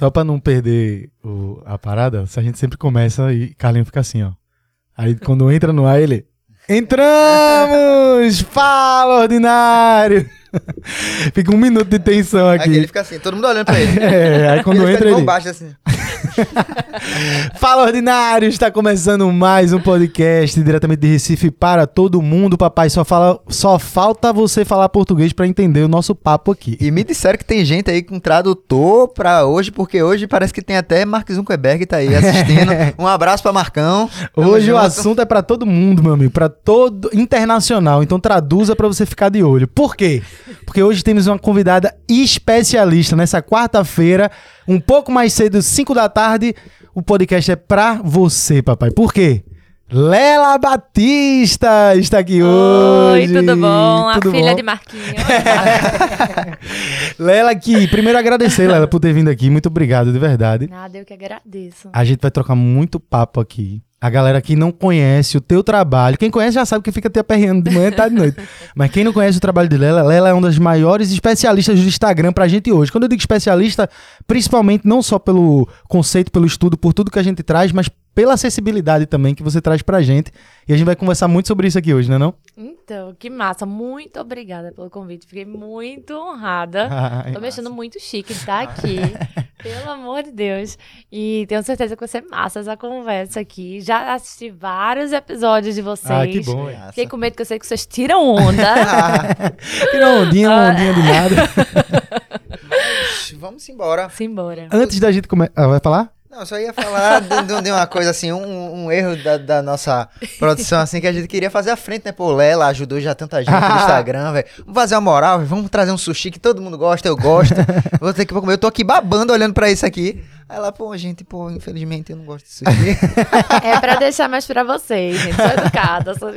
Só pra não perder o- a parada, a gente sempre começa e Carlinho fica assim, ó. Aí quando entra no ar, ele. Entramos! Fala, ordinário! fica um minuto de tensão Aqui ele aqui. fica assim, todo mundo olhando pra ele. É, aí quando ele fica entra ele. baixa assim. Fala, ordinário! Está começando mais um podcast diretamente de Recife para todo mundo. Papai, só, fala, só falta você falar português pra entender o nosso papo aqui. E me disseram que tem gente aí com tradutor pra hoje, porque hoje parece que tem até Mark Zuckerberg tá aí assistindo. Um abraço pra Marcão. Tamo Hoje o junto. assunto é pra todo mundo, meu amigo, pra todo internacional. Então traduza pra você ficar de olho. Por quê? Porque hoje temos uma convidada especialista nessa quarta-feira, um pouco mais cedo, 5 da tarde. O podcast é pra você, papai. Por quê? Lela Batista está aqui Oi, hoje. tudo bom? Tudo a filha bom? de Marquinhos. Lela aqui. Primeiro agradecer, Lela, por ter vindo aqui. Muito obrigado, de verdade. Nada, eu que agradeço. A gente vai trocar muito papo aqui. A galera que não conhece o teu trabalho, quem conhece já sabe que fica te aperreando de manhã, tarde e noite. Mas quem não conhece o trabalho de Lela, Lela é uma das maiores especialistas do Instagram pra gente hoje. Quando eu digo especialista, principalmente não só pelo conceito, pelo estudo, por tudo que a gente traz, mas pela acessibilidade também que você traz pra gente. E a gente vai conversar muito sobre isso aqui hoje, né não? Então, que massa. Muito obrigada pelo convite. Fiquei muito honrada. Ai, Tô me achando muito chique de estar aqui. Pelo amor de Deus. E tenho certeza que vai ser massa essa conversa aqui. Já assisti vários episódios de vocês. Ah, que bom. Fiquei com medo que eu sei que vocês tiram onda. Tira uma ondinha, uma ondinha de nada. Vamos embora. Simbora. Antes da gente começar. Ah, vai falar? Não, só ia falar de, de- uma coisa assim, um, um erro da, da nossa produção, assim, que a gente queria fazer à frente, né? Pô, Lela ajudou já tanta gente no Instagram, velho. Vamos fazer uma moral, velho. vamos trazer um sushi que todo mundo gosta, eu gosto. Vou ter que comer. Eu tô aqui babando olhando pra isso aqui. Aí lá, pô, gente, pô, infelizmente eu não gosto de sushi. É pra deixar mais pra vocês, gente. Sou educada. Sou...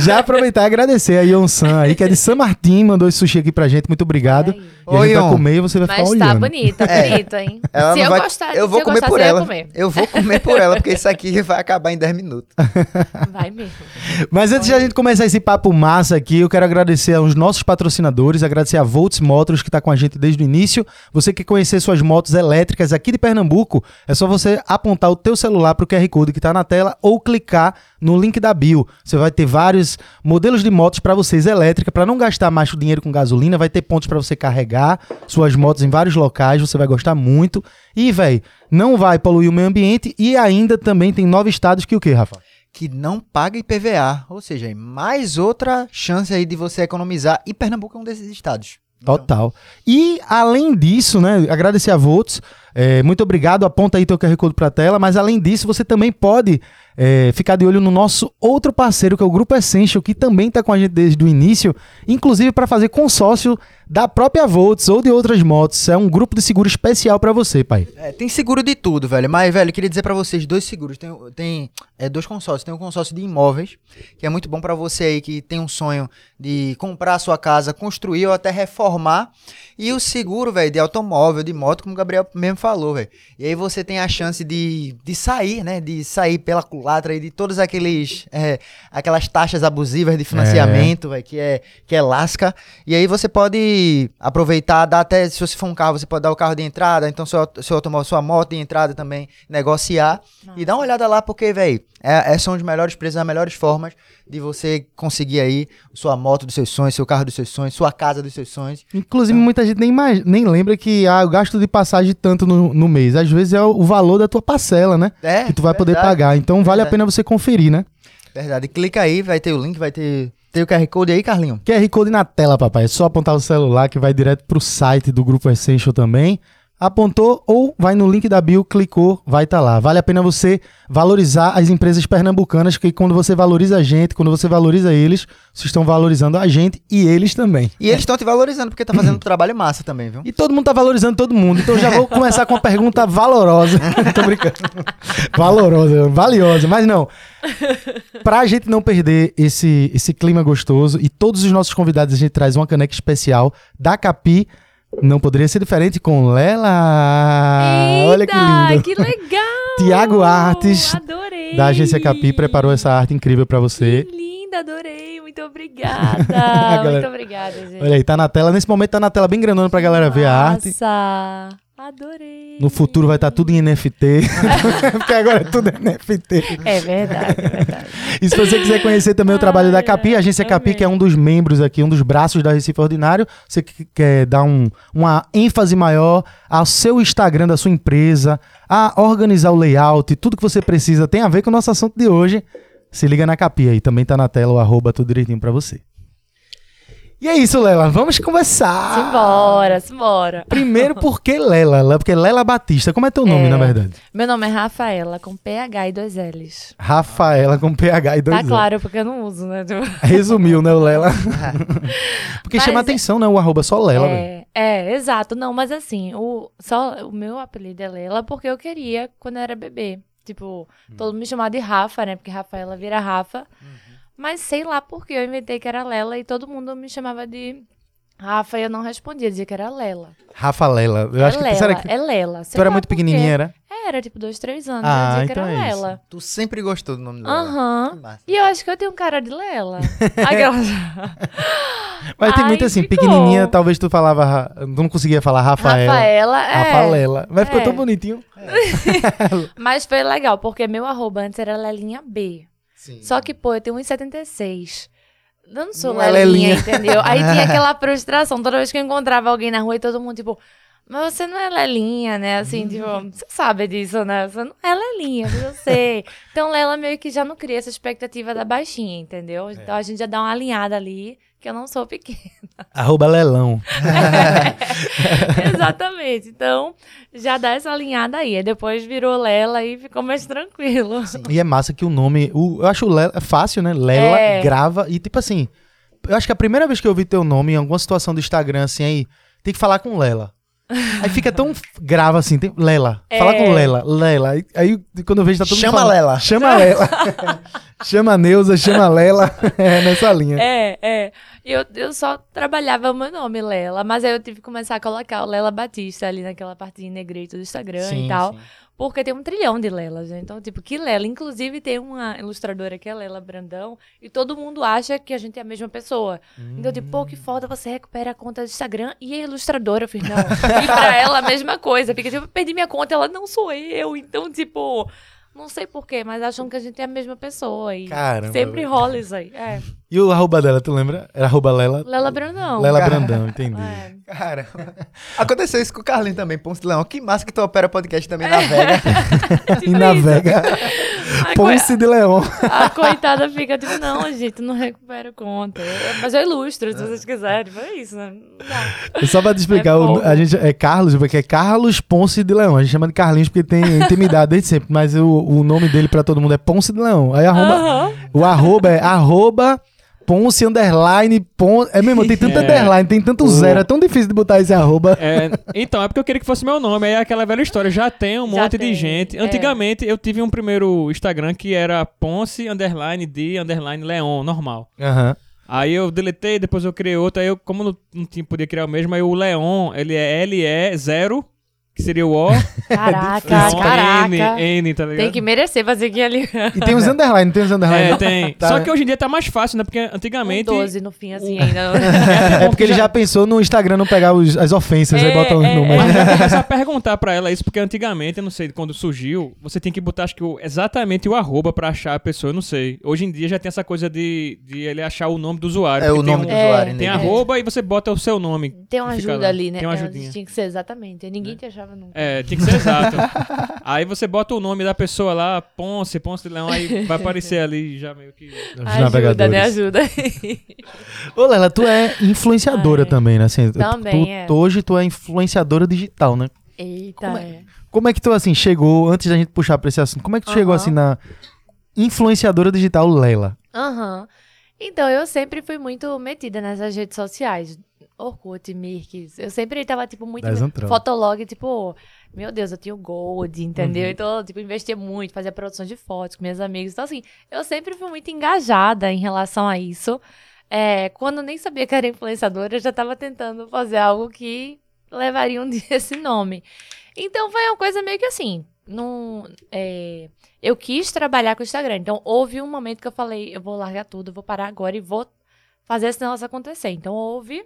Já aproveitar e agradecer a Ion San aí, que é de San Martin, mandou esse sushi aqui pra gente. Muito obrigado. Aí. E a Oi, gente vai Ion. comer e você vai Mas ficar tá olhando. bonito, tá É. bonito, hein? Ela se eu vai... gostar, eu vou se eu comer por ela. comer. Eu vou comer por ela, porque isso aqui vai acabar em 10 minutos. Vai mesmo. Mas antes de a gente começar esse papo massa aqui, eu quero agradecer aos nossos patrocinadores, agradecer a Volts Motors, que está com a gente desde o início. Você quer conhecer suas motos elétricas aqui de Pernambuco, é só você apontar o teu celular para o QR Code que está na tela ou clicar no link da bio. Você vai ter vários modelos de motos para vocês elétricas, para não gastar mais o dinheiro com gasolina, vai ter pontos para você carregar suas motos em vários locais, você vai gostar muito. E, velho, não vai poluir o meio ambiente e ainda também tem nove estados que o quê, Rafa? que não paga IPVA. Ou seja, é mais outra chance aí de você economizar. E Pernambuco é um desses estados. Então, Total. E além disso, né, agradecer a Volts. É, muito obrigado. Aponta aí teu QR Code pra tela. Mas além disso, você também pode é, ficar de olho no nosso outro parceiro, que é o Grupo Essential, que também está com a gente desde o início, inclusive para fazer consórcio da própria Volts ou de outras motos. É um grupo de seguro especial para você, pai. É, tem seguro de tudo, velho. Mas, velho, queria dizer pra vocês dois seguros. Tem, tem é, dois consórcios. Tem um consórcio de imóveis, que é muito bom pra você aí que tem um sonho de comprar a sua casa, construir ou até reformar. E o seguro, velho, de automóvel, de moto, como o Gabriel mesmo falou, velho. E aí você tem a chance de, de sair, né? De sair pela culatra aí de todos aqueles é, aquelas taxas abusivas de financiamento, velho, que é que é lasca. E aí você pode aproveitar, dar até, se você for um carro, você pode dar o carro de entrada, então seu, seu automóvel, sua moto de entrada também, negociar. E dá uma olhada lá, porque, velho, é, é- são os melhores preços, as melhores formas de você conseguir aí sua moto dos seus sonhos, seu carro dos seus sonhos, sua casa dos seus sonhos. Inclusive, muita gente nem, imag- nem lembra que ah, o gasto de passagem tanto no, no mês. Às vezes é o, o valor da tua parcela, né? É, que tu vai poder verdade, pagar. Então vale a pena você conferir, né? Verdade. Clica aí, vai ter o link, vai ter, ter o QR Code aí, Carlinho. QR Code na tela, papai. É só apontar o celular que vai direto pro site do Grupo Essential também. Apontou ou vai no link da bio, clicou, vai estar lá. Vale a pena você valorizar as empresas pernambucanas, que quando você valoriza a gente, quando você valoriza eles, vocês estão valorizando a gente e eles também. E eles estão te valorizando, porque tá fazendo um trabalho massa também, viu? E todo mundo tá valorizando todo mundo. Então já vou começar com uma pergunta valorosa. Tô brincando. Valorosa, valiosa. Mas não. Pra gente não perder esse, esse clima gostoso e todos os nossos convidados, a gente traz uma caneca especial da Capi. Não poderia ser diferente com Lela. Olha que Eita, lindo. que legal! Tiago Artes, Adorei! Da agência Capi preparou essa arte incrível pra você. Que linda, adorei! Muito obrigada! galera- Muito obrigada, gente. Olha aí, tá na tela. Nesse momento tá na tela bem grandona pra galera ver a arte. Nossa! Adorei. No futuro vai estar tudo em NFT. Porque agora é tudo NFT. É verdade, é verdade. E se você quiser conhecer também o trabalho da Capi, a agência Capi, amei. que é um dos membros aqui, um dos braços da Recife Ordinário, você que quer dar um, uma ênfase maior ao seu Instagram da sua empresa, a organizar o layout, tudo que você precisa tem a ver com o nosso assunto de hoje. Se liga na Capi aí, também tá na tela o arroba tudo direitinho pra você. E é isso, Lela, vamos conversar. Simbora, simbora. Primeiro, por que Lela? Porque Lela Batista, como é teu nome, É. na verdade? Meu nome é Rafaela, com PH e dois L's. Rafaela com PH e dois Tá L's. claro, porque eu não uso, né? Tipo, Resumiu, né, o Lela? Porque Mas chama é- atenção, né? O arroba só Lela, é, é, exato. Não, mas assim, o, só, o meu apelido é Lela porque eu queria quando eu era bebê. Tipo, Hum. todo mundo me chamava de Rafa, né? Porque Rafaela vira Rafa. Mas sei lá por que eu inventei que era Lela e todo mundo me chamava de Rafa e eu não respondia, dizia que era Lela. Rafa Lela. Eu é acho que Lela, será que é Lela. tu era muito pequenininha, era? Era, tipo, dois, três anos. Ah, eu dizia então que é era isso. Lela. Tu sempre gostou do nome dela. Aham. Que massa. E eu acho que eu tenho cara de Lela. Aquelas... Mas tem Ai, muito assim, ficou. pequenininha, talvez tu falava, tu não conseguia falar Rafaela. Rafaela, é. Rafa Lela. Mas ficou É. tão bonitinho. Mas foi legal, porque meu arroba antes era Lelinha B. Sim. Só que, pô, eu tenho 1,76. Eu não sou Não é Lelinha, Lelinha. entendeu? Aí tinha aquela frustração. Toda vez que eu encontrava alguém na rua e todo mundo, tipo, mas você não é Lelinha, né? Assim, tipo, você sabe disso, né? Você não é Lelinha, eu sei. Então, Lela meio que já não cria essa expectativa da baixinha, entendeu? Então, a gente já dá uma alinhada ali, que eu não sou pequena. Arroba Lelão. Exatamente. Então, já dá essa alinhada aí. Aí depois virou Lela e ficou mais tranquilo. E é massa que o nome. O, eu acho o Lela, é fácil, né? Lela É. grava. E tipo assim, eu acho que a primeira vez que eu ouvi teu nome em alguma situação do Instagram, assim, aí, tem que falar com Lela. Aí fica tão grava assim, tem, Lela. Fala É. com Lela, Lela. Aí, aí quando eu vejo tá todo mundo Chama falando, Lela. Chama Lela. chama a Neuza, chama a Lela. É nessa linha. É, é. Eu, eu só trabalhava o meu nome, Lela, mas aí eu tive que começar a colocar o Lela Batista ali naquela partinha negrita do Instagram Sim, e tal. sim. Porque tem um trilhão de Lelas, né? Então, tipo, que Lela? Inclusive, tem uma ilustradora que é Lela Brandão, e todo mundo acha que a gente é a mesma pessoa. Então, tipo, pô, que foda, você recupera a conta do Instagram e a ilustradora, eu fiz, não. e pra ela, a mesma coisa. Porque, tipo, eu perdi minha conta, ela não sou eu. Então, tipo, não sei porquê, mas acham que a gente é a mesma pessoa. E Caramba, sempre rola isso aí. É. E o arroba dela, tu lembra? Era arroba Lela. Lela Brandão. Lela Cara. Brandão, entendi. É. Cara, aconteceu isso com o Carlinho também, Ponce de Leão. Que massa que tu opera podcast também na Vega. E Tipo navega. A, Ponce de Leão. a coitada fica tipo, não, gente, não recupero conta. Mas eu ilustro, se vocês quiserem. Foi isso, né? Não dá. Só pra te explicar, É o- a gente é Carlos, porque é Carlos Ponce de Leão. A gente chama de Carlinhos porque tem intimidade desde sempre, mas o, o nome dele pra todo mundo é Ponce de Leão. Aí arroba, Aham. o arroba é arroba Ponce underline Ponce. É mesmo, tem tanto É. underline, tem tanto zero, é tão difícil de botar esse arroba. É, então, é porque eu queria que fosse meu nome. Aí é aquela velha história. Já tem um Já monte tem, de gente. é. Antigamente, eu tive um primeiro Instagram que era Ponce, underline, de, underline, Leon, normal. Aham. Aí eu deletei, depois eu criei outro. Aí eu, como não, não tinha, podia criar o mesmo, aí o Leon, ele é LE0, que seria o O. Caraca, caraca. N, N, tá ligado? Tem que merecer fazer aqui ali. E tem os underline, não tem os underline. É, não? tem. Tá. Só que hoje em dia tá mais fácil, né? Porque Um antigamente... 12 no fim, assim, ainda. É porque ele já pensou no Instagram não pegar os- as ofensas, aí É, botar os é, números. Mas já começar a perguntar pra ela isso, porque antigamente, eu não sei, quando surgiu, você tem que botar, acho que o- exatamente o arroba pra achar a pessoa, eu não sei. Hoje em dia já tem essa coisa de, de ele achar o nome do usuário. É o nome um- do É, usuário, Tem né? arroba e você bota o seu nome. Tem uma ajuda lá. ali, né? Tem uma É, ajudinha. Tinha que ser exatamente. Ninguém te achava nunca. É, tem que ser exato. aí você bota o nome da pessoa lá, Ponce, Ponce de Leão, aí vai aparecer ali já meio que... Ajuda, né? Ajuda. Ô, Lela, tu é influenciadora Ai. também, né? Assim, Também, tu- é. tu- Hoje tu é influenciadora digital, né? Eita, Como é? é. Como é que tu, assim, chegou, antes da gente puxar pra esse assunto, como é que tu chegou, assim, na influenciadora digital Lela? Aham. Então, eu sempre fui muito metida nessas redes sociais. Orkut, Mirks. Eu sempre tava, tipo, muito... Fotolog, tipo... Meu Deus, eu tinha o Gold, entendeu? Uhum. Então, tipo, investia muito, fazia produção de fotos com meus amigos. Então, assim, eu sempre fui muito engajada em relação a isso. É, quando eu nem sabia que era influenciadora, eu já tava tentando fazer algo que levaria um dia esse nome. Então, foi uma coisa meio que assim... Num, é, eu quis trabalhar com o Instagram. Então, houve um momento que eu falei, eu vou largar tudo, vou parar agora e vou fazer esse negócio acontecer. Então, houve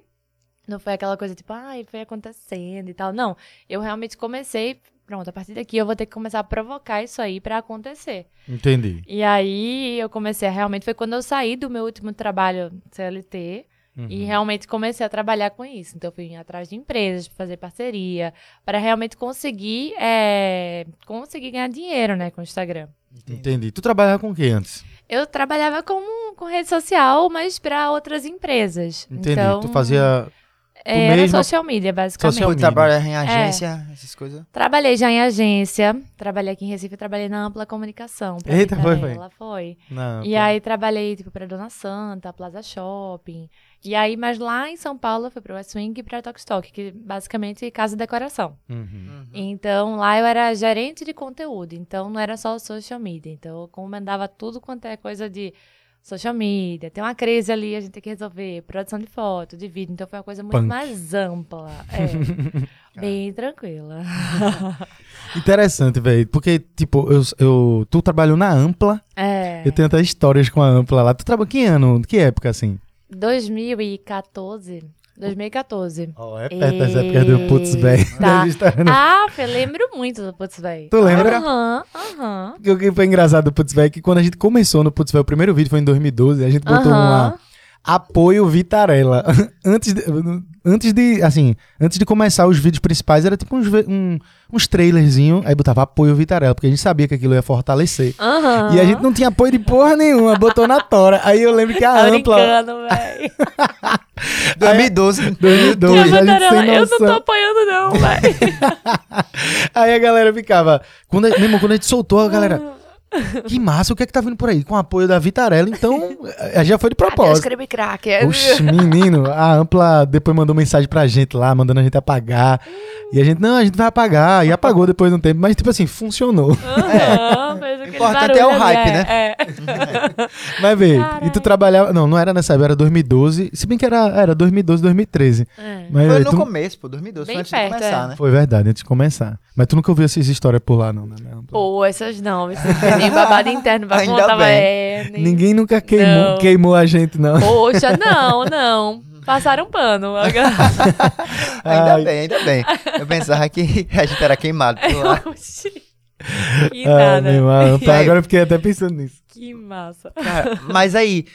Não foi aquela coisa tipo, ai, foi acontecendo e tal. Não, eu realmente comecei, pronto, a partir daqui eu vou ter que começar a provocar isso aí pra acontecer. Entendi. E aí eu comecei a realmente, foi quando eu saí do meu último trabalho CLT e realmente comecei a trabalhar com isso. Então eu fui atrás de empresas, fazer parceria, para realmente conseguir, é, conseguir ganhar dinheiro, né, com o Instagram. Entendi. Tu trabalhava com o que antes? Eu trabalhava com, com rede social, mas para outras empresas. Entendi. Então, tu fazia. É, era mesma- social media, basicamente. Social media. trabalha em agência, essas coisas. Trabalhei já em agência, trabalhei aqui em Recife, trabalhei na Ampla Comunicação. Eita, foi, Vitarella, foi. Não, E aí trabalhei, tipo, pra Dona Santa, Plaza Shopping. E aí, mas lá em São Paulo, eu fui pro West Wing e pra Tokstok, que basicamente é casa e decoração. Uhum. Então, lá eu era gerente de conteúdo, então não era só social media. Então, eu comandava tudo quanto é coisa de social media. Tem uma crise ali, a gente tem que resolver. Produção de foto, de vídeo. Então, foi uma coisa muito Punk. mais ampla. É, bem tranquila. Interessante, velho. Porque, tipo, eu, eu, tu trabalhou na Ampla. É. Eu tenho até histórias com a Ampla lá. Tu trabalhou que ano? Que época, assim? 2014. 2014. Ó, é perto das épocas do Putz, velho. Tá. Ah, eu lembro muito do Putz Véi. Tu lembra? Aham, aham. O que foi engraçado do Putz, velho, é que quando a gente começou no Putz, velho, o primeiro vídeo foi em 2012, a gente botou Aham. lá, apoio Vitarella. antes, de, antes de, assim, antes de começar os vídeos principais, era tipo uns, um- uns trailerzinho, aí botava apoio Vitarella, porque a gente sabia que aquilo ia fortalecer. Aham. E a gente não tinha apoio de porra nenhuma, botou na tora. Aí eu lembro que a Tá Ampla... brincando, velho. 2012. 2012, a gente sem eu não tô apoiando, não, velho. Aí a galera ficava. Quando, a- mesmo quando a gente soltou, a galera. Que massa, o que é que tá vindo por aí? Com o apoio da Vitarella, então eh, já foi de Adeus, propósito. creme crack. Oxe, menino, a Ampla depois mandou mensagem pra gente lá, mandando a gente apagar. E a gente, não, a gente vai apagar. E apagou depois de um tempo, mas tipo assim, funcionou. Aham, fez aquele Importante é o hype, é, né? É. Mas vê, e tu trabalhava. Não, não era nessa época, era 2012. Se bem que era, era 2012, 2013. É. Mas Foi véi, no tu- começo, pô, 2012, Bem foi antes perto, de começar, é. né? Foi verdade, antes de começar. Mas tu nunca ouviu essas histórias por lá, não, né? Ampla? Pô, essas não. Isso não tem nem babado interno pra Ainda contar, bem. é, nem- Ninguém nunca queimou, Não. queimou a gente, não. Poxa, não, não. Passaram pano. Ainda Ai. bem, ainda bem. Eu pensava que a gente era queimado por lá. Oxi. Que Ah, nada. meu irmão, Ampla, Aí- agora eu fiquei até pensando nisso. Que massa. Cara, mas aí,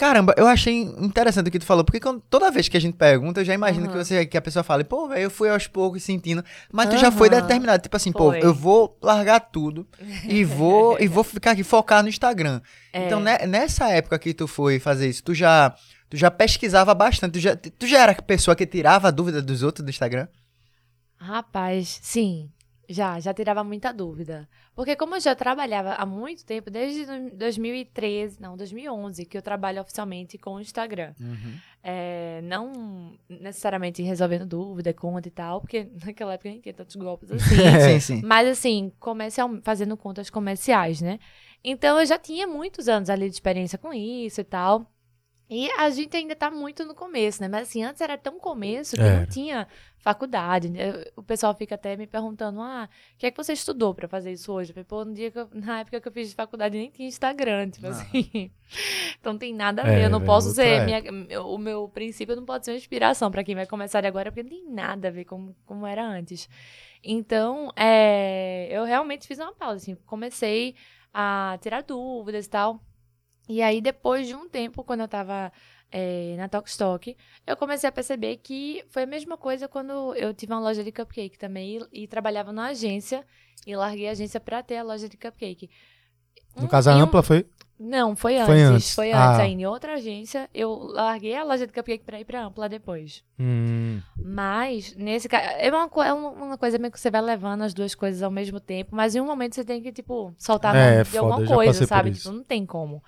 caramba, eu achei interessante o que tu falou, porque quando- toda vez que a gente pergunta, eu já imagino que, Aham. você, que a pessoa fale, pô, velho, eu fui aos poucos sentindo. Mas tu já foi determinado, tipo assim, pô, Foi. eu vou largar tudo e vou, e vou ficar aqui focar no Instagram. É. Então, né, nessa época que tu foi fazer isso, tu já, tu já pesquisava bastante, tu já, tu já era a pessoa que tirava a dúvida dos outros do Instagram? Rapaz, sim. Já, já tirava muita dúvida. Porque como eu já trabalhava há muito tempo, desde do- 2013, não, 2011, que eu trabalho oficialmente com o Instagram. É, não necessariamente resolvendo dúvida, conta e tal, porque naquela época nem tinha tantos golpes assim. Sim, sim. Mas assim, comercial, fazendo contas comerciais, né? Então eu já tinha muitos anos ali de experiência com isso e tal. E a gente ainda tá muito no começo, né? Mas assim, antes era tão começo que não tinha faculdade. né? O pessoal fica até me perguntando: ah, o que é que você estudou pra fazer isso hoje? Eu falei, pô, no dia que eu- na época que eu fiz faculdade nem tinha Instagram, tipo Ah. assim. então tem nada a É, ver. eu não velho, posso ser. minha- o meu princípio não pode ser uma inspiração pra quem vai começar agora, porque não tem nada a ver com como era antes. Então, é, eu realmente fiz uma pausa, assim, comecei a tirar dúvidas e tal. E aí, depois de um tempo, quando eu tava é, na Talkstock, eu comecei a perceber que foi a mesma coisa quando eu tive uma loja de cupcake também e, e trabalhava numa agência e larguei a agência pra ter a loja de cupcake. No Um- caso, a um- Ampla foi. Não, foi antes. Foi Foi antes. antes, Ah. aí, em outra agência. Eu larguei a loja de cupcake pra ir pra Ampla depois. Hum, Mas, nesse caso, é uma, é uma coisa meio que você vai levando as duas coisas ao mesmo tempo, mas em um momento você tem que, tipo, soltar É, de foda, alguma coisa, sabe? Tipo, não tem como.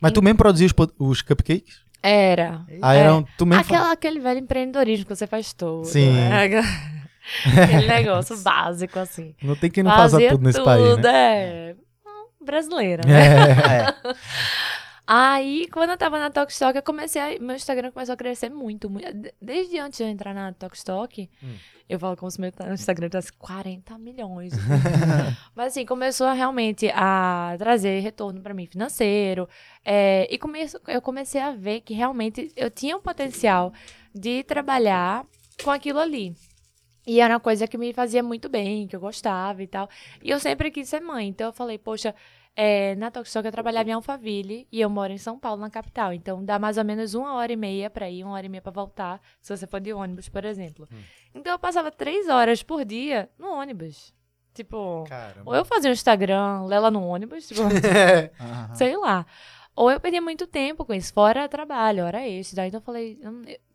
Mas tu mesmo produzia os, os cupcakes? Era. Ah, É. eram. Tu mesmo. Aquela, aquele velho empreendedorismo que você faz todo. Sim. né? Aquele negócio básico, assim. Não tem quem não faça tudo nesse país, né? é. Hum, Brasileira, né? É. É. Aí, quando eu tava na Talkstock, eu comecei a, meu Instagram começou a crescer muito, muito. De- Desde antes de eu entrar na Talkstock, Hum. eu falo como se meu Instagram tivesse 40 milhões. Mas assim, começou a realmente a trazer retorno pra mim financeiro. é, e come, eu comecei a ver que realmente eu tinha um potencial de trabalhar com aquilo ali. E era uma coisa que me fazia muito bem, que eu gostava e tal. E eu sempre quis ser mãe. Então eu falei, poxa, é, na Tokstok eu trabalhava em Alphaville e eu moro em São Paulo, na capital. Então dá mais ou menos uma hora e meia pra ir, uma hora e meia pra voltar, se você for de ônibus, por exemplo. Então eu passava três horas por dia no ônibus. Tipo, ou eu fazia um Instagram, Lela no ônibus, tipo, sei lá. Ou eu perdia muito tempo com isso, fora trabalho, hora extra. Então eu falei, eu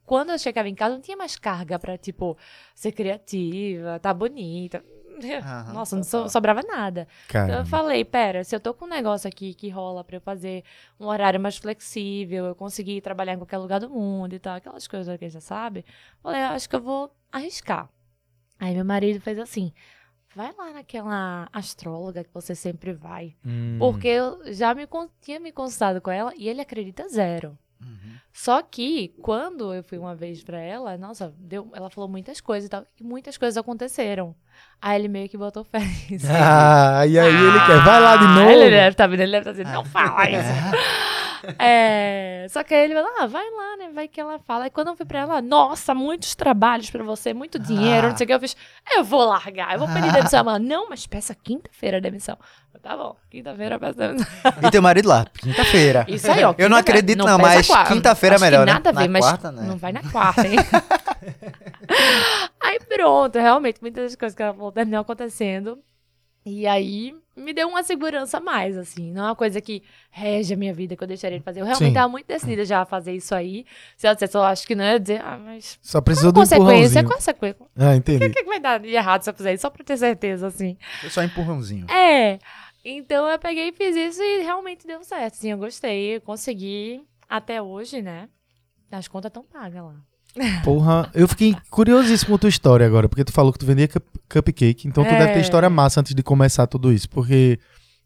quando eu chegava em casa, não tinha mais carga pra, tipo, ser criativa, tá bonita. Aham, Nossa, não so- sobrava nada. Então eu falei, pera, se eu tô com um negócio aqui que rola pra eu fazer um horário mais flexível, eu conseguir trabalhar em qualquer lugar do mundo e tal, aquelas coisas que a gente já sabe, falei, "Eu acho que eu vou arriscar. Aí meu marido fez assim, vai lá naquela astróloga que você sempre vai. hum, Porque eu já me, tinha me consultado com ela e ele acredita zero. Uhum. Só que, quando eu fui uma vez pra ela, nossa, deu, ela falou muitas coisas e tal, e muitas coisas aconteceram. Aí ele meio que botou fé nisso. Ah, e aí ele quer, vai lá de Ah, novo. Ele deve estar vendo, ele deve estar dizendo, não fala isso. É, só que aí ele falou, ah, vai lá, né, vai que ela fala. E quando eu fui pra ela, nossa, muitos trabalhos pra você, muito dinheiro, não sei o que. Eu fiz, eu vou largar, eu vou pedir demissão. Ela, não, mas peça quinta-feira a demissão. Eu, tá bom, quinta-feira eu peço demissão. E teu marido lá, quinta-feira. Isso aí, ó. Eu não acredito não, pesa mas quinta-feira é melhor, né? nada a ver, Na mas quarta, né? não vai na quarta, hein? aí pronto, realmente, muitas das coisas que ela falou terminaram acontecendo. E aí me deu uma segurança a mais, assim. Não é uma coisa que rege a minha vida, que eu deixaria de fazer. Eu realmente estava muito decidida já a fazer isso aí. Se ela dissesse, eu acho que não ia dizer, ah, mas. Só precisou de um consequência, é empurrãozinho. consequência. Ah, O entendi. que, que vai dar de errado se eu fizer isso? Só pra ter certeza, assim. Foi só um empurrãozinho. É. Então eu peguei e fiz isso e realmente deu certo. Sim, eu gostei, eu consegui até hoje, né? As contas estão pagas lá. Porra, eu fiquei curiosíssimo com a tua história agora, porque tu falou que tu vendia cup- cupcake, então tu É. deve ter história massa antes de começar tudo isso, porque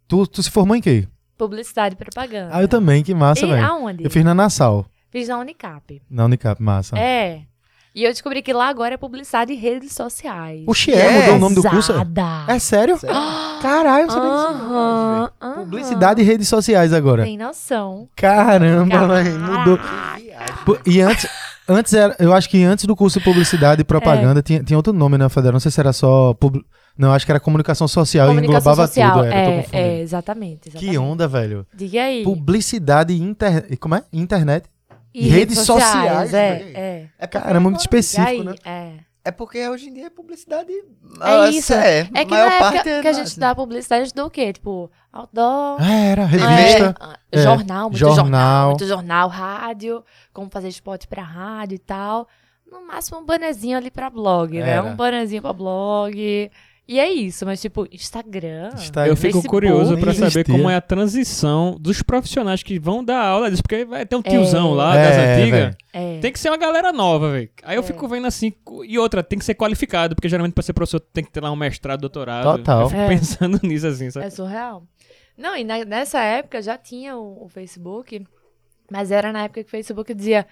tu, tu se formou em quê? Publicidade e propaganda. Ah, eu também, que massa, velho. aonde? Eu fiz na Nassau, Fiz na Unicap. na Unicap, massa. É. E eu descobri que lá agora é publicidade e redes sociais. Oxi, é, mudou o nome do curso? É sério? Caralho, eu sabia disso. Aham, aham. Publicidade e redes sociais agora. Tem noção. Caramba, velho, mudou. E antes, antes era, eu acho que antes do curso de publicidade e propaganda tinha, tinha outro nome, né, Federal? Não sei se era só. pub- Não, acho que era comunicação social e Comunicação englobava social. tudo. Era, é, confundindo. é, exatamente, exatamente. Que onda, velho. Diga aí. Publicidade e inter... Como é? Internet. E redes sociais, é, velho. é. É Cara, é muito E específico, aí, né? é. É porque hoje em dia é publicidade. É isso. É, É que maior na época parte é que a gente estudava publicidade, a gente estudou o quê? Tipo, outdoor, Ah, era, revista. ah, é, jornal, muito jornal. jornal. muito jornal, rádio, como fazer spot pra rádio e tal. No máximo um bonezinho ali pra blog, né? Era. Um bonezinho pra blog. E é isso, mas tipo, Instagram. Está- Eu fico Facebook, curioso pra nem saber existia. como é a transição dos profissionais que vão dar aula disso, porque vai ter um tiozão É. lá É, das antigas. velho. É. Tem que ser uma galera nova, velho. Aí eu É. fico vendo assim. E outra, tem que ser qualificado, porque geralmente pra ser professor tem que ter lá um mestrado, doutorado. Total. Eu fico É. pensando nisso assim, sabe? É surreal. Não, e na- nessa época já tinha o, o Facebook, mas era na época que o Facebook dizia: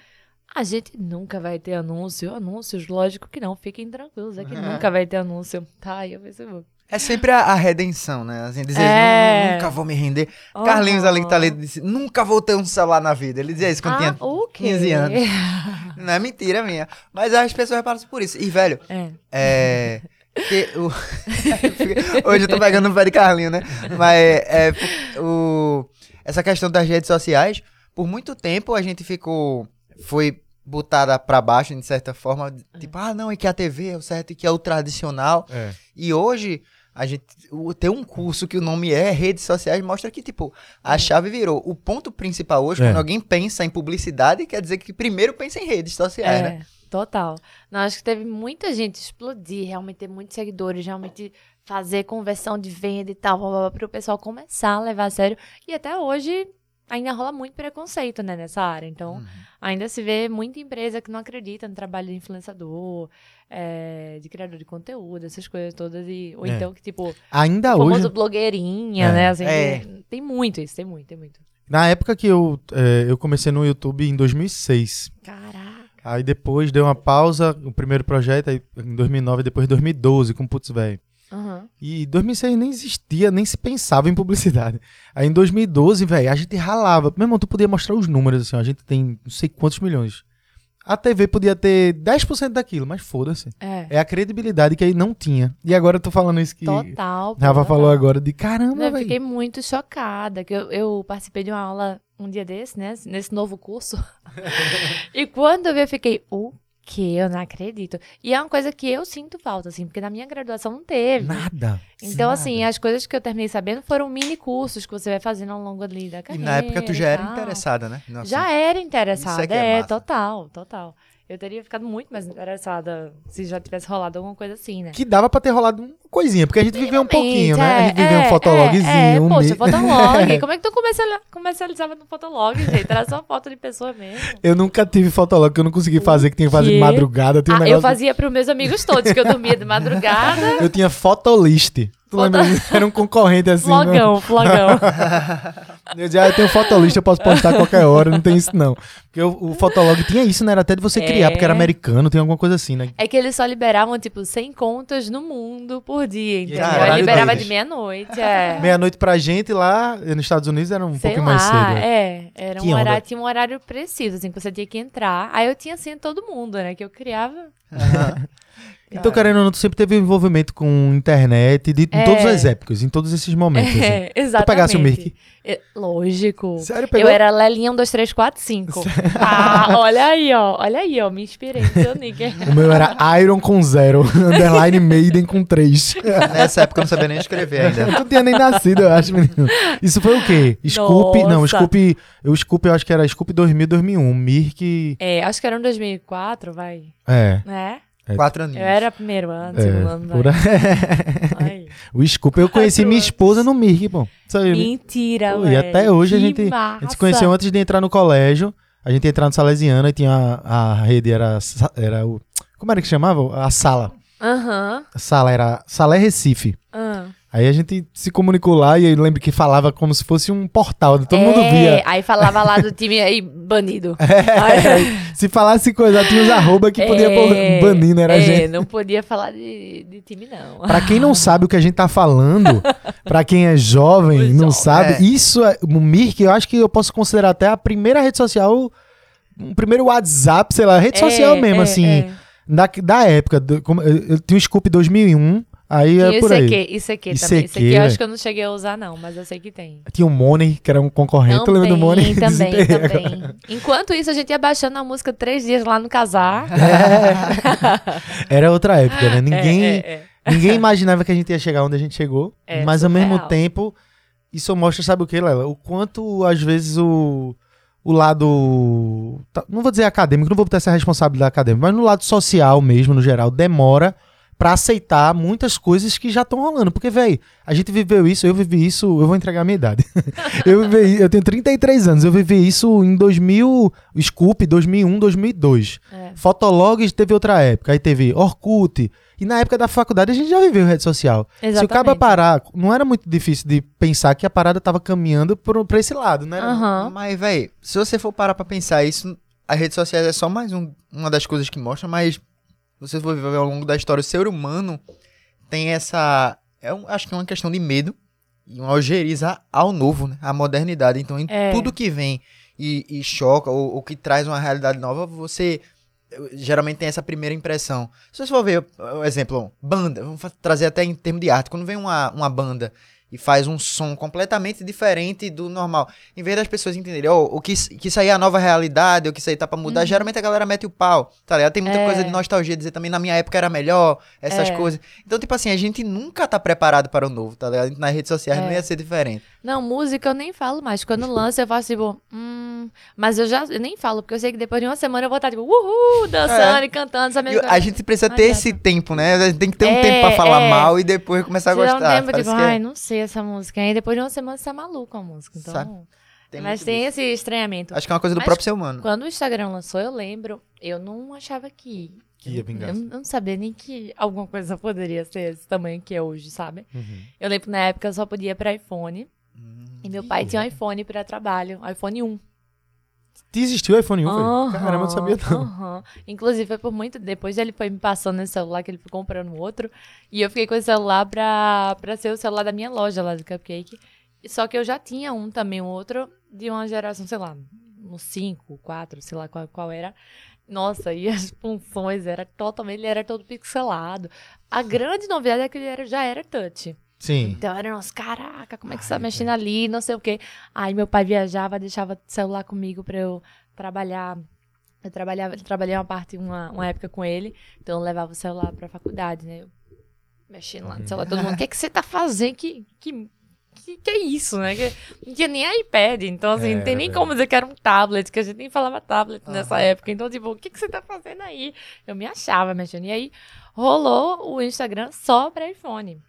a gente nunca vai ter anúncio. Anúncios, lógico que não, fiquem tranquilos, é que nunca vai ter anúncio. Tá aí o Facebook. É sempre a, a redenção, né? Assim, dizer, É. "Nu- nunca vou me render. Carlinhos ali que tá ali disse, nunca vou ter um celular na vida. Ele dizia isso quando ah, tinha o quê? 15 anos. Não é mentira minha. Mas as pessoas passam por isso. E, velho, É. é. Que o- Hoje eu tô pegando o pé de Carlinho, né? Mas é, o... essa questão das redes sociais, por muito tempo a gente ficou. Foi botada pra baixo, de certa forma. Tipo, ah, não, e que a TV é o certo e que é o tradicional. É. E hoje, a gente o- ter um curso que o nome é redes sociais mostra que, tipo, a chave virou. O ponto principal hoje, É. quando alguém pensa em publicidade, quer dizer que primeiro pensa em redes sociais, né? Total. Não, acho que teve muita gente explodir, realmente ter muitos seguidores, realmente fazer conversão de venda e tal, para o pessoal começar a levar a sério. E até hoje ainda rola muito preconceito, né, nessa área. Então, Uhum. ainda se vê muita empresa que não acredita no trabalho de influenciador, é, de criador de conteúdo, essas coisas todas. E, ou É. então, que, tipo, Ainda o famoso hoje, blogueirinha, É. né? Assim, É. tem- Tem muito isso, tem muito, tem muito. na época que eu, é, eu comecei no YouTube em 2006. Caraca. Aí depois deu uma pausa, o primeiro projeto, aí em 2009, depois 2012, com Putz Velho. Aham. E 2006 nem existia, nem se pensava em publicidade. Aí em 2012, velho, a gente ralava. Meu irmão, tu podia mostrar os números, assim, ó, a gente tem não sei quantos milhões. A TV podia ter 10% daquilo, mas foda-se. É. É a credibilidade que aí não tinha. E agora eu tô falando isso que Total. Rafa falou agora de caramba, Eu velho. fiquei muito chocada, que eu, eu participei de uma aula um dia desse, né? Nesse novo curso. e quando eu vi, eu fiquei, o quê? Eu não acredito. E é uma coisa que eu sinto falta, assim, porque na minha graduação não teve. Nada. Então, assim, Nada. as coisas que eu terminei sabendo foram mini cursos que você vai fazendo ao longo ali da E carreira. na época tu já era e tal. interessada, né? no Já era interessada, é que é total, total. Eu teria ficado muito mais interessada se já tivesse rolado alguma coisa assim, né? Que dava pra ter rolado uma coisinha, porque a gente viveu um pouquinho, né? A gente viveu um é, fotologzinho. É, é, um poxa, me- fotolog. Como é que tu comercial- comercializava no fotolog, gente? Era só foto de pessoa mesmo. Eu nunca tive fotolog que eu não consegui fazer, que tinha que fazer de madrugada. Um Ah, eu negócio- fazia pros meus amigos todos, que eu dormia de madrugada. Eu tinha fotolist. Tu lembra disso? Era um concorrente assim. né? Flogão, flogão. Eu dizia, ah, eu tenho fotolist, eu posso postar a qualquer hora, não tem isso não. Porque o, o fotolog tinha isso, né? Era até de você criar, É. porque era americano, tem alguma coisa assim, né? É que eles só liberavam, tipo, 100 contas no mundo por dia, entendeu? Caralho, Aí liberava deles. de meia-noite, é. Meia-noite pra gente lá, nos Estados Unidos era um Sei pouquinho lá, mais cedo. né? é. Era Que um onda. horário, tinha um horário preciso, assim, que você tinha que entrar. Aí eu tinha, assim, todo mundo, né? Que eu criava. Então, querendo ou não, tu sempre teve envolvimento com internet, de, em É. todas as épocas, em todos esses momentos. assim. É, exatamente. pegasse o Mirk? É, lógico. Sério, pegou? Eu era Lelinha 1, 2, 3, 4, 5. Ah, olha aí, ó. Olha aí, ó. Me inspirei no seu nick. O meu era Iron com zero, underline Maiden com três. Nessa época eu não sabia nem escrever ainda. Eu não tinha nem nascido, eu acho, menino. Isso foi o quê? Scoop, não, Nossa. Scoop, o Scoop eu acho que era Scoop 2000, 2001, Mirk, É, acho que era um 2004, vai. é, Né? Quatro aninhos. Eu era primeiro ano, segundo é, ano, por aí. Ai. o Scoop eu conheci minha esposa no Mirk, bom. Aí, Mentira, Pô, velho. E até hoje a Que gente, a gente se conheceu antes de entrar no colégio. A gente ia entrar no Salesiano e tinha a, a rede, era, era o. Como era que chamava? A sala. Aham. A sala era Salé Recife. ah. Aí a gente se comunicou lá e eu lembro que falava como se fosse um portal, todo mundo É, via. Aí falava lá do time aí, banido. É, se falasse coisa, tinha os arroba que podia pôr É, banindo, era a é, gente. não podia falar de, de time, não. Pra quem não sabe o que a gente tá falando, pra quem é jovem, Os não jovens. sabe, É. isso é o Mirk, eu acho que eu posso considerar até a primeira rede social, um primeiro WhatsApp, sei lá, rede social É, mesmo, é, assim, é. Da, da época. do- como- eu, eu tinha o Scoop 2001, aí Tinha é por isso aí. aqui, isso aqui também. Isso aqui, aqui eu acho que eu não cheguei a usar, não, mas eu sei que tem. Tinha o Money, que era um concorrente, tu lembra do Money? também, também. Enquanto isso, a gente ia baixando a música três dias lá no casar. Era outra época, né? Ninguém, É, é, é. ninguém imaginava que a gente ia chegar onde a gente chegou. É, mas ao mesmo surreal. tempo, isso mostra, sabe o que, Lela? O quanto, às vezes, o, o lado. tá- Não vou dizer acadêmico, não vou botar essa responsabilidade acadêmica, mas no lado social mesmo, no geral, demora pra aceitar muitas coisas que já estão rolando. Porque, velho, a gente viveu isso, eu vivi isso, eu vou entregar a minha idade. eu vivi, eu tenho 33 anos, eu vivi isso em 2000, Scoop, 2001, 2002. É. Fotolog teve outra época, aí teve Orkut. E na época da faculdade a gente já viveu rede social. Se o Exatamente. cara parar, não era muito difícil de pensar que a parada tava caminhando por, pra esse lado, né? Aham. Mas, velho, se você for parar pra pensar isso, as redes sociais é só mais um- uma das coisas que mostra, mas você for ver ao longo da história, o ser humano tem essa. É um- acho que é uma questão de medo e uma ojeriza ao novo, né? À modernidade. Então, em É. tudo que vem e, e choca ou, ou que traz uma realidade nova, você eh, geralmente tem essa primeira impressão. Se você for ver, o exemplo, banda, vamos trazer até em termos de arte, quando vem uma, uma banda e faz um som completamente diferente do normal, em vez das pessoas entenderem, ó, o que, que isso aí é a nova realidade, ou que isso aí tá pra mudar, geralmente a galera mete o pau, tá ligado? Tem muita Uhum. É. coisa de nostalgia, dizer também na minha época era melhor, essas É. coisas. Então, tipo assim, a gente nunca tá preparado para o novo, tá ligado? Nas redes sociais não É. ia ser diferente. Não, música eu nem falo mais. Quando lança, eu faço tipo, hum. Mas eu já eu nem falo, porque eu sei que depois de uma semana eu vou estar, tipo, uhul, dançando e cantando, E sabendo. a gente precisa Não ter adianta. esse tempo, né? A gente tem que ter um É, tempo pra falar é. mal e depois começar a gostar. um tempo, Parece tipo, é- ai, não sei essa música. Aí depois de uma semana você tá maluco a música. Então, Sabe? tem mas tem disso. esse estranhamento. Acho que é uma coisa do Mas próprio ser humano. Quando o Instagram lançou, eu lembro, eu não achava que. Que ia eu, vingar. eu não sabia nem que alguma coisa poderia ser esse tamanho que é hoje, sabe? Uhum. Eu lembro que na época eu só podia ir pra iPhone. E meu pai tinha um iPhone pra trabalho, iPhone 1. Existiu o iPhone 1, velho? Aham, Caramba, eu não sabia não. aham. Inclusive, foi por muito. Depois ele foi me passando esse celular, que ele foi comprando outro. E eu fiquei com esse celular pra, pra ser o celular da minha loja lá do Cupcake. Só que eu já tinha um também, um outro, de uma geração, sei lá, uns 5, 4, sei lá qual, qual era. Nossa, e as funções era totalmente, ele era todo pixelado. A grande novidade é que ele era, já era touch. Sim. Então era, nossa, caraca, como é que você tá mexendo ali, não sei o quê. Aí meu pai viajava, deixava o celular comigo pra eu trabalhar. Eu trabalhava, trabalhei uma parte, uma, uma época com ele, então eu levava o celular pra faculdade, né? Eu mexendo lá no celular, todo mundo, o que, é que você tá fazendo? Que, que, que, que é isso, né? Que, não tinha nem iPad, então assim, não tem nem como dizer que era um tablet, que a gente nem falava tablet nessa época. Então, tipo, o que, que você tá fazendo aí? Eu me achava mexendo. E aí rolou o Instagram só pra iPhone.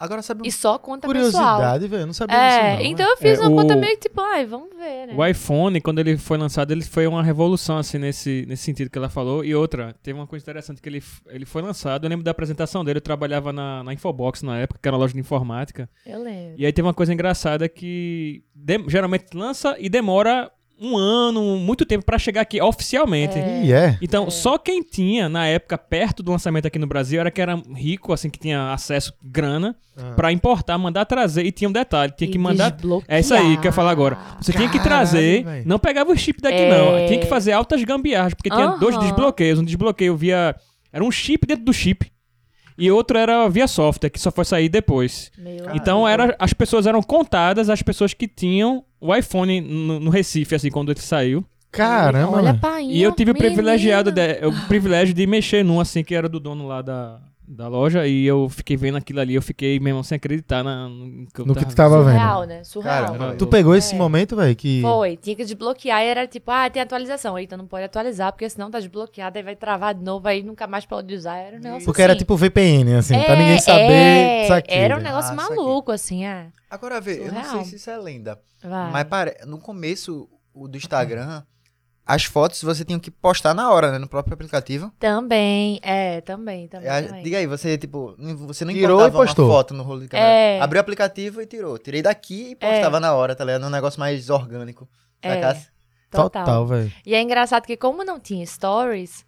Agora sabe E só conta pessoal. Curiosidade, velho. Eu não sabia É, disso. não, então eu fiz É, uma conta o- meio que tipo, ai, vamos ver, né? O iPhone, quando ele foi lançado, ele foi uma revolução, assim, nesse, nesse sentido que ela falou. E outra, teve uma coisa interessante que ele, ele foi lançado, eu lembro da apresentação dele, eu trabalhava na, na Infobox na época, que era uma loja de informática. Eu lembro. E aí teve uma coisa engraçada que de- geralmente lança e demora um ano, muito tempo pra chegar aqui oficialmente. É. E é. Então, só quem tinha, na época, perto do lançamento aqui no Brasil, era que era rico, assim, que tinha acesso, grana, Ah. pra importar, mandar trazer. E tinha um detalhe, tinha E que mandar... É isso aí que eu ia falar agora. Você tinha que Caralho, trazer, véi. não pegava o chip daqui É. não, tinha que fazer altas gambiarras, porque tinha dois desbloqueios, um desbloqueio via era um chip dentro do chip e outro era via software, que só foi sair depois. Meu Então era as pessoas eram contadas as pessoas que tinham o iPhone no, no Recife assim quando ele saiu. Caramba, Olha, velho. pai. E eu tive o privilegiado de, o privilégio de mexer num assim que era do dono lá da da loja e eu fiquei vendo aquilo ali, eu fiquei mesmo sem acreditar na, no que, No que tu tava vendo. Surreal, né? Surreal. Cara, Tu pegou esse É. momento, velho, que... Foi, tinha que desbloquear e era tipo, ah, tem atualização. Eita, não pode atualizar, porque senão tá desbloqueado, aí vai travar de novo, aí nunca mais pode usar. Era um negócio Porque assim. era tipo VPN, assim, pra É, ninguém saber é, isso aqui. Era um negócio Ah, maluco, assim, é. Agora vê, eu não sei Surreal. se isso é lenda, Vai. mas pare... no começo o do Instagram, as fotos você tinha que postar na hora, né, no próprio aplicativo. Também, é, também, também. É, também. diga aí, você tipo, você não Tirou importava e postou. uma foto no rolo de câmera. É. Abriu o aplicativo e tirou. Tirei daqui e postava na hora, tá ligado? Um negócio mais orgânico. É, total. Total, velho. E é engraçado que como não tinha stories,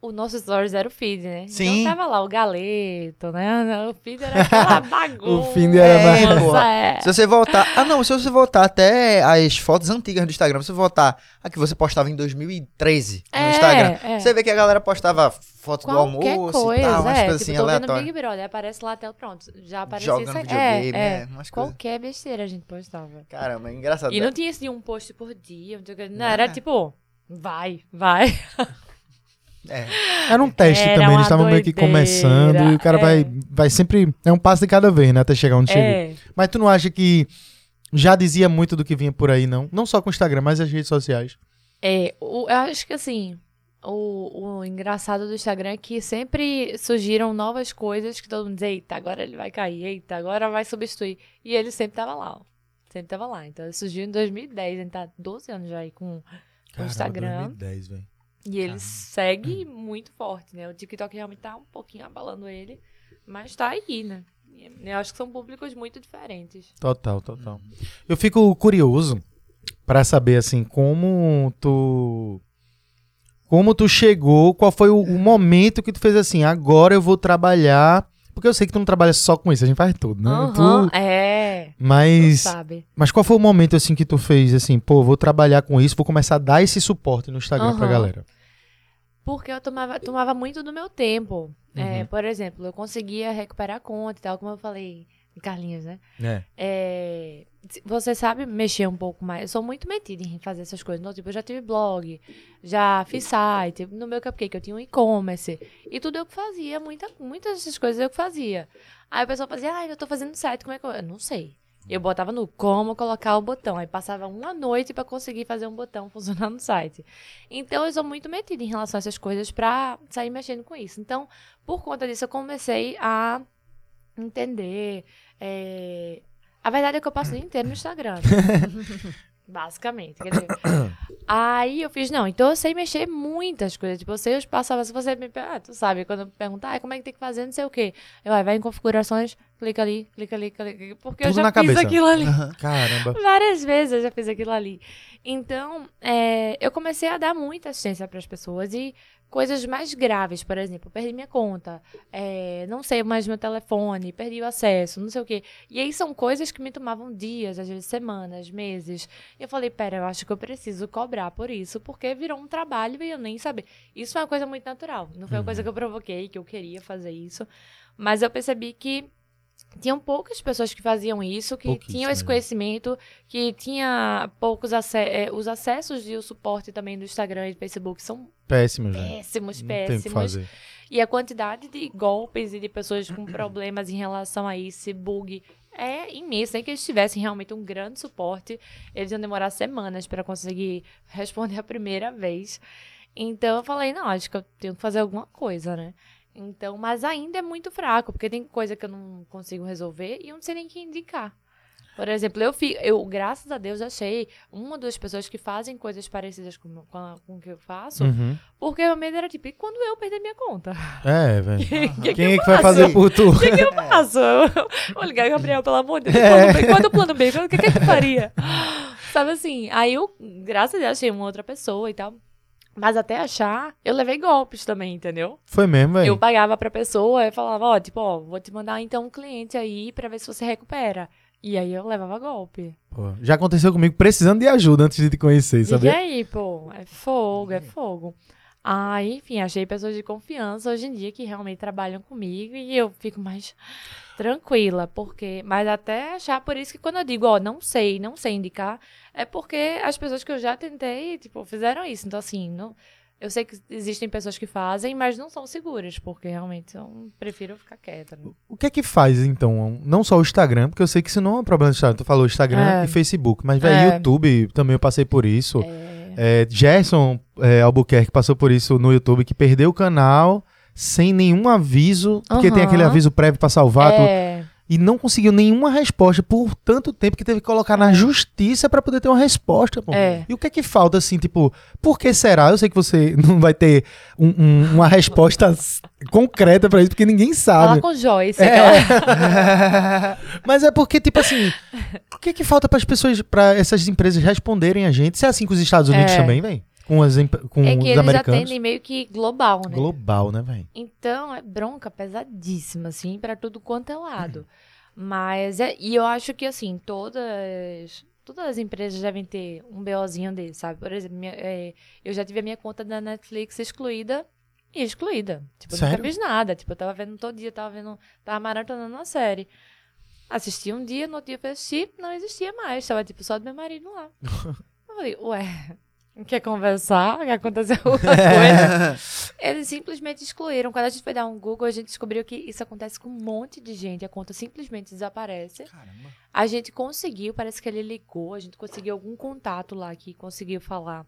o nosso stories era o feed, né? Sim. Então tava lá o galeto, né? O feed era aquela bagunça. feed era mais- Nossa, porra. é. Se você voltar. Ah, não, se você voltar até as fotos antigas do Instagram, se você voltar a que você postava em 2013 no É, Instagram, é. você vê que a galera postava foto do Qualquer almoço coisa, e tal, umas é. coisas tipo, assim aleatórias. Big Brother, aparece lá até pronto. Já apareceu Jogando isso é, é, é. Qualquer besteira a gente postava. Caramba, é engraçado. E não tinha assim um post por dia. não o. Não, era tipo, vai, vai. É. Era um teste Era também, eles estavam meio que começando e o cara é. vai, vai sempre. É um passo de cada vez, né? Até chegar onde chegou. É. Mas tu não acha que já dizia muito do que vinha por aí, não? Não só com o Instagram, mas as redes sociais. É, eu acho que assim, o, o engraçado do Instagram é que sempre surgiram novas coisas que todo mundo dizia, eita, agora ele vai cair, eita, agora vai substituir. E ele sempre tava lá, ó. Sempre tava lá. Então ele surgiu em 2010, a gente tá 12 anos já aí com o Instagram. 2010, velho. E ele segue muito forte, né? O TikTok realmente tá um pouquinho abalando ele, mas tá aí, né? Eu acho que são públicos muito diferentes. Total, total. Eu fico curioso pra saber, assim, como tu. Como tu chegou, qual foi o, o momento que tu fez assim, agora eu vou trabalhar. Porque eu sei que tu não trabalha só com isso, a gente faz tudo, né? Aham, Tu- é. Mas, mas qual foi o momento assim que tu fez assim, pô, vou trabalhar com isso, vou começar a dar esse suporte no Instagram pra Aham. galera? Porque eu tomava, tomava muito do meu tempo. É, Uhum. por exemplo, eu conseguia recuperar a conta e tal, como eu falei, Carlinhos, né? É. É, você sabe mexer um pouco mais. Eu sou muito metida em fazer essas coisas. Então, tipo, eu já tive blog, já fiz site, no meu cupcake eu tinha um e-commerce. E tudo eu que fazia, muita, muitas dessas coisas eu que fazia. Aí a pessoa fazia, ah, eu tô fazendo site, como é que eu. Eu não sei. Eu botava no como colocar o botão. Aí passava uma noite pra conseguir fazer um botão funcionar no site. Então eu sou muito metida em relação a essas coisas pra sair mexendo com isso. Então, por conta disso, eu comecei a entender. é, A verdade é que eu passo o dia inteiro no Instagram. Basicamente. Quer dizer, aí eu fiz, não, então eu sei mexer muitas coisas. Tipo, eu sei os passos a passo. Se você me ah, tu sabe, quando eu perguntar, ah, como é que tem que fazer, não sei o quê. Eu, ah, vai em configurações, clica ali, clica ali, clica ali. Porque Tudo eu já na fiz cabeça. aquilo ali. Caramba. Várias vezes eu já fiz aquilo ali. Então, é, eu comecei a dar muita assistência para as pessoas e coisas mais graves, por exemplo, perdi minha conta, é, não sei mais meu telefone, perdi o acesso, não sei o quê. E aí são coisas que me tomavam dias, às vezes semanas, meses. E eu falei, pera, eu acho que eu preciso cobrar por isso, porque virou um trabalho e eu nem sabia. Isso é uma coisa muito natural. Não foi uma coisa que eu provoquei, que eu queria fazer isso. Mas eu percebi que tinham poucas pessoas que faziam isso, que tinham esse Pouquíssimas. conhecimento, que tinha poucos ace eh, os acessos e o suporte também do Instagram e do Facebook são péssimos, o que péssimos. fazer. E a quantidade de golpes e de pessoas com problemas em relação a isso, bug, é imensa. Nem que eles tivessem realmente um grande suporte, eles iam demorar semanas para conseguir responder a primeira vez. Então eu falei, não, acho que eu tenho que fazer alguma coisa, né? Então, mas ainda é muito fraco, porque tem coisa que eu não consigo resolver e eu não sei nem quem indicar. Por exemplo, eu, fi, eu graças a Deus, achei uma ou duas pessoas que fazem coisas parecidas com, com, a- com o que eu faço, Uhum. porque o meu medo era tipo, e quando eu perder minha conta? É, velho. Que- que Quem é eu que vai fazer por tu? O que, que eu faço? Eu- Vou ligar, Gabriel, pelo amor de Deus. É. É o plano B? O que, que é que eu faria? Sabe assim? Aí eu, graças a Deus, achei uma outra pessoa e tal. Mas até achar, eu levei golpes também, entendeu? Foi mesmo, Eu velho. pagava pra pessoa e falava, ó, tipo, ó, vou te mandar então um cliente aí pra ver se você recupera. E aí eu levava golpe. Pô, Já aconteceu comigo precisando de ajuda antes de te conhecer, E sabia? aí, pô, é fogo, é fogo. Aí, enfim, achei pessoas de confiança hoje em dia que realmente trabalham comigo e eu fico mais tranquila, porque. Mas até achar por isso que quando eu digo, ó, não sei, não sei indicar, é porque as pessoas que eu já tentei, tipo, fizeram isso. Então, assim, não. Eu sei que existem pessoas que fazem, mas não são seguras, porque realmente eu prefiro ficar quieta. Né? O que é que faz, então? Não só o Instagram, porque eu sei que isso não é um problema do Instagram. Tu falou Instagram É. e Facebook, mas, velho, É. YouTube também eu passei por isso. É, É, Gerson é, Albuquerque passou por isso no YouTube, que perdeu o canal sem nenhum aviso, porque tem Aham. aquele aviso prévio pra salvar, tu- é, e não conseguiu nenhuma resposta por tanto tempo que teve que colocar na justiça pra poder ter uma resposta, pô. É. E o que é que falta, assim, tipo, por que será? Eu sei que você não vai ter um- um- uma resposta concreta pra isso, porque ninguém fala sabe. com Joyce. É. Mas é porque, tipo assim, o que é que falta para as pessoas, para essas empresas responderem a gente? Se é assim com os Estados Unidos É. também, vem? Com, as, com É que os eles americanos? atendem meio que global, né? Global, né, velho? Então, é bronca pesadíssima, assim, pra tudo quanto é lado. Mas, é, e eu acho que, assim, todas, todas as empresas devem ter um BOzinho desse, sabe? Por exemplo, minha- é, eu já tive a minha conta da Netflix excluída e excluída. Tipo, eu Sério? nunca fiz nada. Tipo, eu tava vendo todo dia, tava vendo, tava maratonando uma série. Assisti um dia, no outro dia eu fui assistir, não existia mais. Tava, tipo, só do meu marido lá. eu falei, ué, quer conversar? Quer acontecer alguma coisa? Eles simplesmente excluíram. Quando a gente foi dar um Google, a gente descobriu que isso acontece com um monte de gente. A conta simplesmente desaparece. Caramba. A gente conseguiu, parece que ele ligou, a gente conseguiu algum contato lá que conseguiu falar.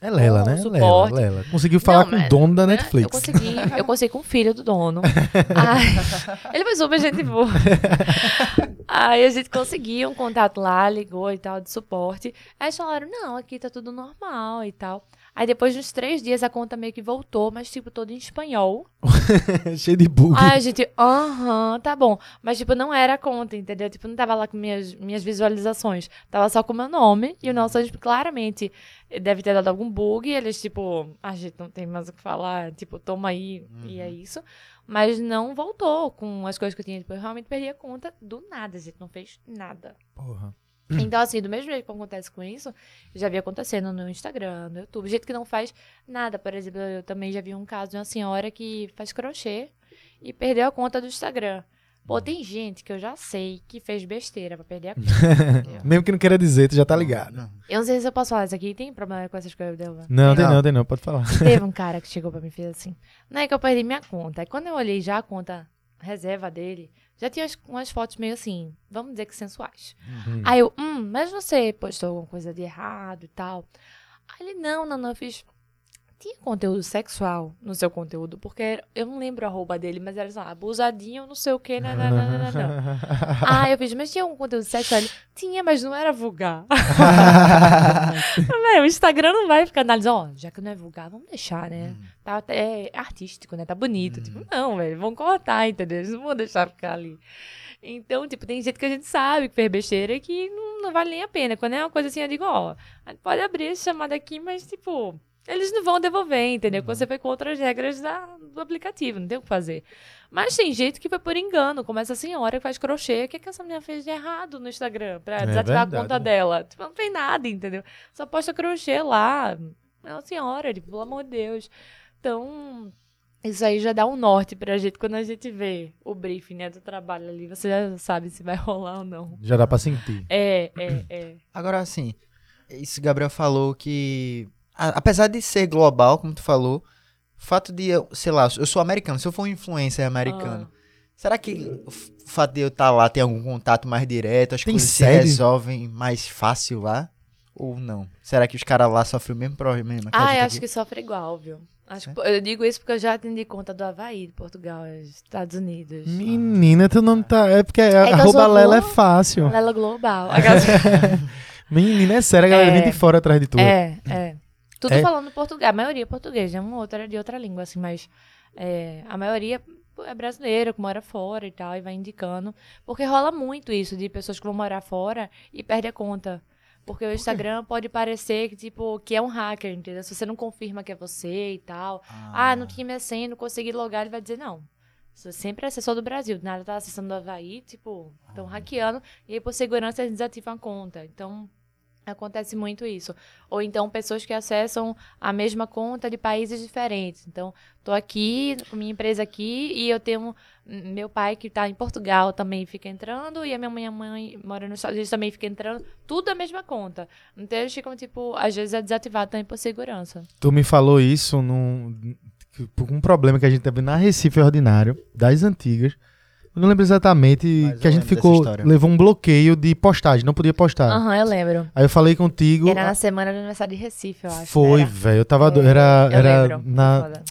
É Lela, né? Lela. Lela. Conseguiu falar Não, com o dono da né? Netflix. Eu consegui, eu consegui com o filho do dono. Ai, ele foi super gente boa. Aí a gente conseguiu um contato lá, ligou e tal, de suporte. Aí eles falaram, não, aqui tá tudo normal e tal. Aí depois de uns três dias a conta meio que voltou, mas tipo, todo em espanhol. Cheio de bug. Aí a gente, aham, tá bom. Mas, tipo, não era a conta, entendeu? Tipo, não tava lá com minhas, minhas visualizações. Tava só com o meu nome. E o nosso, tipo, claramente, deve ter dado algum bug. E eles, tipo, a gente não tem mais o que falar. Tipo, toma aí. E é isso. Mas não voltou com as coisas que eu tinha. Tipo, eu realmente perdi a conta do nada. A gente não fez nada. Porra. Então, assim, do mesmo jeito que acontece com isso, já vi acontecendo no Instagram, no YouTube. Gente que não faz nada. Por exemplo, eu também já vi um caso de uma senhora que faz crochê e perdeu a conta do Instagram. Pô, tem gente que eu já sei que fez besteira pra perder a conta. Mesmo que não queira dizer, tu já tá ligado. Eu não sei se eu posso falar isso aqui. Tem problema com essas coisas dela? Não, tem Não. tem não, pode falar. Teve um cara que chegou pra mim e fez assim. Não é que eu perdi minha conta. Aí quando eu olhei já a conta reserva dele, já tinha umas, umas fotos meio assim, vamos dizer que sensuais. Uhum. Aí eu, hum, mas você postou alguma coisa de errado e tal. Aí ele, não, não, não, eu fiz tinha conteúdo sexual no seu conteúdo, porque eu não lembro a roupa dele, mas era assim, ah, abusadinho, não sei o que, não, não, não, não, não. Ah, eu fiz, mas tinha algum conteúdo sexual? Ele, tinha, mas não era vulgar. Véi, o Instagram não vai ficar analisando, ó, já que não é vulgar, vamos deixar, né? Tá, é artístico, né? Tá bonito. Tipo, não, velho, vão cortar, entendeu? Eles não vão deixar ficar ali. Então, tipo, tem gente que a gente sabe que fez besteira que não, não vale nem a pena. Quando é uma coisa assim, eu digo, ó, pode abrir essa chamada aqui, mas, tipo, eles não vão devolver, entendeu? Porque você foi contra as regras da, do aplicativo, não tem o que fazer. Mas tem gente que foi por engano, como essa senhora que faz crochê. O que, é que essa menina fez de errado no Instagram pra É desativar verdade, a conta né? dela? Tipo, não fez nada, entendeu? Só posta crochê lá. É uma senhora, tipo, pelo amor de Deus. Então, isso aí já dá um norte pra gente quando a gente vê o briefing né, do trabalho ali. Você já sabe se vai rolar ou não. Já dá pra sentir. É, é, é. Agora, assim, isso Gabriel falou que, a- apesar de ser global, como tu falou, o fato de eu, sei lá, eu sou americano, se eu for um influencer americano, será que o fato de eu estar lá tem algum contato mais direto, as Tem coisas se série? resolvem mais fácil lá? Ou não? Será que os caras lá sofrem o mesmo problema? que Ah, eu aqui? acho que sofre igual, viu? Acho que- eu digo isso porque eu já atendi conta do Havaí, de Portugal, Estados Unidos. Menina, tu não tá. É porque eu arroba Lela é fácil. Lela Global. Menina, é sério, a galera É. vem de fora atrás de tudo. É, é. Tudo É. falando português. A maioria é português, né? Uma outra é de outra língua, assim, mas é, a maioria é brasileira, que mora fora e tal, e vai indicando. Porque rola muito isso de pessoas que vão morar fora e perdem a conta. Porque o Instagram pode parecer que, tipo, que é um hacker, entendeu? Se você não confirma que é você e tal. Ah, não tinha minha senha, não consegui logar, ele vai dizer, não. Você sempre é assessor do Brasil, nada tá acessando do Havaí, tipo, estão hackeando, e aí por segurança eles desativam a conta. Então, acontece muito isso. Ou então pessoas que acessam a mesma conta de países diferentes. Então, tô aqui, minha empresa aqui, e eu tenho meu pai que tá em Portugal também fica entrando, e a minha mãe, a mãe mora nos Estados Unidos também fica entrando, tudo a mesma conta. Então eles ficam, tipo, às vezes é desativado também por segurança. Tu me falou isso num, um problema que a gente teve na Recife Ordinário, das antigas. Eu não lembro exatamente Mas que a gente ficou. Levou um bloqueio de postagem, não podia postar. Aham, eu lembro. Aí eu falei contigo. Era na semana do aniversário de Recife, eu acho. Foi, Era. velho. Eu tava. do- É, Era, eu era, lembro. na, Foda.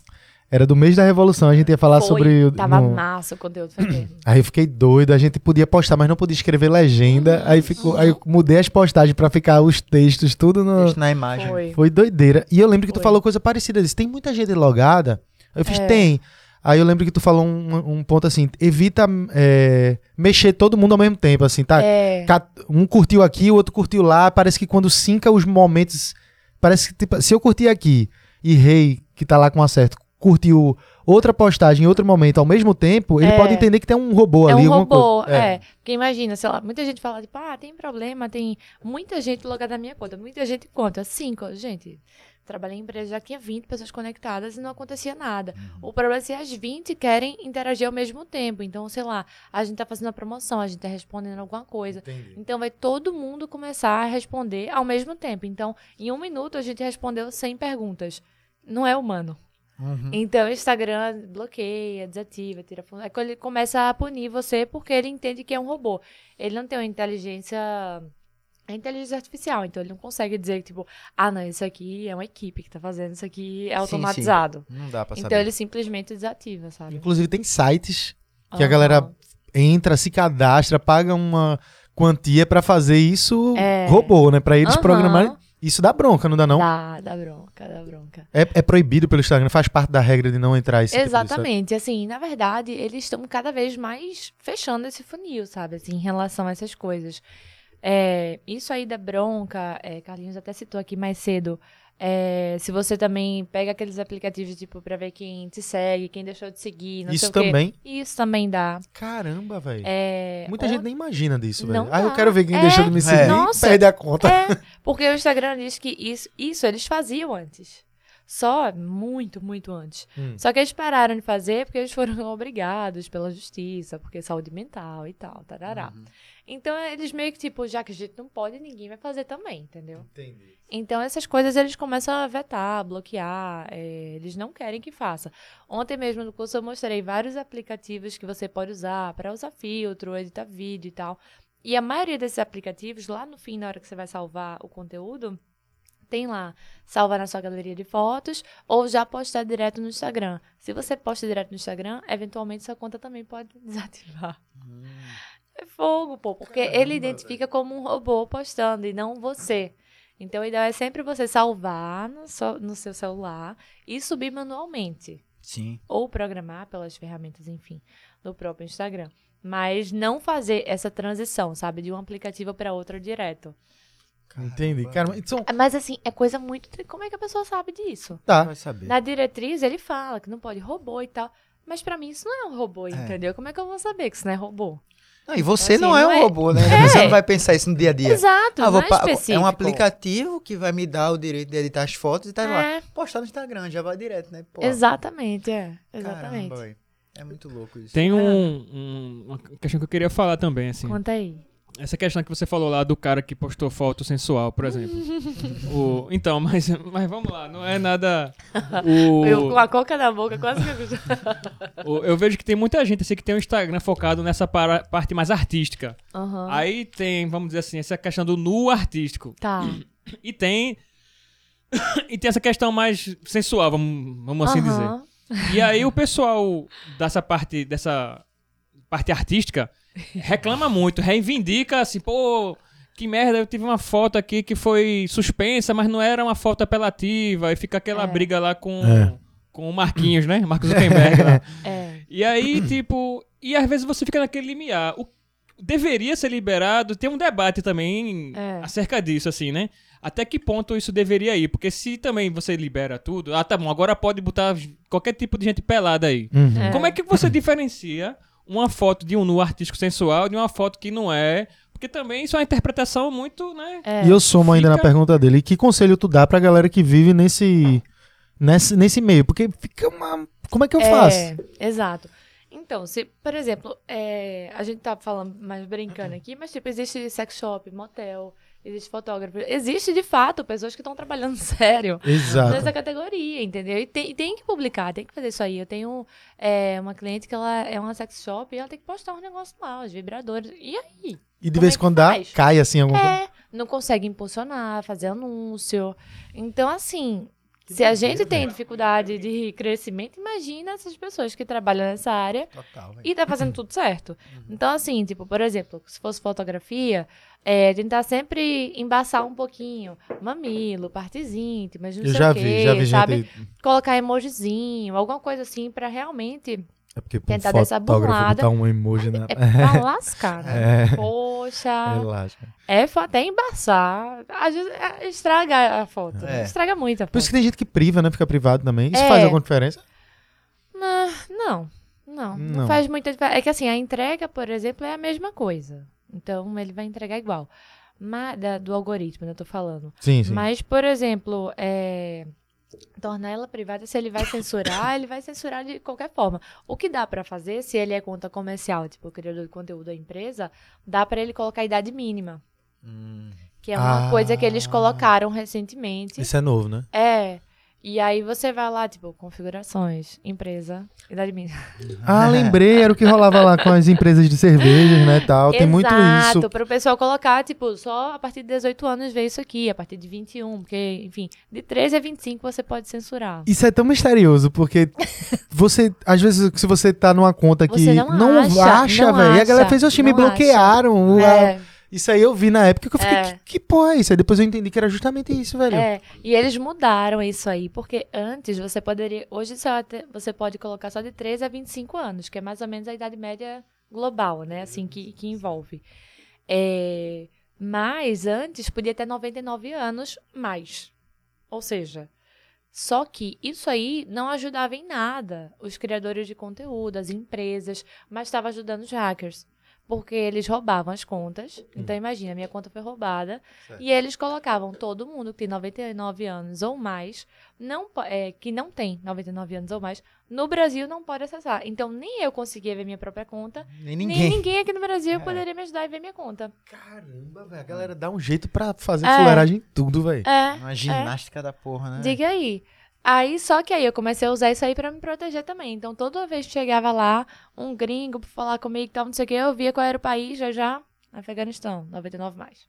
era do mês da Revolução, a gente ia falar Foi, sobre. Tava no- massa o conteúdo. Aí eu fiquei doido, a gente podia postar, mas não podia escrever legenda. Aí ficou, aí eu mudei as postagens pra ficar os textos tudo no. Texto na imagem. Foi. Foi doideira. E eu lembro que tu Foi. falou coisa parecida disso. Tem muita gente logada. Eu fiz, É. tem. Aí eu lembro que tu falou um, um ponto assim, evita é, mexer todo mundo ao mesmo tempo, assim, tá? É. Um curtiu aqui, o outro curtiu lá. Parece que quando sinca os momentos. Parece que, tipo, se eu curtir aqui e Rei, que tá lá com acerto, curtiu outra postagem em outro momento ao mesmo tempo, ele É. pode entender que tem um robô É ali. um alguma robô, coisa. é. Porque imagina, sei lá, muita gente fala, tipo, ah, tem problema, tem muita gente logada na minha conta, muita gente conta, cinco, gente. Trabalhei em empresa, já tinha 20 pessoas conectadas e não acontecia nada. O problema é se as 20 querem interagir ao mesmo tempo. Então, sei lá, a gente tá fazendo a promoção, a gente tá respondendo alguma coisa. Entendi. Então vai todo mundo começar a responder ao mesmo tempo. Então, em um minuto a gente respondeu 100 perguntas. Não é humano. Uhum. Então o Instagram bloqueia, desativa, tira fundo. Aí quando ele começa a punir você porque ele entende que é um robô. Ele não tem uma inteligência. É inteligência artificial, então ele não consegue dizer, tipo, ah, não, isso aqui é uma equipe que tá fazendo, isso aqui é sim. automatizado. Não dá pra Então saber. ele simplesmente desativa, sabe? Inclusive tem sites que a Aham. galera entra, se cadastra, paga uma quantia pra fazer isso É. robô, né? Pra eles Aham. programarem. Isso dá bronca, não dá não? Dá, dá bronca, dá bronca. É, é proibido pelo Instagram, faz parte da regra de não entrar esse tipo. Exatamente. Assim, na verdade, eles estão cada vez mais fechando esse funil, sabe? Assim, em relação a essas coisas. É, isso aí da bronca, é, Carlinhos até citou aqui mais cedo. é, se você também pega aqueles aplicativos, tipo, pra ver quem te segue, quem deixou de seguir, não sei Isso o quê. também. Isso também dá. Caramba, velho. É, Muita on- gente nem imagina disso, velho. Ah, eu quero ver quem É. deixou de me seguir e Nossa. perde a conta. É, porque o Instagram diz que isso, isso eles faziam antes. Só muito, muito antes. Hum. Só que eles pararam de fazer porque eles foram obrigados pela justiça, porque saúde mental e tal, tarará. Uhum. Então eles meio que, tipo, já que a gente não pode, ninguém vai fazer também, entendeu? Entendi. Então essas coisas eles começam a vetar, bloquear, é, eles não querem que faça. Ontem mesmo no curso eu mostrei vários aplicativos que você pode usar para usar filtro, editar vídeo e tal. E a maioria desses aplicativos, lá no fim, na hora que você vai salvar o conteúdo, tem lá, salva na sua galeria de fotos ou já postar direto no Instagram. Se você posta direto no Instagram, eventualmente sua conta também pode desativar. É fogo, pô, porque ele identifica como um robô postando e não você. Então, a ideia é sempre você salvar no seu, no seu celular e subir manualmente. Sim. Ou programar pelas ferramentas, enfim, do próprio Instagram. Mas não fazer essa transição, sabe? De um aplicativo para outro direto. Entendi. Cara, então, É, Mas assim, é coisa muito. Como é que a pessoa sabe disso? tá. Vai saber. Na diretriz, ele fala que não pode robô e tal. Mas pra mim, isso não é um robô, É. entendeu? Como é que eu vou saber que isso não é robô? Não, e você Assim, não é não um é- robô, né? Você não vai pensar isso no dia a dia. Exato, Ah, não vou é é um aplicativo que vai me dar o direito de editar as fotos e tá lá. É, Postar no Instagram, já vai direto, né? Pô, exatamente, é. Exatamente. Caramba, é muito louco isso. Tem um, um- uma questão que eu queria falar também, assim. Conta aí. Essa questão que você falou lá do cara que postou foto sensual, por exemplo. O- então, mas, mas vamos lá, não é nada. O, Eu com a coca na boca, quase que eu. o- eu vejo que tem muita gente assim, que tem um Instagram focado nessa para- parte mais artística. Aham. Aí tem, vamos dizer assim, essa questão do nu artístico. Tá. E tem. e tem essa questão mais sensual, vamos, vamos assim dizer. Aham. E aí o pessoal dessa parte, dessa parte artística reclama muito, reivindica assim, pô, que merda, eu tive uma foto aqui que foi suspensa, mas não era uma foto apelativa, e fica aquela É. briga lá com, É. com o Marquinhos, né? Marcos Zuckerberg lá. É. E aí, tipo, e às vezes você fica naquele limiar. O, deveria ser liberado, tem um debate também É. acerca disso, assim, né? Até que ponto isso deveria ir? Porque se também você libera tudo, ah, tá bom, agora pode botar qualquer tipo de gente pelada aí. Uhum. É. Como é que você diferencia uma foto de um nu artístico sensual de uma foto que não é? Porque também isso é uma interpretação muito, né? É. E eu somo ainda na Fica- pergunta dele. Que conselho tu dá pra galera que vive nesse, nesse, nesse meio? Porque fica uma. Como é que eu faço? É, exato. Então, se, por exemplo, é, a gente tá falando mais brincando aqui, mas tipo, existe sex shop, motel, existe fotógrafo. Existe, de fato, pessoas que estão trabalhando sério Exato. nessa categoria, entendeu? E tem, tem que publicar, tem que fazer isso aí. Eu tenho é, uma cliente que ela é uma sex shop e ela tem que postar um negócio lá, os vibradores. E aí? E de Como vez é em que quando dá, cai assim alguma coisa. É, não consegue impulsionar, fazer anúncio. Então, assim, se a gente tem dificuldade de crescimento, imagina essas pessoas que trabalham nessa área Total, e tá fazendo tudo certo. Então, assim, tipo, por exemplo, se fosse fotografia, é, tentar sempre embaçar um pouquinho. Mamilo, partes íntimas, não Eu sei já o quê, vi, já vi sabe? gente. Colocar emojizinho, alguma coisa assim pra realmente É porque um Tentar dar essa fotógrafo burlada. botar um emoji na. é pra lascar, né? É. Poxa. Relaxa. É até embaçar. Às vezes é, estraga a foto. É. Estraga muito a Por foto. isso que tem gente que priva, né? Fica privado também. Isso É. faz alguma diferença? Não, não, não, não. Não. faz muita diferença. É que assim, a entrega, por exemplo, é a mesma coisa. Então ele vai entregar igual. Mas, da- do algoritmo, né? Eu tô falando. Sim, sim. Mas, por exemplo, é, tornar ela privada, se ele vai censurar, ele vai censurar de qualquer forma. O que dá pra fazer, se ele é conta comercial, tipo o criador de conteúdo da empresa, dá pra ele colocar a idade mínima. Hum. Que é uma Ah. coisa que eles colocaram recentemente. Isso é novo, né? É. E aí você vai lá, tipo, configurações, empresa, idade mínima. Ah, lembrei, era o que rolava lá com as empresas de cervejas, né, tal. Tem muito isso. Exato, para o pessoal colocar, tipo, só a partir de 18 anos ver isso aqui, a partir de 21, porque, enfim, de 13 a 25 você pode censurar. Isso é tão misterioso, porque você, às vezes, se você tá numa conta que Você não acha, acha, não velho, e a galera fez, oxe, me não bloquearam. É, Isso aí eu vi na época que eu fiquei, É. que, que porra é isso? Aí depois eu entendi que era justamente isso, velho. é, e eles mudaram isso aí, porque antes você poderia, hoje você pode colocar só de 13 a 25 anos, que é mais ou menos a idade média global, né, assim, que, que envolve. É, mas antes podia ter 99 anos mais. Ou seja, só que isso aí não ajudava em nada os criadores de conteúdo, as empresas, mas estava ajudando os hackers. Porque eles roubavam as contas. Então, imagina, minha conta foi roubada. E eles colocavam todo mundo que tem 99 anos ou mais, não, é, que não tem 99 anos ou mais, no Brasil não pode acessar. Então, nem eu conseguia ver minha própria conta, Nem nem ninguém. ninguém aqui no Brasil É. poderia me ajudar e ver minha conta. Caramba, velho. A galera dá um jeito pra fazer É. fuleiragem em tudo, velho. É. Uma ginástica da porra, né? Diga aí. Aí, só que aí eu comecei a usar isso aí pra me proteger também. Então, toda vez que chegava lá, um gringo pra falar comigo e tal, não sei o que, eu via qual era o país, já já, Afeganistão, 99 mais.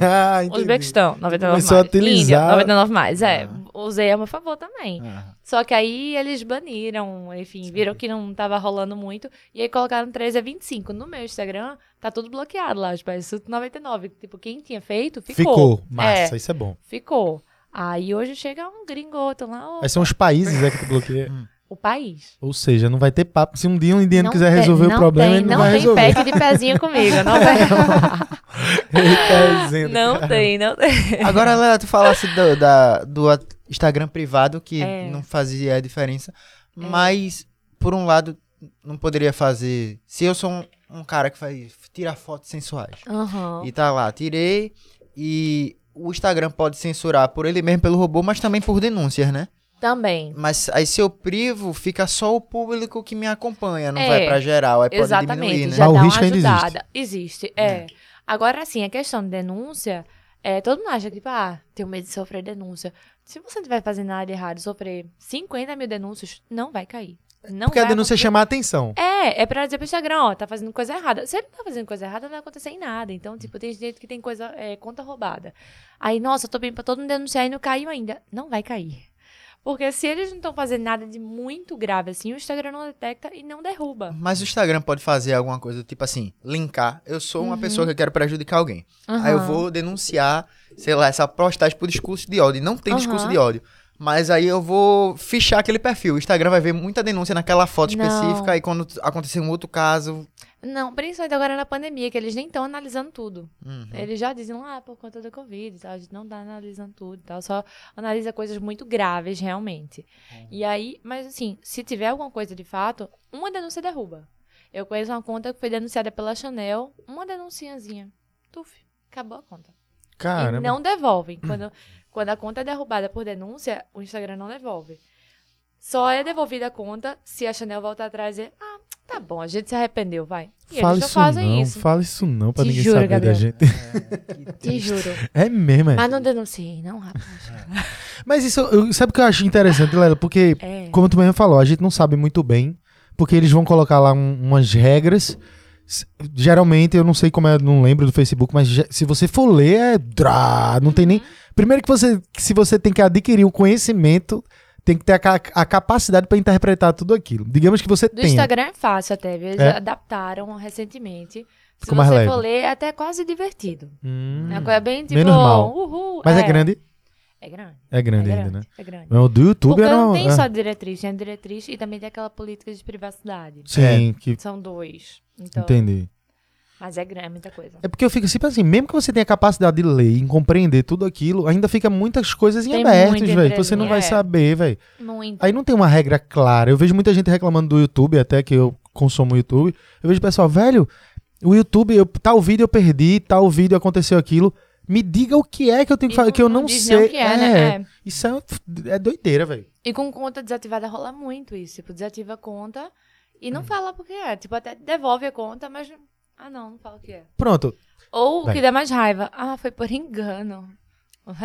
Ah, entendi. Uzbequistão, 99 Começou a mais. utilizar- Índia, 99 mais. É, Ah. usei a meu favor também. Ah. Só que aí eles baniram, enfim, viram que não tava rolando muito. E aí colocaram 13 a 25. No meu Instagram, tá tudo bloqueado lá, tipo, é 99. Tipo, quem tinha feito, ficou. Ficou. Massa, É, isso é bom. ficou. Aí hoje chega um gringo outro lá, ó, Mas são os países é, que tu bloqueia. o país. Ou seja, não vai ter papo. Se um dia um indiano Não quiser tem- resolver o não problema, tem, ele não, não vai tem resolver. pack de pezinho comigo, não tem. Ele tá dizendo, não cara. tem, não tem. Agora, Léo, tu falasse do, da, do Instagram privado, que É. não fazia diferença. Mas, por um lado, não poderia fazer. Se eu sou um, um cara que faz, tira fotos sensuais. Aham. E tá lá, tirei. E o Instagram pode censurar por ele mesmo, pelo robô, mas também por denúncias, né? Também. Mas aí se eu privo, fica só o público que me acompanha, não É, vai pra geral. Aí pode Exatamente, diminuir, né? já Mas o dá uma risco ainda existe. ajudada. Existe, é. Agora, assim, a questão de denúncia, é, todo mundo acha que, tipo, ah, tenho medo de sofrer denúncia. Se você não estiver fazendo nada de errado e sofrer 50 mil denúncias, não vai cair. Não Porque a vai denúncia acontecer. chama a atenção. É, é pra dizer pro Instagram, ó, tá fazendo coisa errada. Se ele tá fazendo coisa errada, não vai acontecer em nada. Então, tipo, tem gente que tem coisa, é, conta roubada. Aí, nossa, eu tô pedindo pra todo mundo denunciar e não caiu ainda. Não vai cair. Porque se eles não estão fazendo nada de muito grave assim, o Instagram não detecta e não derruba. Mas o Instagram pode fazer alguma coisa, tipo assim, linkar. Eu sou uma Uhum. pessoa que eu quero prejudicar alguém. Aí eu vou denunciar, sei lá, essa postagem por discurso de ódio. Não tem discurso Aham. de ódio. Mas aí eu vou fichar aquele perfil. O Instagram vai ver muita denúncia naquela foto Não. específica. E quando acontecer um outro caso. Não, principalmente agora na pandemia, que eles nem estão analisando tudo. uhum. Eles já dizem ah, por conta da Covid e tal, a gente não tá analisando tudo e tal, só analisa coisas muito graves, realmente. E aí, mas assim, se tiver alguma coisa de fato, uma denúncia derruba. Eu conheço uma conta que foi denunciada pela Chanel, uma denunciazinha. Tuf, acabou a conta. Caramba. E não devolvem. Quando, quando a conta é derrubada por denúncia, o Instagram não devolve. Só é devolvida a conta se a Chanel voltar atrás e dizer, ah, tá bom, a gente se arrependeu, vai. E Fala eles isso fazem não, isso. fala isso não pra Te ninguém juro, saber Gabriel. da gente. Te juro. É mesmo, é. Mas não denunciei, não, rapaz. Mas isso, eu- sabe o que eu acho interessante, Lela? Porque, É. como tu mesmo falou, a gente não sabe muito bem, porque eles vão colocar lá um- umas regras. Geralmente, eu não sei como é, não lembro do Facebook, mas se você for ler, é. drá, não tem nem. Primeiro que você, que se você tem que adquirir o conhecimento, tem que ter a, a capacidade para interpretar tudo aquilo. Digamos que você Do tenha. Instagram é fácil até, viu? eles É? adaptaram recentemente. Se Ficou você for ler, é até quase divertido. Hum, É uma coisa bem tipo, menos mal. uhul. mas é, grande? É grande. É grande é ainda, grande, né? É grande. Mas o do YouTube Porque era. não tem é. só diretriz, tem a diretriz e também tem aquela política de privacidade. Sim, que. São dois. Então, Entendi. Mas é grande, é muita coisa. É porque eu fico sempre assim, mesmo que você tenha capacidade de ler e compreender tudo aquilo, ainda fica muitas coisas em muito velho. Você não vai é. saber, velho. Muito. Aí não tem uma regra clara. Eu vejo muita gente reclamando do YouTube, até que eu consumo o YouTube. Eu vejo o pessoal, velho, o YouTube, eu, tal vídeo eu perdi, tal vídeo aconteceu aquilo. Me diga o que é que eu tenho que fazer, não- que eu não não sei. o que é, né? É. Isso é, é doideira, velho. E com conta desativada rola muito isso. Tipo, desativa a conta e Hum. não fala porque é. Tipo, até devolve a conta, mas. Ah, não, não fala o que é. Pronto. Ou o Vai. que dá mais raiva. Ah, foi por engano.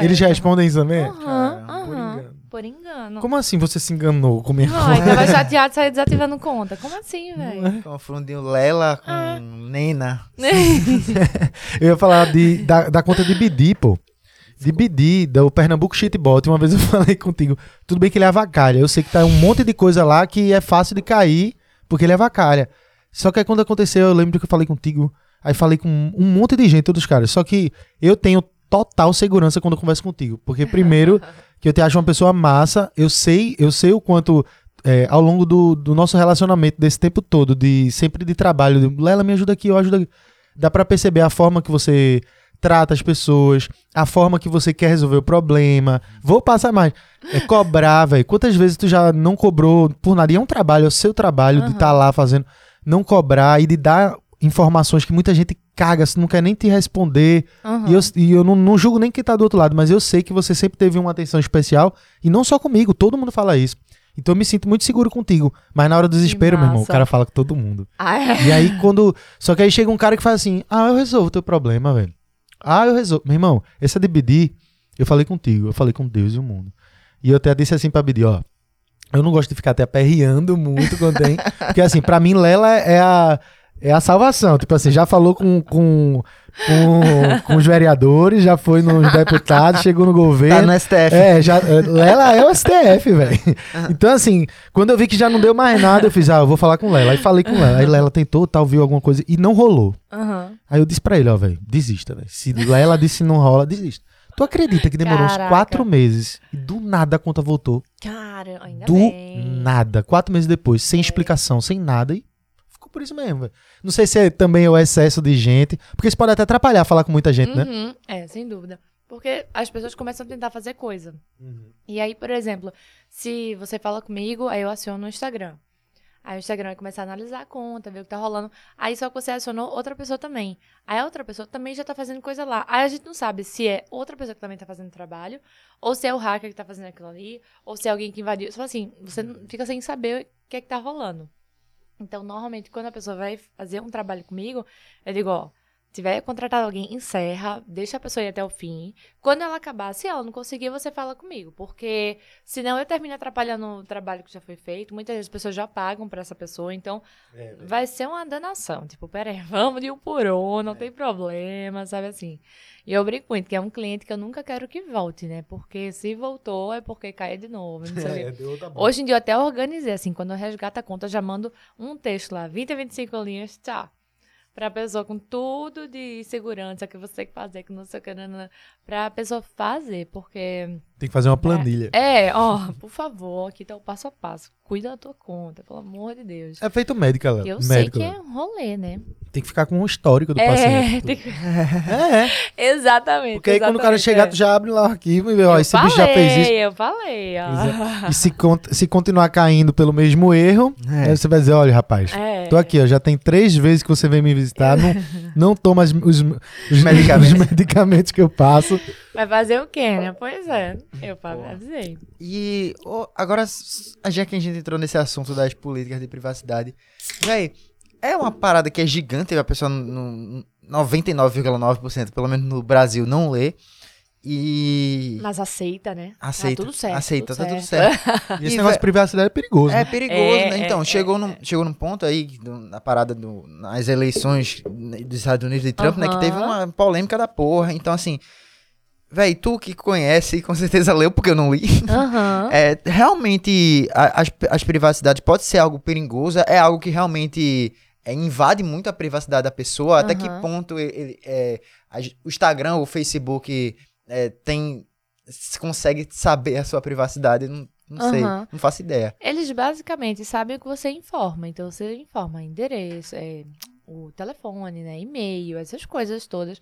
Eles já respondem isso também? Aham, Caramba, por aham. engano. Por engano. Como assim você se enganou com minha Ai, tava chateado sair desativando conta. Como assim, velho? Confundiu Lela com Ah. Nena. Eu ia falar de, da, da conta de Bidi, pô. De Bidi, do Pernambuco Shitbot. Uma vez eu falei contigo. Tudo bem que ele é avacalha. Eu sei que tá um monte de coisa lá que é fácil de cair, porque ele é avacalha. Só que aí quando aconteceu, eu lembro que eu falei contigo. Aí falei com um monte de gente, todos os caras. Só que eu tenho total segurança quando eu converso contigo. Porque primeiro, que eu te acho uma pessoa massa, eu sei, eu sei o quanto. é, ao longo do, do nosso relacionamento, desse tempo todo, de sempre de trabalho, de, Lela, me ajuda aqui, eu ajudo aqui. Dá pra perceber a forma que você trata as pessoas, a forma que você quer resolver o problema. Vou passar mais. É cobrar, velho. Quantas vezes tu já não cobrou por nada? E é um trabalho, é o seu trabalho de Aham. estar lá fazendo. Não cobrar e de dar informações que muita gente caga, não quer nem te responder. Aham. E eu, e eu não, não julgo nem quem tá do outro lado, mas eu sei que você sempre teve uma atenção especial. E não só comigo, todo mundo fala isso. Então eu me sinto muito seguro contigo. Mas na hora do desespero, meu irmão, o cara fala com todo mundo. Ah, é. E aí quando. Só que aí chega um cara que faz assim: Ah, eu resolvo o teu problema, velho. Ah, eu resolvo. Meu irmão, essa de BD, eu falei contigo, eu falei com Deus e o mundo. E eu até disse assim pra BD, ó. Eu não gosto de ficar até aperreando muito quando tem. Porque assim, pra mim, Lela é a. é a salvação. Tipo assim, já falou com, com, com, com os vereadores, já foi nos deputados, chegou no Tá governo. no STF. É, já, Lela é o STF, velho. Então, assim, quando eu vi que já não deu mais nada, eu fiz, ah, eu vou falar com Lela. Aí falei com Lela. Aí Lela tentou, tal, viu alguma coisa e não rolou. Aham. Aí eu disse pra ele, ó, velho, desista, velho. Se Lela disse não rola, desista. Tu acredita que demorou uns Caraca. quatro meses e do nada a conta voltou? Cara, ainda do bem. nada. Quatro meses depois, sem explicação, sem nada e ficou por isso mesmo, velho. Não sei se é também o excesso de gente, porque isso pode até atrapalhar falar com muita gente, né? Uhum, É, sem dúvida. Porque as pessoas começam a tentar fazer coisa. E aí, por exemplo, se você fala comigo, aí eu aciono o Instagram. Aí o Instagram vai começar a analisar a conta, ver o que tá rolando. Aí só que você acionou outra pessoa também. Aí a outra pessoa também já tá fazendo coisa lá. Aí a gente não sabe se é outra pessoa que também tá fazendo trabalho, ou se é o hacker que tá fazendo aquilo ali, ou se é alguém que invadiu. Só assim, você não- fica sem saber o que é que tá rolando. Então, normalmente, quando a pessoa vai fazer um trabalho comigo, eu digo, ó, tiver contratado alguém, encerra, deixa a pessoa ir até o fim. Quando ela acabar, se ela não conseguir, você fala comigo. Porque senão eu termino atrapalhando o trabalho que já foi feito. Muitas vezes as pessoas já pagam pra essa pessoa, então vai ser uma danação. Tipo, peraí, vamos de um por um, não tem problema, sabe assim. E eu brinco muito, que é um cliente que eu nunca quero que volte, né? Porque se voltou é porque cai de novo. Quê. Hoje em dia eu até organizei, assim, quando eu resgato a conta, eu já mando um texto lá, 20 a 25 linhas, tchau. Pra pessoa com tudo de segurança que você tem que fazer, que não sei o que, nanana, pra pessoa fazer, porque. Tem que fazer uma planilha. É, ó, por favor, aqui tá o passo a passo. Cuida da tua conta, pelo amor de Deus. É, feito médica, Léo. eu sei médico, que é um rolê, né? Tem que ficar com um histórico do é, paciente. tem que- É, é. exatamente. Porque aí quando o cara chegar, é. tu já abre lá o arquivo e vê, ó, Eu esse bicho já fez isso. falei, Eu falei, ó. E se, con- se continuar caindo pelo mesmo erro, É. aí você vai dizer, olha, rapaz, É. tô aqui, ó, já tem três vezes que você vem me visitar, não, não toma as- os, os Medicamentos. os medicamentos que eu passo. Vai fazer o quê, né? Pois é. Eu fa- avisei. E ô, agora, já que a gente entrou nesse assunto das políticas de privacidade, véi, é uma parada que é gigante, a pessoa no, no 99,9%, pelo menos no Brasil, não lê. E Mas aceita, né? aceita, Tá tudo certo. aceita, tudo tá tudo certo. E esse E, negócio de privacidade é perigoso. É né? perigoso, É, né? é, Então, é, chegou, é. num, chegou num ponto aí, na parada do, nas eleições dos Estados Unidos de Trump, né? Que teve uma polêmica da porra. Então, assim, véi, tu que conhece, com certeza leu, porque eu não li. Aham. É, realmente, a- as, as privacidades pode ser algo perigoso, é algo que realmente é, invade muito a privacidade da pessoa. Até que ponto ele, ele- é, as- o Instagram, o Facebook é, tem consegue saber a sua privacidade? Não, não sei, Aham. não faço ideia. Eles basicamente sabem o que você informa. Então você informa endereço, é, o telefone, né, e-mail, essas coisas todas.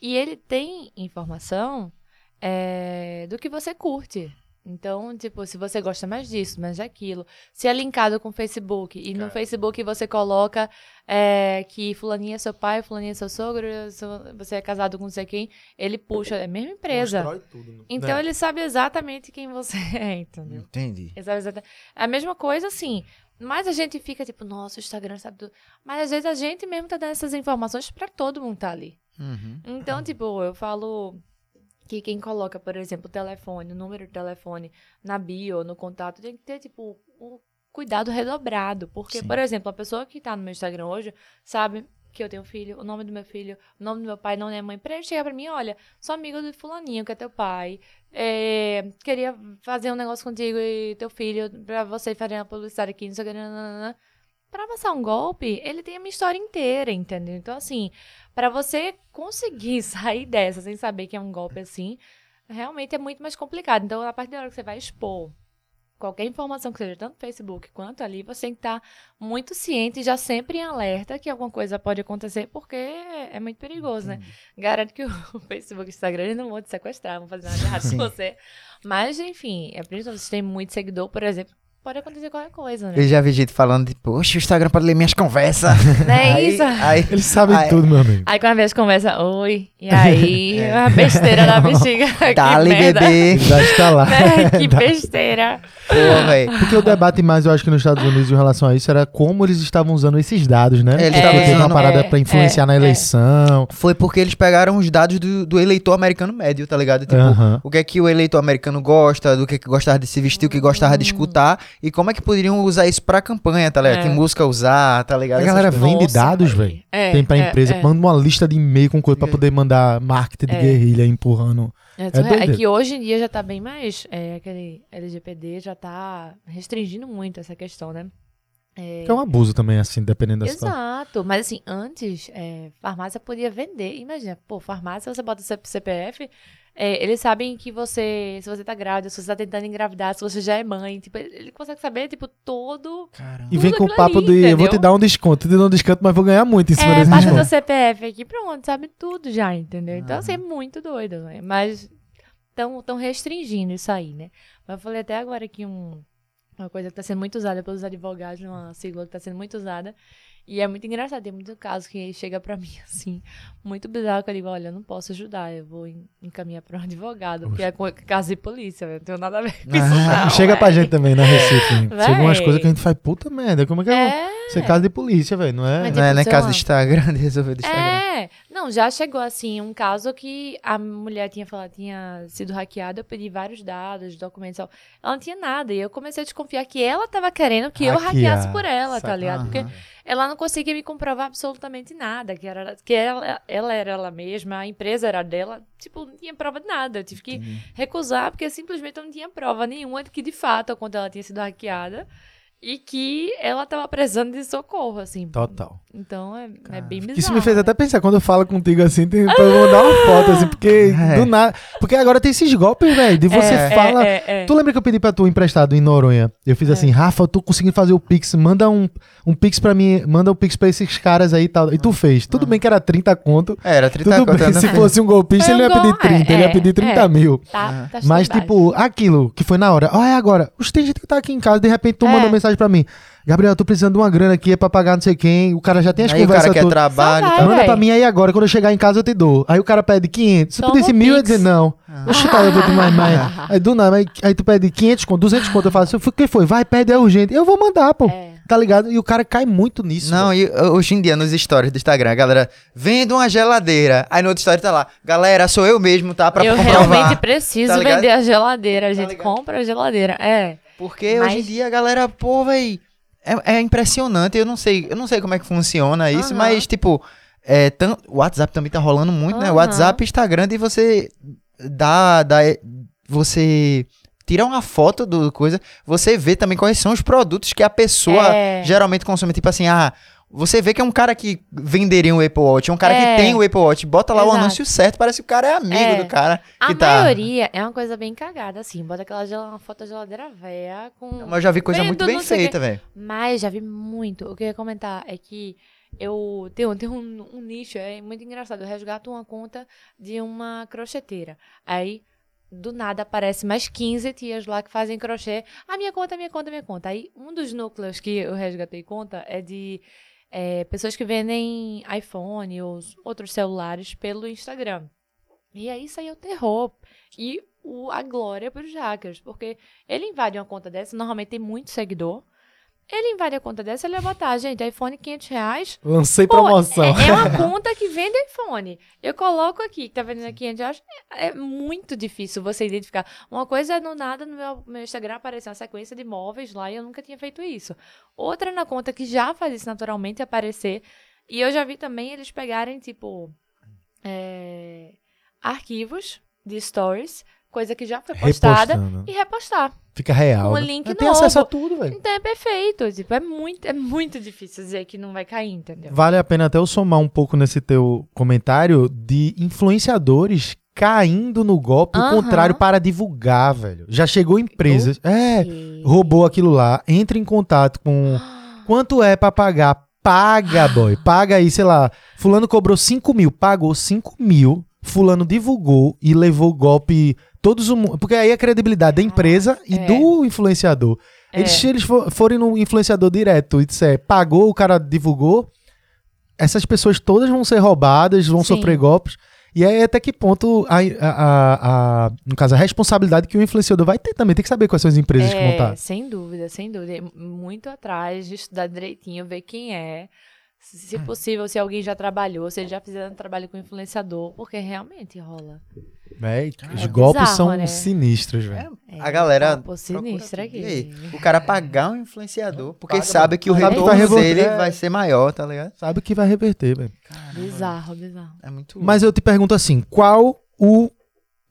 E ele tem informação é, do que você curte. Então, tipo, se você gosta mais disso, mais daquilo, se é linkado com o Facebook, e no Facebook você coloca é, que fulaninha é seu pai, fulaninha é seu sogro, você é casado com não sei quem, ele puxa, é a mesma empresa. Constrói tudo, né? Então É. ele sabe exatamente quem você é, entendeu? Entendi. Exato, exato. A mesma coisa, assim. Mas a gente fica tipo, nossa, o Instagram sabe tudo. Mas às vezes a gente mesmo tá dando essas informações pra todo mundo tá ali. Uhum. Então, tipo, eu falo que quem coloca, por exemplo, o telefone, o número de telefone na bio, no contato, tem que ter, tipo, um cuidado redobrado. Porque, Sim. por exemplo, a pessoa que tá no meu Instagram hoje sabe que eu tenho filho, o nome do meu filho, o nome do meu pai, não é mãe. Pra ele chegar pra mim, olha, sou amigo do fulaninho, que é teu pai. É, queria fazer um negócio contigo e teu filho, pra você fazer uma publicidade aqui, não sei o que. Pra passar um golpe, ele tem a minha história inteira, entendeu? Então, assim, Pra você conseguir sair dessa sem saber que é um golpe assim, realmente é muito mais complicado. Então, a partir da hora que você vai expor qualquer informação que seja tanto no Facebook quanto ali, você tem que estar muito ciente e já sempre em alerta que alguma coisa pode acontecer, porque é muito perigoso, né? Garanto que o Facebook e o Instagram não vão te sequestrar, vão fazer nada de errado com você. Mas, enfim, é principalmente se você tem muito seguidor, por exemplo, pode acontecer qualquer coisa, né? Eu já vi gente falando de, poxa, o Instagram pode ler minhas conversas. Não é aí, isso? Aí, Eles sabem Aí- tudo, meu amigo. Aí quando a vez conversa, oi, e aí? Uma besteira da bexiga. Dali, bebê. Já está lá. Né? Que besteira. Pô, velho. Porque o debate mais, eu acho que nos Estados Unidos em relação a isso era como eles estavam usando esses dados, né? É, eles estavam uma usando- parada é, pra influenciar é, na é. eleição. Foi porque eles pegaram os dados do, do eleitor americano médio, tá ligado? Tipo, Aham. o que é que o eleitor americano gosta, do que é que gostava de se vestir, o que gostava de escutar, e como é que poderiam usar isso pra campanha, tá ligado? É. Que música usar, tá ligado? A galera vende Nossa, dados, velho. É, Tem pra é, empresa, é. manda uma lista de e-mail com coisa pra É. poder mandar marketing de É. guerrilha empurrando. É, É é, que hoje em dia já tá bem mais. É, aquele LGPD já tá restringindo muito essa questão, né? É, Que é um abuso também, assim, dependendo da situação. Exato, mas assim, antes, é, farmácia podia vender. Imagina, pô, farmácia, você bota seu CPF, é, eles sabem que você, se você tá grávida, se você tá tentando engravidar, se você já é mãe, tipo, ele consegue saber, tipo, todo. Caramba. E vem com o papo ali, de eu vou te entendeu? dar um desconto, te dou um desconto, mas vou ganhar muito em cima É, desse desconto. teu CPF aqui, pronto, sabe tudo já, entendeu? Então, assim, é muito doido, né? Mas estão tão restringindo isso aí, né? Mas eu falei até agora que um, uma coisa que está sendo muito usada pelos advogados, uma sigla que está sendo muito usada, e é muito engraçado, tem muito caso que chega pra mim, assim, muito bizarro, que eu digo, olha, eu não posso ajudar, eu vou en- encaminhar pra um advogado, porque é com- caso de polícia, eu não tenho nada a ver com isso Ah, não, chega pra véi. gente também na Recife. Véi. Chega umas coisas que a gente faz, puta merda, como é que é? É, Isso é caso de polícia, velho, não é? Mas Não é, não é lá. do Instagram, de resolver do Instagram. É, não, já chegou assim um caso que a mulher tinha falado, tinha sido hackeada, eu pedi vários dados, documentos, ela não tinha nada, e eu comecei a desconfiar que ela tava querendo que eu Hackear. hackeasse por ela, Saca- tá ligado? Porque ela não conseguia me comprovar absolutamente nada, que, era, que ela, ela era ela mesma, a empresa era dela, tipo, não tinha prova de nada, eu tive que recusar, porque simplesmente eu não tinha prova nenhuma de que, de fato, a conta dela tinha sido hackeada, e que ela tava precisando de socorro, assim. Total. Então, é, é bem bizarro. Isso me fez né? até pensar, quando eu falo contigo assim, tem, pra eu mandar uma foto, assim, porque É. do nada. Porque agora tem esses golpes, velho, de você É, fala. é, é, é. Tu lembra que eu pedi pra tu emprestado em Noronha? Eu fiz assim, Rafa, eu tô conseguindo fazer o Pix, manda um, um Pix pra mim, manda um Pix pra esses caras aí e tal. E tu fez. Tudo bem que era 30 conto. É, era 30 Tudo conto, bem, não se fosse um golpista, ele não ia pedir gol, 30, ele é, ia pedir 30 é. mil. Tá, tá Mas, tipo, aquilo que foi na hora. Ah, é agora. Oxe, tem gente que tá aqui em casa, de repente tu É. manda uma mensagem pra mim. Gabriel, eu tô precisando de uma grana aqui, é pra pagar não sei quem. O cara já tem as Aí o cara conversas quer todas. trabalho e Só tal. vai. Manda pra mim aí agora, quando eu chegar em casa eu te dou. Aí o cara pede 500. Se Toma pedisse mil, eu ia dizer não. Ah. Oxe, tá, eu vou te mais, mais. Aí do nada, aí, aí tu pede 500 conto, 200 conto. Eu falo assim, o que foi? Vai, pede, é urgente. Eu vou mandar, pô. É. Tá ligado? E o cara cai muito nisso. Não, e uh, hoje em dia, nos stories do Instagram, a galera vende uma geladeira. Aí no outro story tá lá, galera, sou eu mesmo, tá? Pra eu comprovar. realmente preciso Tá vender a geladeira. A gente ligado? compra a geladeira. É. Porque Mas- hoje em dia a galera, pô, véi, é, é impressionante. Eu não sei, eu não sei como é que funciona isso, Aham. mas tipo, é, tam- o WhatsApp também tá rolando muito, né? Aham. WhatsApp, Instagram, de você dá, dá, você tira uma foto do coisa, você vê também quais são os produtos que a pessoa É. geralmente consome, tipo assim, ah, você vê que é um cara que venderia um Apple Watch, é um cara É. que tem o Apple Watch, bota lá o Exato. anúncio certo, parece que o cara é amigo É. do cara A tá. maioria é uma coisa bem cagada, assim. Bota aquela gel- uma foto da geladeira velha com. Mas eu já vi coisa Vendo muito bem o feita, velho. Mas já vi muito. O que eu ia comentar é que eu tenho, tenho um, um nicho, é muito engraçado. Eu resgato uma conta de uma crocheteira. Aí, do nada, aparece mais 15 tias lá que fazem crochê. A minha conta, a minha conta, a minha conta. Aí, um dos núcleos que eu resgatei conta é de é, pessoas que vendem iPhone ou os outros celulares pelo Instagram. E aí, o terror. E o, a glória para os hackers. Porque ele invade uma conta dessa, normalmente tem muito seguidor. Ele invade a conta dessa, ele vai botar, gente, iPhone 500 reais. Lancei Pô, promoção. É, é uma conta que vende iPhone. Eu coloco aqui, que tá vendendo aqui 500 reais. É, é muito difícil você identificar. Uma coisa é no nada no meu, meu Instagram aparecer uma sequência de móveis lá e eu nunca tinha feito isso. Outra é na conta que já faz isso naturalmente aparecer. E eu já vi também eles pegarem, tipo, é, arquivos de stories, coisa que já foi postada, Repostando. e repostar. Fica real. Um né? link Tem novo. acesso a tudo, velho. Então é perfeito. Tipo, é muito, é muito difícil dizer que não vai cair, entendeu? Vale a pena até eu somar um pouco nesse teu comentário de influenciadores caindo no golpe, o Aham. contrário, para divulgar, velho. Já chegou empresas. É, roubou aquilo lá, entra em contato com. Quanto é pra pagar? Paga, boy. Paga aí, sei lá. Fulano cobrou 5 mil, pagou 5 mil. Fulano divulgou e levou o golpe. Todos o. Porque aí a credibilidade da empresa e é. do influenciador. É. Eles, se eles for- forem no influenciador direto e disser, pagou, o cara divulgou, essas pessoas todas vão ser roubadas, vão Sim. sofrer golpes. E aí, até que ponto, a, a, a- no caso, a responsabilidade que o influenciador vai ter também. Tem que saber quais são as empresas que vão. É, estar. sem dúvida, sem dúvida. É Muito atrás de estudar direitinho, ver quem é. Se se possível, se alguém já trabalhou, se eles já fizeram trabalho com influenciador, porque realmente rola. Véi, os É golpes bizarro, são né? sinistros, velho. É, A galera aqui. E aí, o cara pagar um influenciador porque Paga, sabe que o retorno vai revolver, dele vai ser maior, tá ligado? Sabe que vai reverter, velho. Bizarro, bizarro. É muito Mas eu te pergunto assim, qual o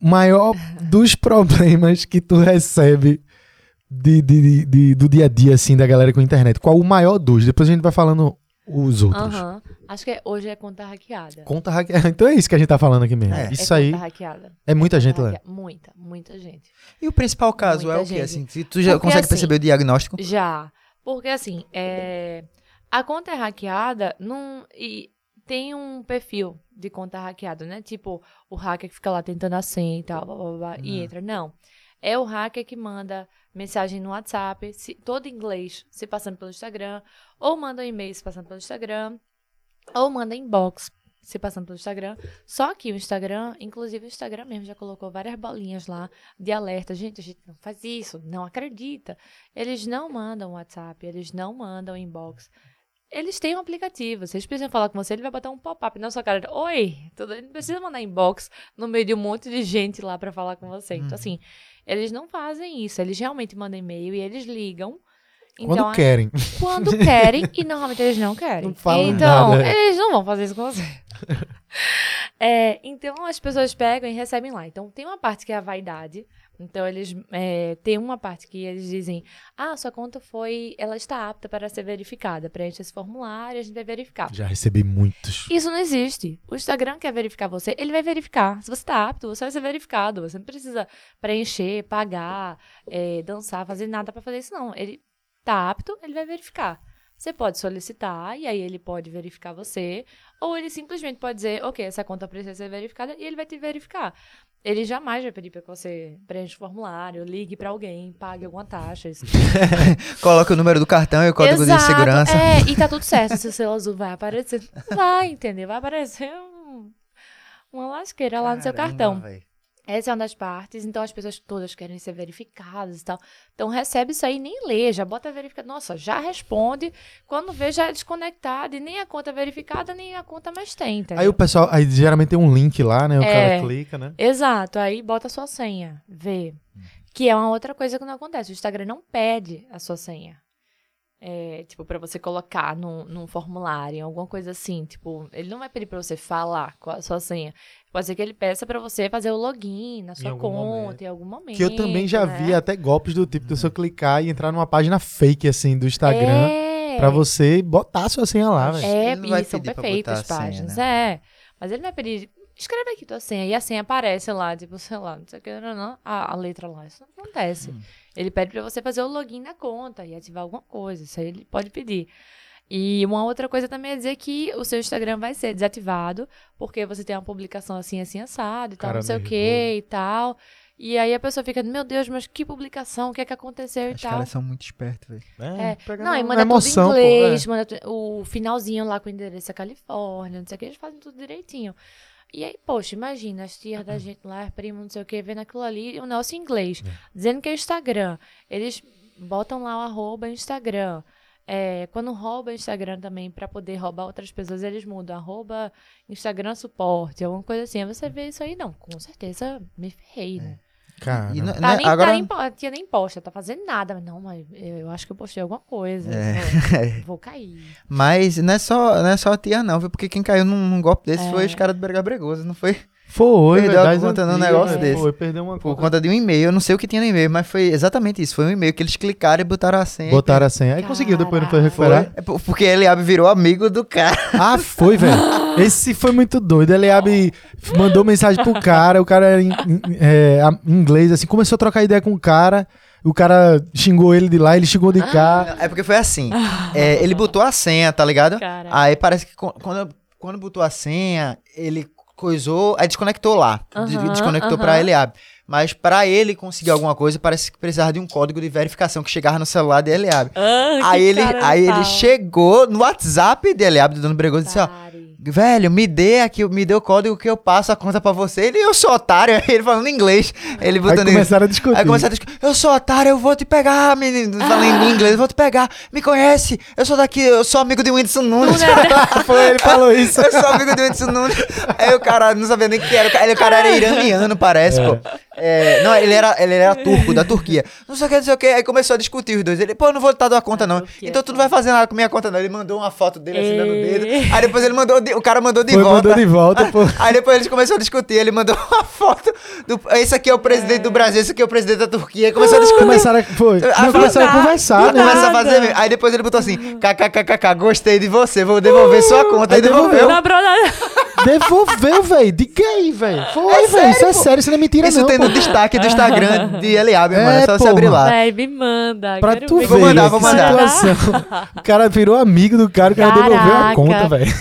maior dos problemas que tu recebe de, de- de- do dia a dia, assim, da galera com a internet? Qual o maior dos? Depois a gente vai falando os outros. Aham. Acho que é- hoje é conta hackeada. Conta hackeada. Então é isso que a gente tá falando aqui mesmo. É. Isso é aí Conta hackeada. é muita gente lá. Muita, muita gente. E o principal caso Muita é o quê? Assim, se tu já Porque, consegue assim, perceber o diagnóstico? Já. Porque assim, é... a conta é hackeada num... e tem um perfil de conta hackeada, né? Tipo, o hacker que fica lá tentando a senha e tal, blá, blá, blá, e entra. Não. É o hacker que manda mensagem no WhatsApp, se, todo em inglês, se passando pelo Instagram, ou manda um e-mail se passando pelo Instagram, ou manda inbox se passando pelo Instagram. Só que o Instagram, inclusive o Instagram mesmo já colocou várias bolinhas lá de alerta. Gente, a gente não faz isso, não acredita. Eles não mandam WhatsApp, eles não mandam inbox. Eles têm um aplicativo. Se eles precisam falar com você, ele vai botar um pop-up na sua cara. Oi, tudo. Ele não precisa mandar inbox no meio de um monte de gente lá pra falar com você. Então, assim, eles não fazem isso. Eles realmente mandam e-mail e eles ligam. Quando Então, querem. quando querem e normalmente eles não querem. Não falam então, nada, é. eles não vão fazer isso com você. É, então, as pessoas pegam e recebem lá. Então, tem uma parte que é a vaidade. Então, eles é, tem uma parte que eles dizem: Ah, sua conta foi. Ela está apta para ser verificada. Preencha esse formulário, a gente vai verificar. Já recebi muitos. Isso não existe. O Instagram quer verificar você, ele vai verificar. Se você está apto, você vai ser verificado. Você não precisa preencher, pagar, é, dançar, fazer nada para fazer isso, não. Ele está apto, ele vai verificar. Você pode solicitar e aí ele pode verificar você, ou ele simplesmente pode dizer, ok, essa conta precisa ser verificada e ele vai te verificar. Ele jamais vai pedir para que você preencha o formulário, ligue para alguém, pague alguma taxa. Coloca o número do cartão e o código Exato, de segurança. É, e tá tudo certo. Se o seu azul vai aparecer, vai, entendeu? Vai aparecer um- uma lasqueira lá no seu Caramba, cartão. véi. Essa é uma das partes, então as pessoas todas querem ser verificadas e tal. Então recebe isso aí, nem lê, já bota verificado. Nossa, já responde. Quando vê, já é desconectado e nem a conta é verificada, nem a conta mais tem, entendeu? Aí o pessoal, aí geralmente tem um link lá, né? O É. cara clica, né? Exato, aí bota a sua senha, vê. Que é uma outra coisa que não acontece. O Instagram não pede a sua senha. É, tipo, pra você colocar num, num formulário, alguma coisa assim. Tipo, ele não vai pedir pra você falar com a sua senha. Pode ser que ele peça pra você fazer o login na sua conta momento. em algum momento. Que eu também já né? vi até golpes do tipo de você clicar e entrar numa página fake, assim, do Instagram, É, pra você botar a sua senha lá, velho. É, Ele não vai e são perfeitas botar a senha, páginas. né? É. Mas ele vai pedir. Escreve aqui tua senha. E a senha aparece lá, tipo, sei lá, não sei o que, não, não, a, a letra lá. Isso não acontece. Hum. Ele pede pra você fazer o login na conta e ativar alguma coisa. Isso aí ele pode pedir. E uma outra coisa também é dizer que o seu Instagram vai ser desativado, porque você tem uma publicação assim, assim, assado e tal, Cara não sei o que e tal. E aí a pessoa fica, meu Deus, mas que publicação? O que é que aconteceu e Os tal? caras são muito espertos, velho. É. pega Não, e manda emoção, tudo pô, em é. inglês, manda tu- o finalzinho lá com o endereço da Califórnia, não sei o que, eles fazem tudo direitinho. E aí, poxa, imagina, as tias da gente lá, primo, não sei o que, vendo aquilo ali, o nosso inglês, dizendo que é Instagram. Eles botam lá o arroba Instagram. É, quando rouba Instagram também, pra poder roubar outras pessoas, eles mudam arroba Instagram suporte, alguma coisa assim. Aí você vê isso aí, não, com certeza me ferrei, né? Cara, E não- Tá né, nem, agora, tá nem, po- a tia nem posta, tá fazendo nada. Mas não, mas eu, eu acho que eu postei alguma coisa. É. Vou, vou cair. mas não é, só, não é só a tia, não, viu? Porque quem caiu num, num golpe desse É. foi os caras do Brega Bregoso, não foi? Foi, Perdeu a conta num negócio né? desse. Foi, perdeu uma Por conta. conta de um e-mail. Eu não sei o que tinha no e-mail, mas foi exatamente isso. Foi um e-mail que eles clicaram e botaram a senha. Botaram a senha. Aí conseguiu, depois não foi Caraca. Foi. recuperar. É por- porque ele abre virou amigo do cara. Ah, foi, velho. Esse foi muito doido. Ele abre, mandou mensagem pro cara, o cara era em, em- é, inglês, assim, começou a trocar ideia com o cara. O cara xingou ele de lá, ele xingou de cá. É porque foi assim. é, ele botou a senha, tá ligado? Caraca. Aí parece que quando, quando botou a senha, ele coisou, aí desconectou lá. Aham, desconectou pra aham. Eliab. Mas pra ele conseguir alguma coisa, parece que precisava de um código de verificação que chegava no celular de Eliab. Ah, aí ele, aí ele chegou no WhatsApp de Eliab, do Dono Bregoso, e disse, ó, velho, me dê aqui, me dê o código que eu passo a conta pra você. Ele, eu sou otário, ele falando inglês. Ele Aí botando inglês. começaram a discutir. Aí começaram a discutir, eu sou otário, eu vou te pegar, menino. Falando em inglês, eu vou te pegar. Me conhece? Eu sou daqui, eu sou amigo de Whindersson Nunes. Foi, ele falou isso. eu sou amigo de Whindersson Nunes. Aí o cara não sabia nem o que era. Ele, o cara era iraniano, parece, pô. É, não, ele era, ele era turco, da Turquia. Não sei o que, não sei o que. Aí começou a discutir os dois. Ele, pô, eu não vou estar da conta, não. Então tu não vai fazer nada com minha conta, não. Ele mandou uma foto dele assim, dando o dedo. Aí depois ele mandou, o cara mandou de Foi, volta. mandou de volta, pô. Aí depois eles começaram a discutir. Ele mandou uma foto. Do, esse aqui é o presidente do Brasil, esse aqui é o presidente da Turquia. Aí começou a discutir. Começaram a, foi. Ah, Não, começaram a conversar, Aí né? a fazer. Aí depois ele botou assim: kkkk, gostei de você, vou devolver sua conta. Aí Aí devolveu. devolveu. Devolveu, velho. Diga aí, velho. Foi, velho. Isso é sério, isso não é mentira, Isso não. tem pô. no destaque do Instagram de Eliab, É, mano. É só você porra. abrir lá. Véi, me manda. Pra tu ver Vou mandar, vou que mandar. situação. O cara virou amigo do cara, o cara devolveu a Caraca. conta, velho.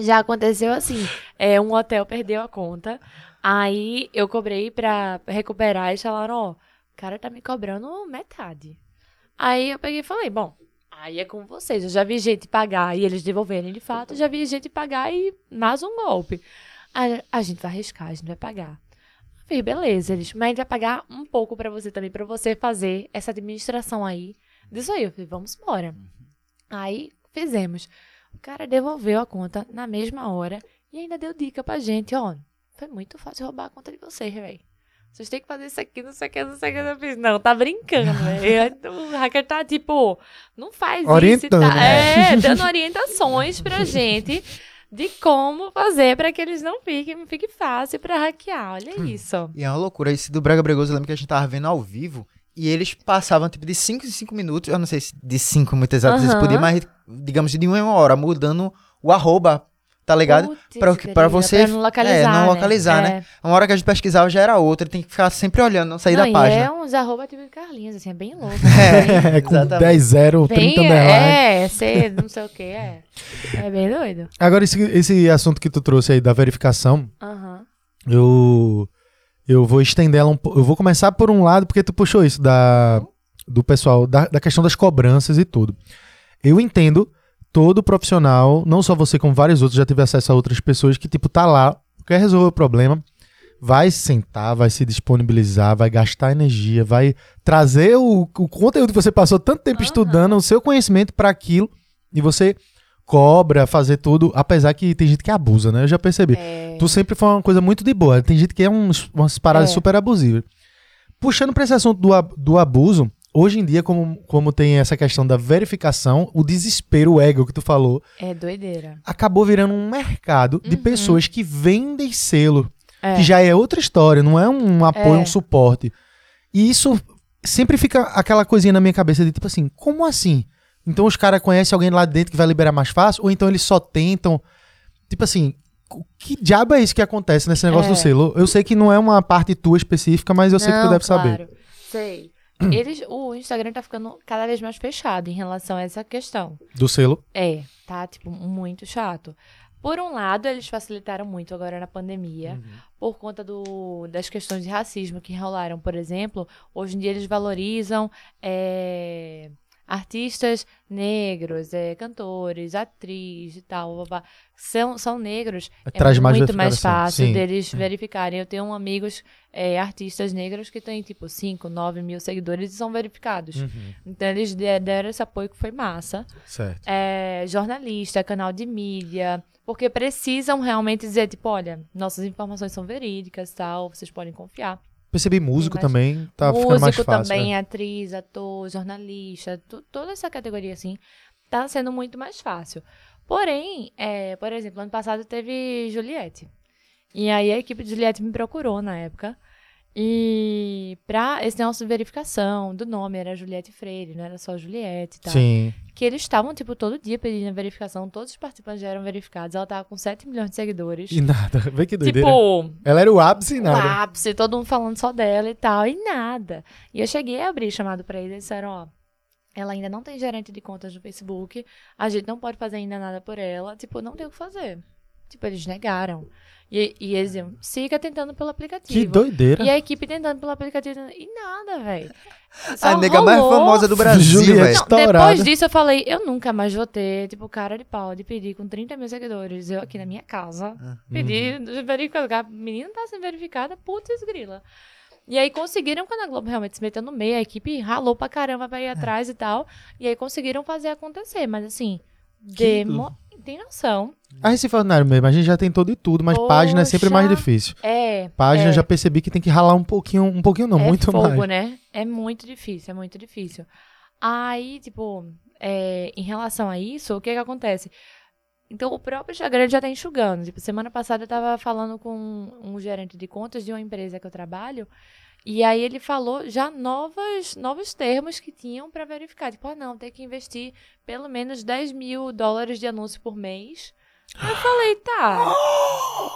Já aconteceu assim. É, um hotel perdeu a conta. Aí eu cobrei pra recuperar e falaram, ó, o cara tá me cobrando metade. Aí eu peguei e falei, bom, aí é com vocês. Eu já vi gente pagar e eles devolverem de fato. Já vi gente pagar e mais um golpe. Aí, a gente vai arriscar, a gente vai pagar. Eu falei, beleza, eles, mas a gente vai pagar um pouco pra você também, pra você fazer essa administração aí disso aí. Eu falei, vamos embora. Aí fizemos. O cara devolveu a conta na mesma hora e ainda deu dica pra gente, ó. Foi muito fácil roubar a conta de vocês, velho. Vocês têm que fazer isso aqui, não sei o que, não sei o que. Eu fiz, não, tá brincando, velho. O hacker tá, tipo, não faz isso. Orientando, e tá, né? É, dando orientações pra gente de como fazer pra que eles não fiquem, fique fácil pra hackear. Olha isso. E é uma loucura. Esse do Brega Bregoso, eu lembro que a gente tava vendo ao vivo. E eles passavam, tipo, de 5 em 5 minutos. Eu não sei se de 5 muito exato se Aham. podia, mas digamos de uma em uma hora, mudando o arroba, tá ligado? Pra o que- pra você- não localizar. é, não né? localizar, né? Uma hora que a gente pesquisava já era outra. Tem que ficar sempre olhando, não sair não, da e página. É uns arroba tipo de Carlinhos, assim, é bem louco. É, É, com exatamente. 10, 0, 30 Bem, é, ser não sei o que, é. É bem doido. Agora, esse, esse assunto que tu trouxe aí da verificação, Aham. eu, eu vou estender ela um pouco. Eu vou começar por um lado, porque tu puxou isso da, do pessoal, da, da questão das cobranças e tudo. Eu entendo todo profissional, não só você, como vários outros, já tive acesso a outras pessoas que, tipo, tá lá, quer resolver o problema, vai sentar, vai se disponibilizar, vai gastar energia, vai trazer o, o conteúdo que você passou tanto tempo Aham. estudando, o seu conhecimento para aquilo, e você cobra, fazer tudo, apesar que tem gente que abusa, né? Eu já percebi. É, Tu sempre foi uma coisa muito de boa. Tem gente que é uns, umas paradas É. super abusivas. Puxando pra esse assunto do, do abuso, hoje em dia, como, como tem essa questão da verificação, o desespero, o ego que tu falou, é doideira. acabou virando um mercado de Uhum. pessoas que vendem selo, É. que já é outra história, não é um apoio, É. um suporte. E isso sempre fica aquela coisinha na minha cabeça de tipo assim, como assim? Então os caras conhecem alguém lá dentro que vai liberar mais fácil? Ou então eles só tentam. Tipo assim, o que diabo é isso que acontece nesse negócio É. do selo? Eu sei que não é uma parte tua específica, mas eu sei que tu Não, deve saber. claro. Sei. Eles, o Instagram tá ficando cada vez mais fechado em relação a essa questão. Do selo. É, tá, tipo, muito chato. Por um lado, eles facilitaram muito agora na pandemia, por conta do, das questões de racismo que rolaram, por exemplo. Hoje em dia eles valorizam é, artistas negros, é, cantores, atrizes e tal. São, são negros. É Traz mais muito mais fácil sim. deles verificarem. Eu tenho amigos é, artistas negros que têm, tipo, 5, 9 mil seguidores e são verificados. Uhum. Então, eles de- deram esse apoio que foi massa Certo. é, jornalista, canal de mídia, porque precisam realmente dizer, tipo, olha, nossas informações são verídicas tal, vocês podem confiar. Percebi músico mais- também, tá ficando mais Músico fácil. também, né? atriz, ator, jornalista, tu- toda essa categoria, assim, tá sendo muito mais fácil. Porém, é, por exemplo, ano passado teve Juliette. E aí a equipe de Juliette me procurou na época. E pra esse negócio de verificação do nome, era Juliette Freire, não era só Juliette e tal Sim. que eles estavam, tipo, todo dia pedindo a verificação, todos os participantes já eram verificados. Ela tava com 7 milhões de seguidores. E nada. Vê que doideira. tipo, Ela era o ápice e o nada. ápice, todo mundo falando só dela e tal, e nada. E eu cheguei a abrir chamado pra eles e disseram, ó, ela ainda não tem gerente de contas no Facebook, a gente não pode fazer ainda nada por ela, tipo, não tem o que fazer. Tipo, eles negaram. E, e eles diziam, siga tentando pelo aplicativo. Que doideira. E a equipe tentando pelo aplicativo. E nada, velho. A nega mais rolou. famosa do Brasil, velho. Depois disso eu falei, eu nunca mais vou ter, tipo, cara de pau de pedir com 30 mil seguidores, eu aqui na minha casa, pedir, verificar, a menina tá sendo verificada, putz grila. E aí conseguiram, quando a Globo realmente se meteu no meio, a equipe ralou pra caramba pra ir atrás e tal, e aí conseguiram fazer acontecer, mas assim, demo... Tem noção. A Recife Ordinário mesmo, a gente já tentou de tudo, mas página é sempre mais Poxa. difícil. É. Página é. já percebi que tem que ralar um pouquinho, um pouquinho não, é muito fogo, mais. né? É muito difícil, é muito difícil. Aí, tipo, é, em relação a isso, o que que acontece? Então, o próprio Instagram já tá enxugando. Tipo, semana passada eu tava falando com um gerente de contas de uma empresa que eu trabalho, e aí ele falou já novas, novos termos que tinham para verificar. Tipo, ah, não, tem que investir pelo menos 10 mil dólares de anúncio por mês. Aí eu falei, tá.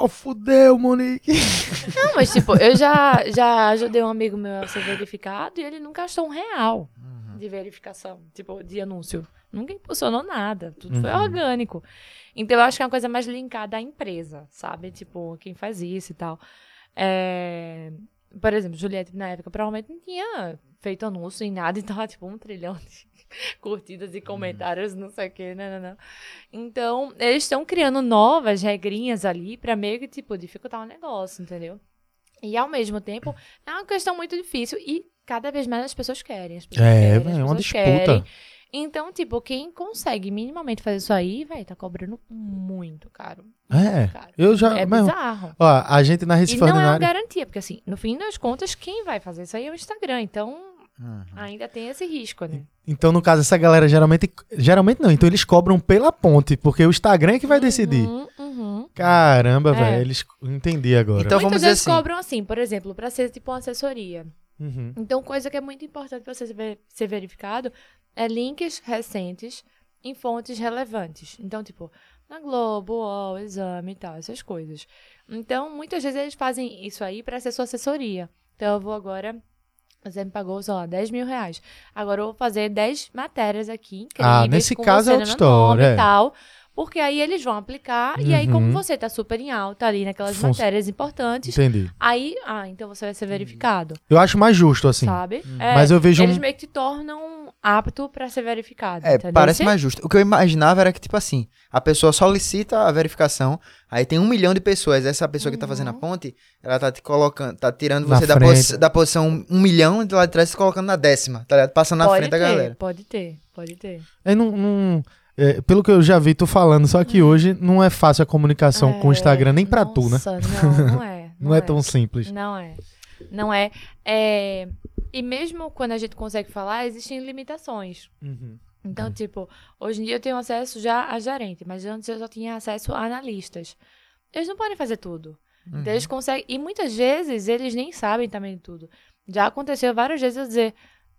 Oh, fudeu, Monique. Não, mas tipo, eu já, já ajudei um amigo meu a ser verificado e ele nunca gastou um real de verificação, tipo, de anúncio. Nunca impulsionou nada. Tudo foi Uhum. orgânico. Então eu acho que é uma coisa mais linkada à empresa, sabe? Tipo, quem faz isso e tal. É, Por exemplo, Juliette, na época, provavelmente não tinha feito anúncio em nada, então, tipo, um trilhão de curtidas e comentários, não sei o que, não, não, não. Então, eles estão criando novas regrinhas ali pra meio que, tipo, dificultar o negócio, entendeu? E ao mesmo tempo, é uma questão muito difícil e cada vez mais as pessoas querem. As pessoas É, querem, é uma disputa. querem. Então, tipo, quem consegue minimamente fazer isso aí, vai tá cobrando muito caro. É, caro. eu já. É mesmo, bizarro. ó, a gente na E Recife não é uma garantia, porque assim, no fim das contas, quem vai fazer isso aí é o Instagram. Então, Uhum. ainda tem esse risco, né? Então, no caso, essa galera geralmente. Geralmente não, então eles cobram pela ponte, porque o Instagram é que vai decidir. Uhum, uhum. Caramba, É. velho, eles. Entendi agora. Então, Muitas vamos dizer vezes assim. cobram assim, por exemplo, pra ser tipo uma assessoria. Uhum. Então, coisa que é muito importante pra você ser verificado é links recentes em fontes relevantes. Então, tipo, na Globo, UOL, Exame e tal, essas coisas. Então, muitas vezes eles fazem isso aí pra ser sua assessoria. Então, eu vou agora. Você me pagou, sei lá, 10 mil reais. Agora eu vou fazer 10 matérias aqui incríveis. Ah, nesse caso é outra história, é. E tal, porque aí eles vão aplicar. E aí, como Uhum. você tá super em alta ali naquelas Fun- matérias importantes, Entendi. aí, ah, então você vai ser verificado. Eu acho mais justo, assim. Sabe? É, Mas eu vejo eles um. meio que te tornam apto pra ser verificado. É, entendeu? parece mais justo. O que eu imaginava era que, tipo assim, a pessoa solicita a verificação, aí tem um milhão de pessoas. Essa pessoa que tá fazendo a Uhum. ponte, ela tá te colocando, tá tirando Na você da, posi- da posição um milhão de lá de trás e se colocando na décima, tá ligado? Passando na pode frente ter, da galera. Pode ter, pode ter. É, não, não- é, pelo que eu já vi tu falando, só que hoje não é fácil a comunicação com o Hum. É, Instagram, nem pra tu, né? nossa, Não, não é. Não, é tão simples. Não é. Não é. é. E mesmo quando a gente consegue falar, existem limitações. Uhum. Então, tipo, hoje em dia eu tenho acesso já a gerente, mas antes eu só tinha acesso a analistas. Eles não podem fazer tudo. Uhum. Então, eles conseguem. E muitas vezes eles nem sabem também tudo. Já aconteceu várias vezes eu dizer: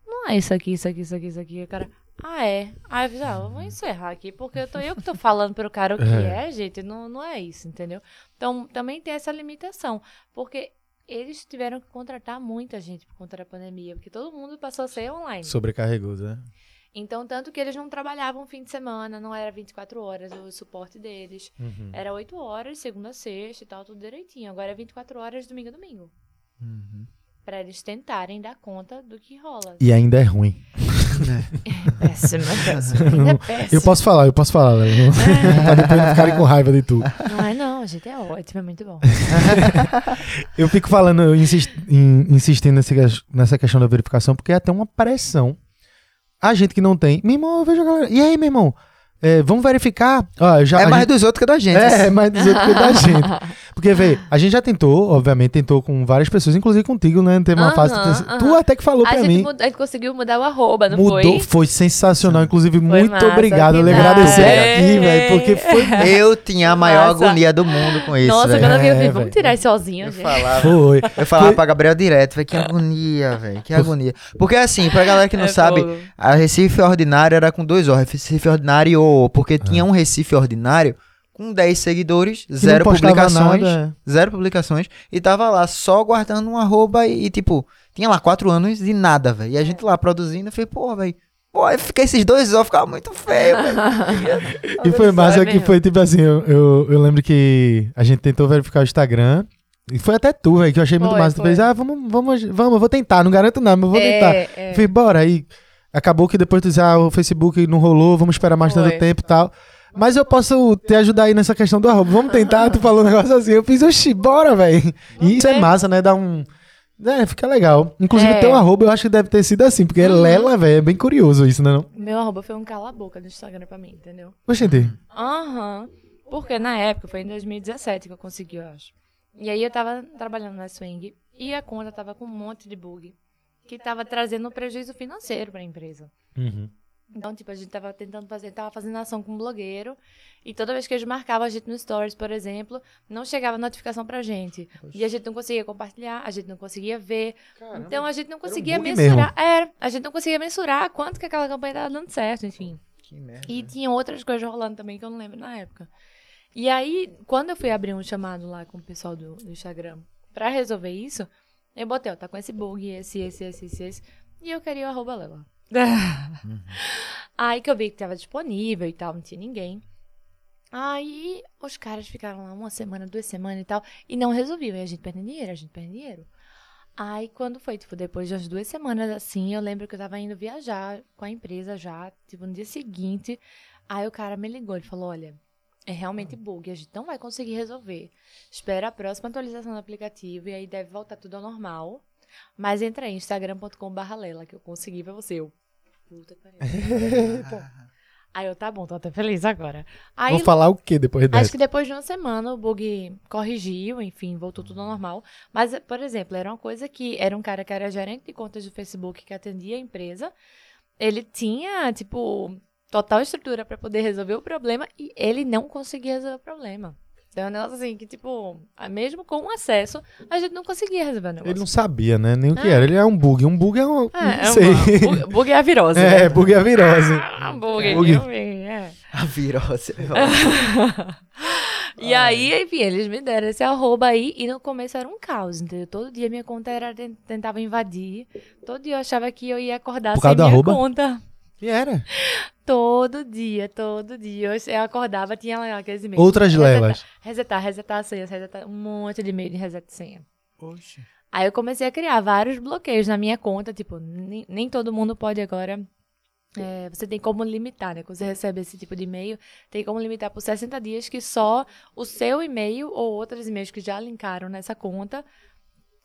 não é isso aqui, isso aqui, isso aqui, isso aqui. Cara, ah, é. Aí eu fiz, ah, eu vou encerrar aqui, porque eu, tô, eu que tô falando pro cara o que É. é, gente. Não, não é isso, entendeu? Então, também tem essa limitação. Porque eles tiveram que contratar muita gente por conta da pandemia, porque todo mundo passou a ser online. Sobrecarregou, né? Então, tanto que eles não trabalhavam fim de semana, não era 24 horas o suporte deles. Uhum. Era 8 horas, segunda a sexta e tal, tudo direitinho. Agora é 24 horas, domingo a domingo. Uhum. Pra eles tentarem dar conta do que rola. E ainda é ruim. Péssimo, péssimo. Ainda é. Eu posso falar, eu posso falar, Léo. Não- pra depois não ficarem com raiva de tu. Não é não, gente, é ótimo, é muito bom. Eu fico falando, eu insisto, in- insistindo nessa questão da verificação, porque é até uma pressão. A gente que não tem. Meu irmão, eu vejo a galera. E aí, meu irmão? É, vamos verificar? Ó, já, É mais gente- dos outros que da gente. É, é mais dos outros que da gente. Porque, vê, a gente já tentou, obviamente, tentou com várias pessoas, inclusive contigo, né? Teve uma Aham, fase. tu- até que falou A pra gente, mim. mudou- a gente conseguiu mudar o arroba, não Mudou, foi? foi sensacional. Inclusive, muito massa, obrigado. Eu lhe agradecer aqui, velho, porque foi. Eu tinha a maior Nossa. agonia do mundo com isso, Nossa, quando eu vi, eu É, falei, vamos tirar isso sozinho, Eu gente. falava, Foi. eu falava Foi- pra Gabriel direto, velho, que agonia, velho, que agonia. Porque assim, pra galera que não É sabe, fogo. a Recife Ordinário era com dois O, Recife Ordinário e porque Ah. tinha um Recife Ordinário com 10 seguidores, Que zero publicações, nada, zero publicações, e tava lá só guardando um arroba e, e, tipo, tinha lá quatro anos de nada, velho. E a gente lá produzindo, eu falei, pô, velho, Pô, aí fica esses dois ó, ficava muito feio, velho. E foi massa É que foi tipo assim, eu, eu, eu lembro que a gente tentou verificar o Instagram. E foi até tu, velho, que eu achei muito Foi, massa. Tu foi. fez, ah, vamos, vamos, vamos, eu vou tentar, não garanto nada, mas eu vou tentar. É, é. Eu Falei, bora. Aí acabou que depois tu disse, ah, o Facebook não rolou, vamos esperar mais tanto tempo e tal. Mas eu posso te ajudar aí nessa questão do arroba. Vamos tentar, tu falou um negócio assim. Eu fiz, oxi, bora, velho. E isso é massa, né? Dá um. É, fica legal. Inclusive, É. teu arroba eu acho que deve ter sido assim, porque é Lela, velho. É bem curioso isso, né? Não? Meu arroba foi um cala-boca do Instagram pra mim, entendeu? Oxente. Aham. Porque na época, foi em 2017 que eu consegui, eu acho. E aí eu tava trabalhando na Swing e a conta tava com um monte de bug que tava trazendo um prejuízo financeiro pra empresa. Uhum. Então, tipo, a gente tava tentando fazer, tava fazendo ação com um blogueiro, e toda vez que eles marcavam a gente no Stories, por exemplo, não chegava notificação pra gente. E a gente não conseguia compartilhar, a gente não conseguia ver. Então a gente não conseguia bug mensurar. Era, a gente não conseguia mensurar quanto que aquela campanha tava dando certo, enfim. Que merda. E tinha outras coisas rolando também que eu não lembro na época. E aí, quando eu fui abrir um chamado lá com o pessoal do, do Instagram pra resolver isso, eu botei, ó, tá com esse bug, esse, esse, esse, esse, esse. E eu queria o arroba Lela. Aí que eu vi que tava disponível e tal, não tinha ninguém. Aí os caras ficaram lá uma semana, duas semanas e tal, e não resolviam. E a gente perdendo dinheiro, a gente perdendo dinheiro. Aí quando foi, tipo, depois de umas duas semanas assim, eu lembro que eu tava indo viajar com a empresa já, tipo, no dia seguinte. Aí o cara me ligou, ele falou, olha, é realmente bug, a gente não vai conseguir resolver. Espera a próxima atualização do aplicativo e aí deve voltar tudo ao normal. Mas entra aí, instagram.com.br lela, que eu consegui pra você. Eu, puta que pariu. Aí eu, tá bom, tô até feliz agora. Aí, Vou falar o que depois dessa? Acho que depois de uma semana o bug corrigiu, enfim, voltou tudo ao normal. Mas, por exemplo, era uma coisa que era um cara que era gerente de contas do Facebook que atendia a empresa. Ele tinha, tipo, total estrutura pra poder resolver o problema e ele não conseguia resolver o problema. Então, é um negócio assim que, tipo, mesmo com o acesso, a gente não conseguia resolver o negócio. Ele não sabia, né? Nem o que É. era. Ele é um bug. Um bug é um. É, não é sei. uma, bug, bug é a virose. É, né? bug é a virose. Ah, bug, Bug. bug, é. A virose. E aí, enfim, eles me deram esse arroba aí e no começo era um caos, entendeu? Todo dia minha conta era ten- tentava invadir. Todo dia eu achava que eu ia acordar Por sem causa do minha arroba? conta. E era. Todo dia, todo dia. Eu, eu acordava, tinha lá aqueles e-mails. Outras Resetar- lelas. Resetar, resetar a senha, resetar um monte de e-mail de reset de senha. Oxe. Aí eu comecei a criar vários bloqueios na minha conta, tipo, nem, nem todo mundo pode agora. é, você tem como limitar, né? Quando você recebe esse tipo de e-mail, tem como limitar por 60 dias que só o seu e-mail ou outros e-mails que já linkaram nessa conta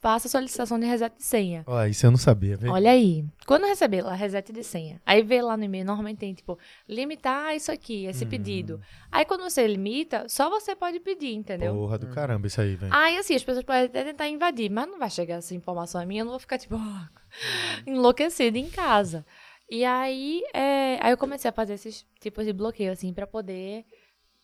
faça solicitação de reset de senha. Ó, isso eu não sabia, velho. Olha aí. Quando receber lá reset de senha, aí vê lá no e-mail, normalmente tem tipo, limitar isso aqui, esse Hum. pedido. Aí quando você limita, só você pode pedir, entendeu? Porra do caramba, isso aí, velho. Aí, assim, as pessoas podem até tentar invadir, mas não vai chegar essa informação a mim, eu não vou ficar, tipo, enlouquecida em casa. E aí, é, aí eu comecei a fazer esses tipos de bloqueio, assim, pra poder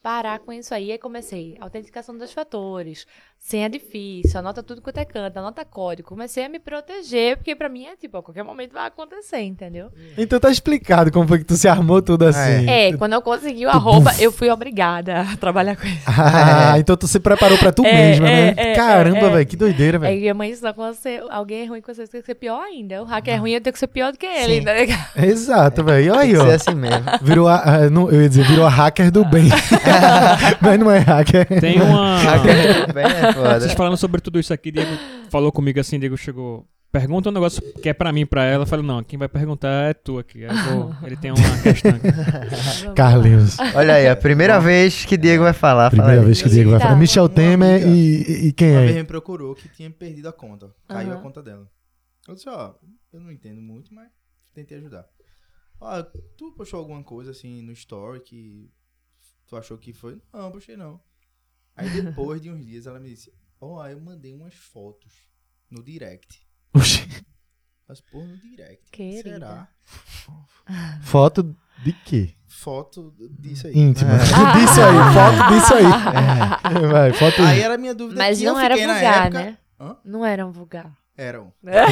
parar com isso aí. Aí comecei, autenticação dos fatores, senha difícil, anota tudo quanto é canto, anota código. Comecei a me proteger, porque pra mim é, tipo, a qualquer momento vai acontecer, entendeu? Então tá explicado como foi que tu se armou tudo assim. É, quando eu consegui o arroba, eu fui obrigada a trabalhar com isso. Ah, então tu se preparou pra tu É, mesma, é, né? é, Caramba, é, é. velho, que doideira, velho. Aí minha mãe ensinou quando você, alguém é ruim com você, você tem que ser pior ainda. O hacker é ruim, eu tenho que ser pior do que ele, Sim. tá ligado? Exato, velho. Olha aí, Tem que ó. ser assim mesmo. Virou a, a- não, eu ia dizer, virou a hacker do bem. Mas não é hacker. Tem uma. Bem é foda. Vocês falando sobre tudo isso aqui, Diego falou comigo assim, Diego chegou. Pergunta um negócio que é pra mim, pra ela. Eu falei, não, quem vai perguntar é tu aqui. Vou- ele tem uma questão aqui. Carlinhos. Olha aí, a primeira vez que Diego vai falar. fala Primeira aí. vez que o Diego vai Tá. falar. Michel Uma Temer e, e quem Uma é? me procurou que tinha perdido a conta. Caiu Aham. a conta dela. Eu disse, ó, eu não entendo muito, mas tentei ajudar. Ó, tu postou alguma coisa assim no story que tu achou que foi? Não, postei não. Aí depois de uns dias ela me disse, ó, eu mandei umas fotos no direct. Oxi. Mas, pô, no direct. Querida. Será? Foto de quê? Foto disso aí. Íntima. disso aí, foto disso aí. Vai, foto Aí era a minha dúvida Mas não era vulgar, época. né? Hã? Não era um vulgar. Eram. É,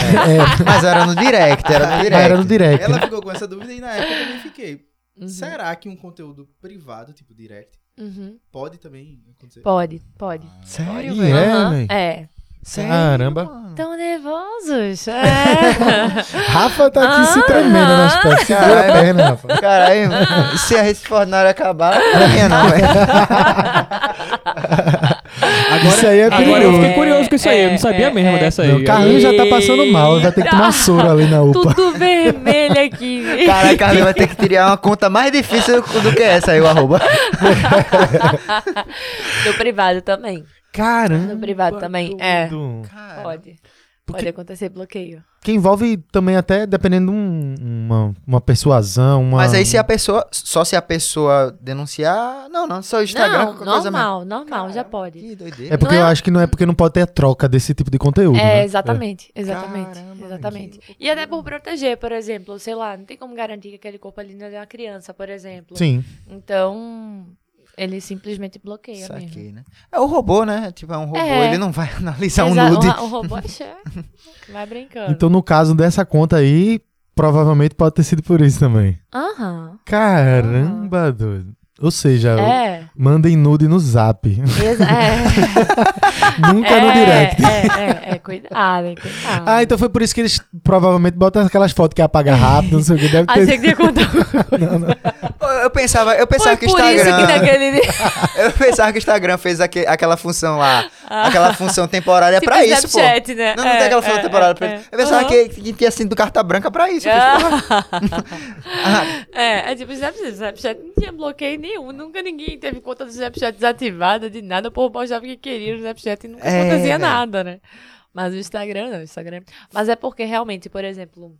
Mas era no direct, era no direct. era no direct. Ela né? ficou com essa dúvida e na época eu também fiquei. Uhum. Será que um conteúdo privado, tipo direct, Uhum. pode também acontecer? Pode, pode. Sério, Ih, velho? é, velho? É. Sério, Caramba. mano? Tão nervosos. É. Rafa tá aqui se tremendo nas pernas. Segura a perna, Rafa. Caralho, mano. se a Fortnite acabar, não é minha não, velho. isso aí é Agora eu fiquei curioso com isso aí. Eu não sabia É, mesmo é. dessa aí. O Carlinhos já tá passando mal, vai ter que tomar soro ali na UPA. Tudo vermelho aqui. Caralho, Carlinhos vai ter que criar uma conta mais difícil do que essa aí, o arroba. No privado também. Caramba. No privado também, é. doido. Pode. Porque- Pode acontecer bloqueio. Que envolve também até, dependendo, um- uma, uma persuasão, uma... Mas aí se a pessoa, só se a pessoa denunciar, não, não, só o Instagram, não, qualquer coisa normal, normal, já pode. Que doideira. É porque Não eu é- acho que não é porque não pode ter a troca desse tipo de conteúdo, É, né? exatamente, exatamente, Caramba, exatamente. que E até por proteger, por exemplo, sei lá, não tem como garantir que aquele corpo ali não é de uma criança, por exemplo. Sim. Então, ele simplesmente bloqueia mesmo. Né? É o robô, né? Tipo, é um robô, É. ele não vai analisar um Exa- nude. Um, um robô é chefe. Vai brincando. Então, no caso dessa conta aí, provavelmente pode ter sido por isso também. Aham. Caramba, doido. Ou seja, É. mandem nude no zap. Exa- é. Nunca é, no direct. É, é, é, cuidado, hein, cuidado. Ah, então foi por isso que eles provavelmente botam aquelas fotos que apaga rápido, não sei o que. Deve ter... Achei que ia contar. Eu- Eu pensava, eu pensava Foi que o Instagram. que naquele. Eu pensava que o Instagram fez aque- aquela função lá. Aquela função temporária Tipo pra isso, pô. Snapchat, né? Não, não É, tem aquela função é, temporária é, pra é. isso. Eu pensava Aham. que, que tinha sido carta branca pra isso. Pô, ah, É, é tipo Snapchat. Snapchat não tinha bloqueio nenhum. Nunca ninguém teve conta do Snapchat desativada de nada. O povo postava que queria no Snapchat e nunca É, acontecia velho. nada, né? Mas o Instagram não, o Instagram. Mas é porque realmente, por exemplo,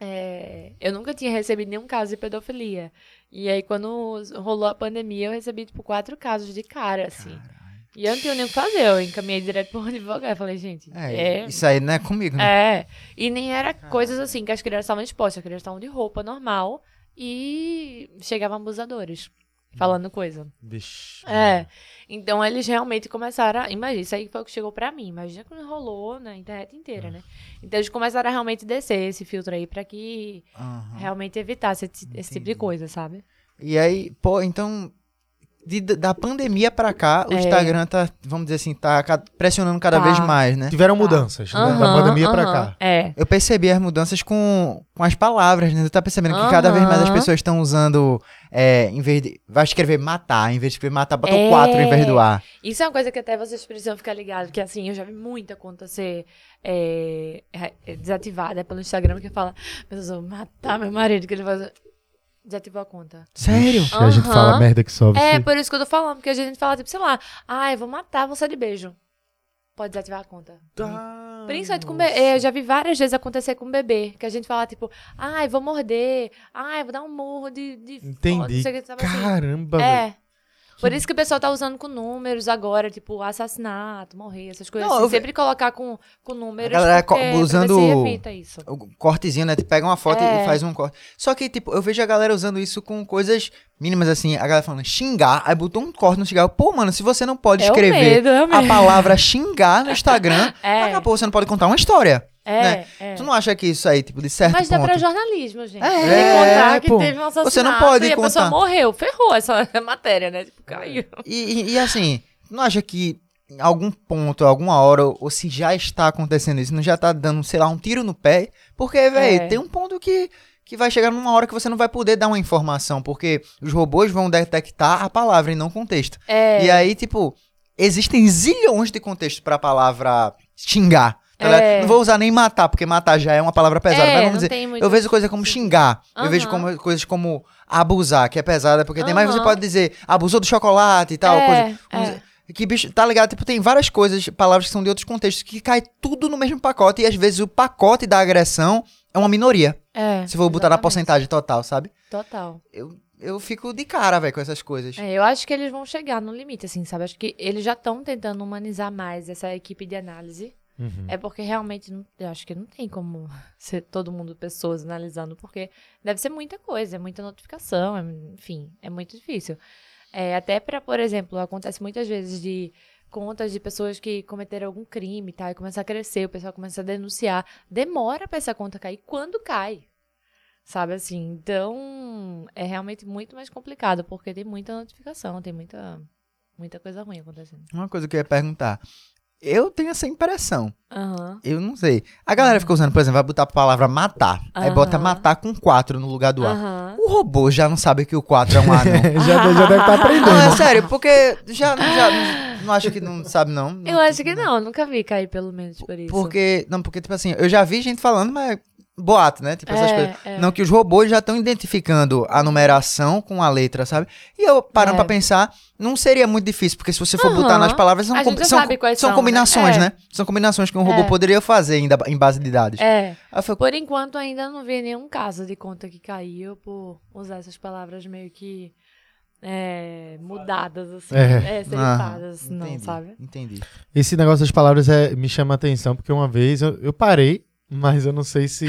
é, eu nunca tinha recebido nenhum caso de pedofilia. E aí, quando rolou a pandemia, eu recebi, tipo, quatro casos de cara, assim. E eu não tinha nem o que fazer. Eu encaminhei direto pro advogado. Falei, gente, é, é, Isso aí não é comigo, né? é, e nem era coisas assim que as crianças estavam expostas, as crianças estavam de roupa normal e chegavam abusadores falando coisa. Vixe. É, então eles realmente começaram a, imagina, isso aí foi o que chegou pra mim, imagina quando rolou na internet inteira, né? Então eles começaram a realmente descer esse filtro aí pra que realmente evitasse esse, esse tipo de coisa, sabe? E aí, pô, então. De- da pandemia pra cá, o É. Instagram tá, vamos dizer assim, tá pressionando cada Tá. vez mais, né? Tiveram mudanças, né? Da pandemia pra aham, cá. É. Eu percebi as mudanças com, com as palavras, né? Tu tá percebendo que cada vez mais as pessoas estão usando, é, em vez de. Vai escrever matar, em vez de escrever matar, bota o É. 4 em vez do A. Isso é uma coisa que até vocês precisam ficar ligados, porque assim, eu já vi muita conta ser é, é, desativada pelo Instagram, que fala, Deus, eu vou matar meu marido, que ele faz... Desativou a conta. Sério? Vixe, A gente fala merda que sobe. É, por isso que eu tô falando, porque a gente fala, tipo, sei lá, ai, vou matar você de beijo. Pode desativar a conta. Tá. Principalmente com bebê. Eu já vi várias vezes acontecer com bebê. Que a gente fala, tipo, ai, vou morder. Ai, vou dar um murro de. de Entendi. não sei o que, sabe assim? Caramba, velho. É. Por isso que o pessoal tá usando com números agora, tipo, assassinato, morrer, essas coisas Não, assim. eu Sempre colocar com, com números. A galera porque, ver usando-. O cortezinho, né? Tu pega uma foto É. e faz um corte. Só que, tipo, eu vejo a galera usando isso com coisas mínimas, assim. A galera falando xingar, aí botou um corte no cigarro. Pô, mano, se você não pode É escrever medo, é a palavra xingar no Instagram, É. daqui a pouco você não pode contar uma história. É, né? é. Tu não acha que isso aí, tipo, de certo Mas dá ponto... pra jornalismo, gente. É, Tem contar que pô. teve um assassinato Você não pode e a pessoa contar. morreu. Ferrou essa matéria, né? Tipo, caiu. E, e- e, assim, tu não acha que em algum ponto, alguma hora, ou, ou se já está acontecendo isso, não já tá dando, sei lá, um tiro no pé? Porque, velho, É. tem um ponto que, que vai chegar numa hora que você não vai poder dar uma informação, porque os robôs vão detectar a palavra e não o contexto. É. E aí, tipo, existem zilhões de contextos pra palavra xingar. É. Não vou usar nem matar, porque matar já é uma palavra pesada, É, mas vamos dizer, muito eu vejo coisa como xingar. Eu vejo como, coisas como abusar, que é pesada, porque tem mais você pode dizer abusou do chocolate e tal, É, coisa. é. Que bicho, tá ligado? Tipo, tem várias coisas, palavras que são de outros contextos, que cai tudo no mesmo pacote, e às vezes o pacote da agressão é uma minoria. É, Se for botar na porcentagem total, sabe? Total. Eu, eu fico de cara, velho, com essas coisas. É, eu acho que eles vão chegar no limite, assim, sabe? Acho que eles já estão tentando humanizar mais essa equipe de análise. Uhum. É porque realmente, não, eu acho que não tem como ser todo mundo pessoas analisando, porque deve ser muita coisa, é muita notificação, é- enfim, é muito difícil. É, até para, por exemplo, acontece muitas vezes de contas de pessoas que cometeram algum crime, tá? E começa a crescer, o pessoal começa a denunciar. Demora pra essa conta cair quando cai. Sabe assim? Então, é realmente muito mais complicado, porque tem muita notificação, tem muita, muita coisa ruim acontecendo. Uma coisa que eu ia perguntar. Eu tenho essa impressão. Aham. Eu não sei. A galera fica usando, por exemplo, vai botar a palavra matar. Aí Aham. bota matar com 4 no lugar do A. O robô já não sabe que o 4 é um A, não. já, já deve estar aprendendo. Não, é sério, porque já, já não, não acho que não sabe, não. Eu acho que não, nunca vi cair pelo menos por isso. Porque, não, porque, tipo assim, eu já vi gente falando, mas boato, né? Tipo, essas É, coisas. é. Não, que os robôs já estão identificando a numeração com a letra, sabe? E eu, parando É. pra pensar, não seria muito difícil, porque se você for Aham. botar nas palavras, são, com- são, são são, combinações, né? né? São combinações que um robô É. poderia fazer ainda em base de dados. É. Falei, Por enquanto, ainda não vi nenhum caso de conta que caiu por usar essas palavras meio que é, mudadas, assim. É. É, serifadas, não, entendi, sabe? Entendi. Esse negócio das palavras é, me chama a atenção, porque uma vez eu, eu parei, mas eu não sei se.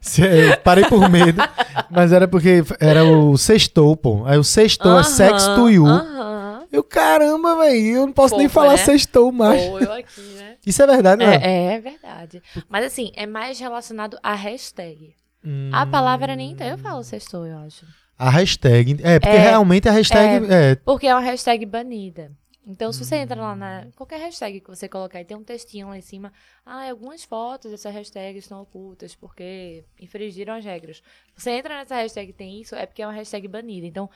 se é- eu parei por medo, mas era porque era o sextou, pô. Aí o sextou é sex to you. Aham. Eu, caramba, velho, eu não posso nem falar né? sextou mais. Ou eu aqui, né? Isso é verdade, né? É, é verdade. Mas assim, é mais relacionado à hashtag. Hum. A palavra nem tem. Eu falo sextou, eu acho. A hashtag. É, porque É, realmente a hashtag. É. Porque é uma hashtag banida. Então, se você entra lá na. Qualquer hashtag que você colocar e tem um textinho lá em cima. Ah, algumas fotos dessa hashtag estão ocultas porque infringiram as regras. Você entra nessa hashtag e tem isso, é porque é uma hashtag banida. Então,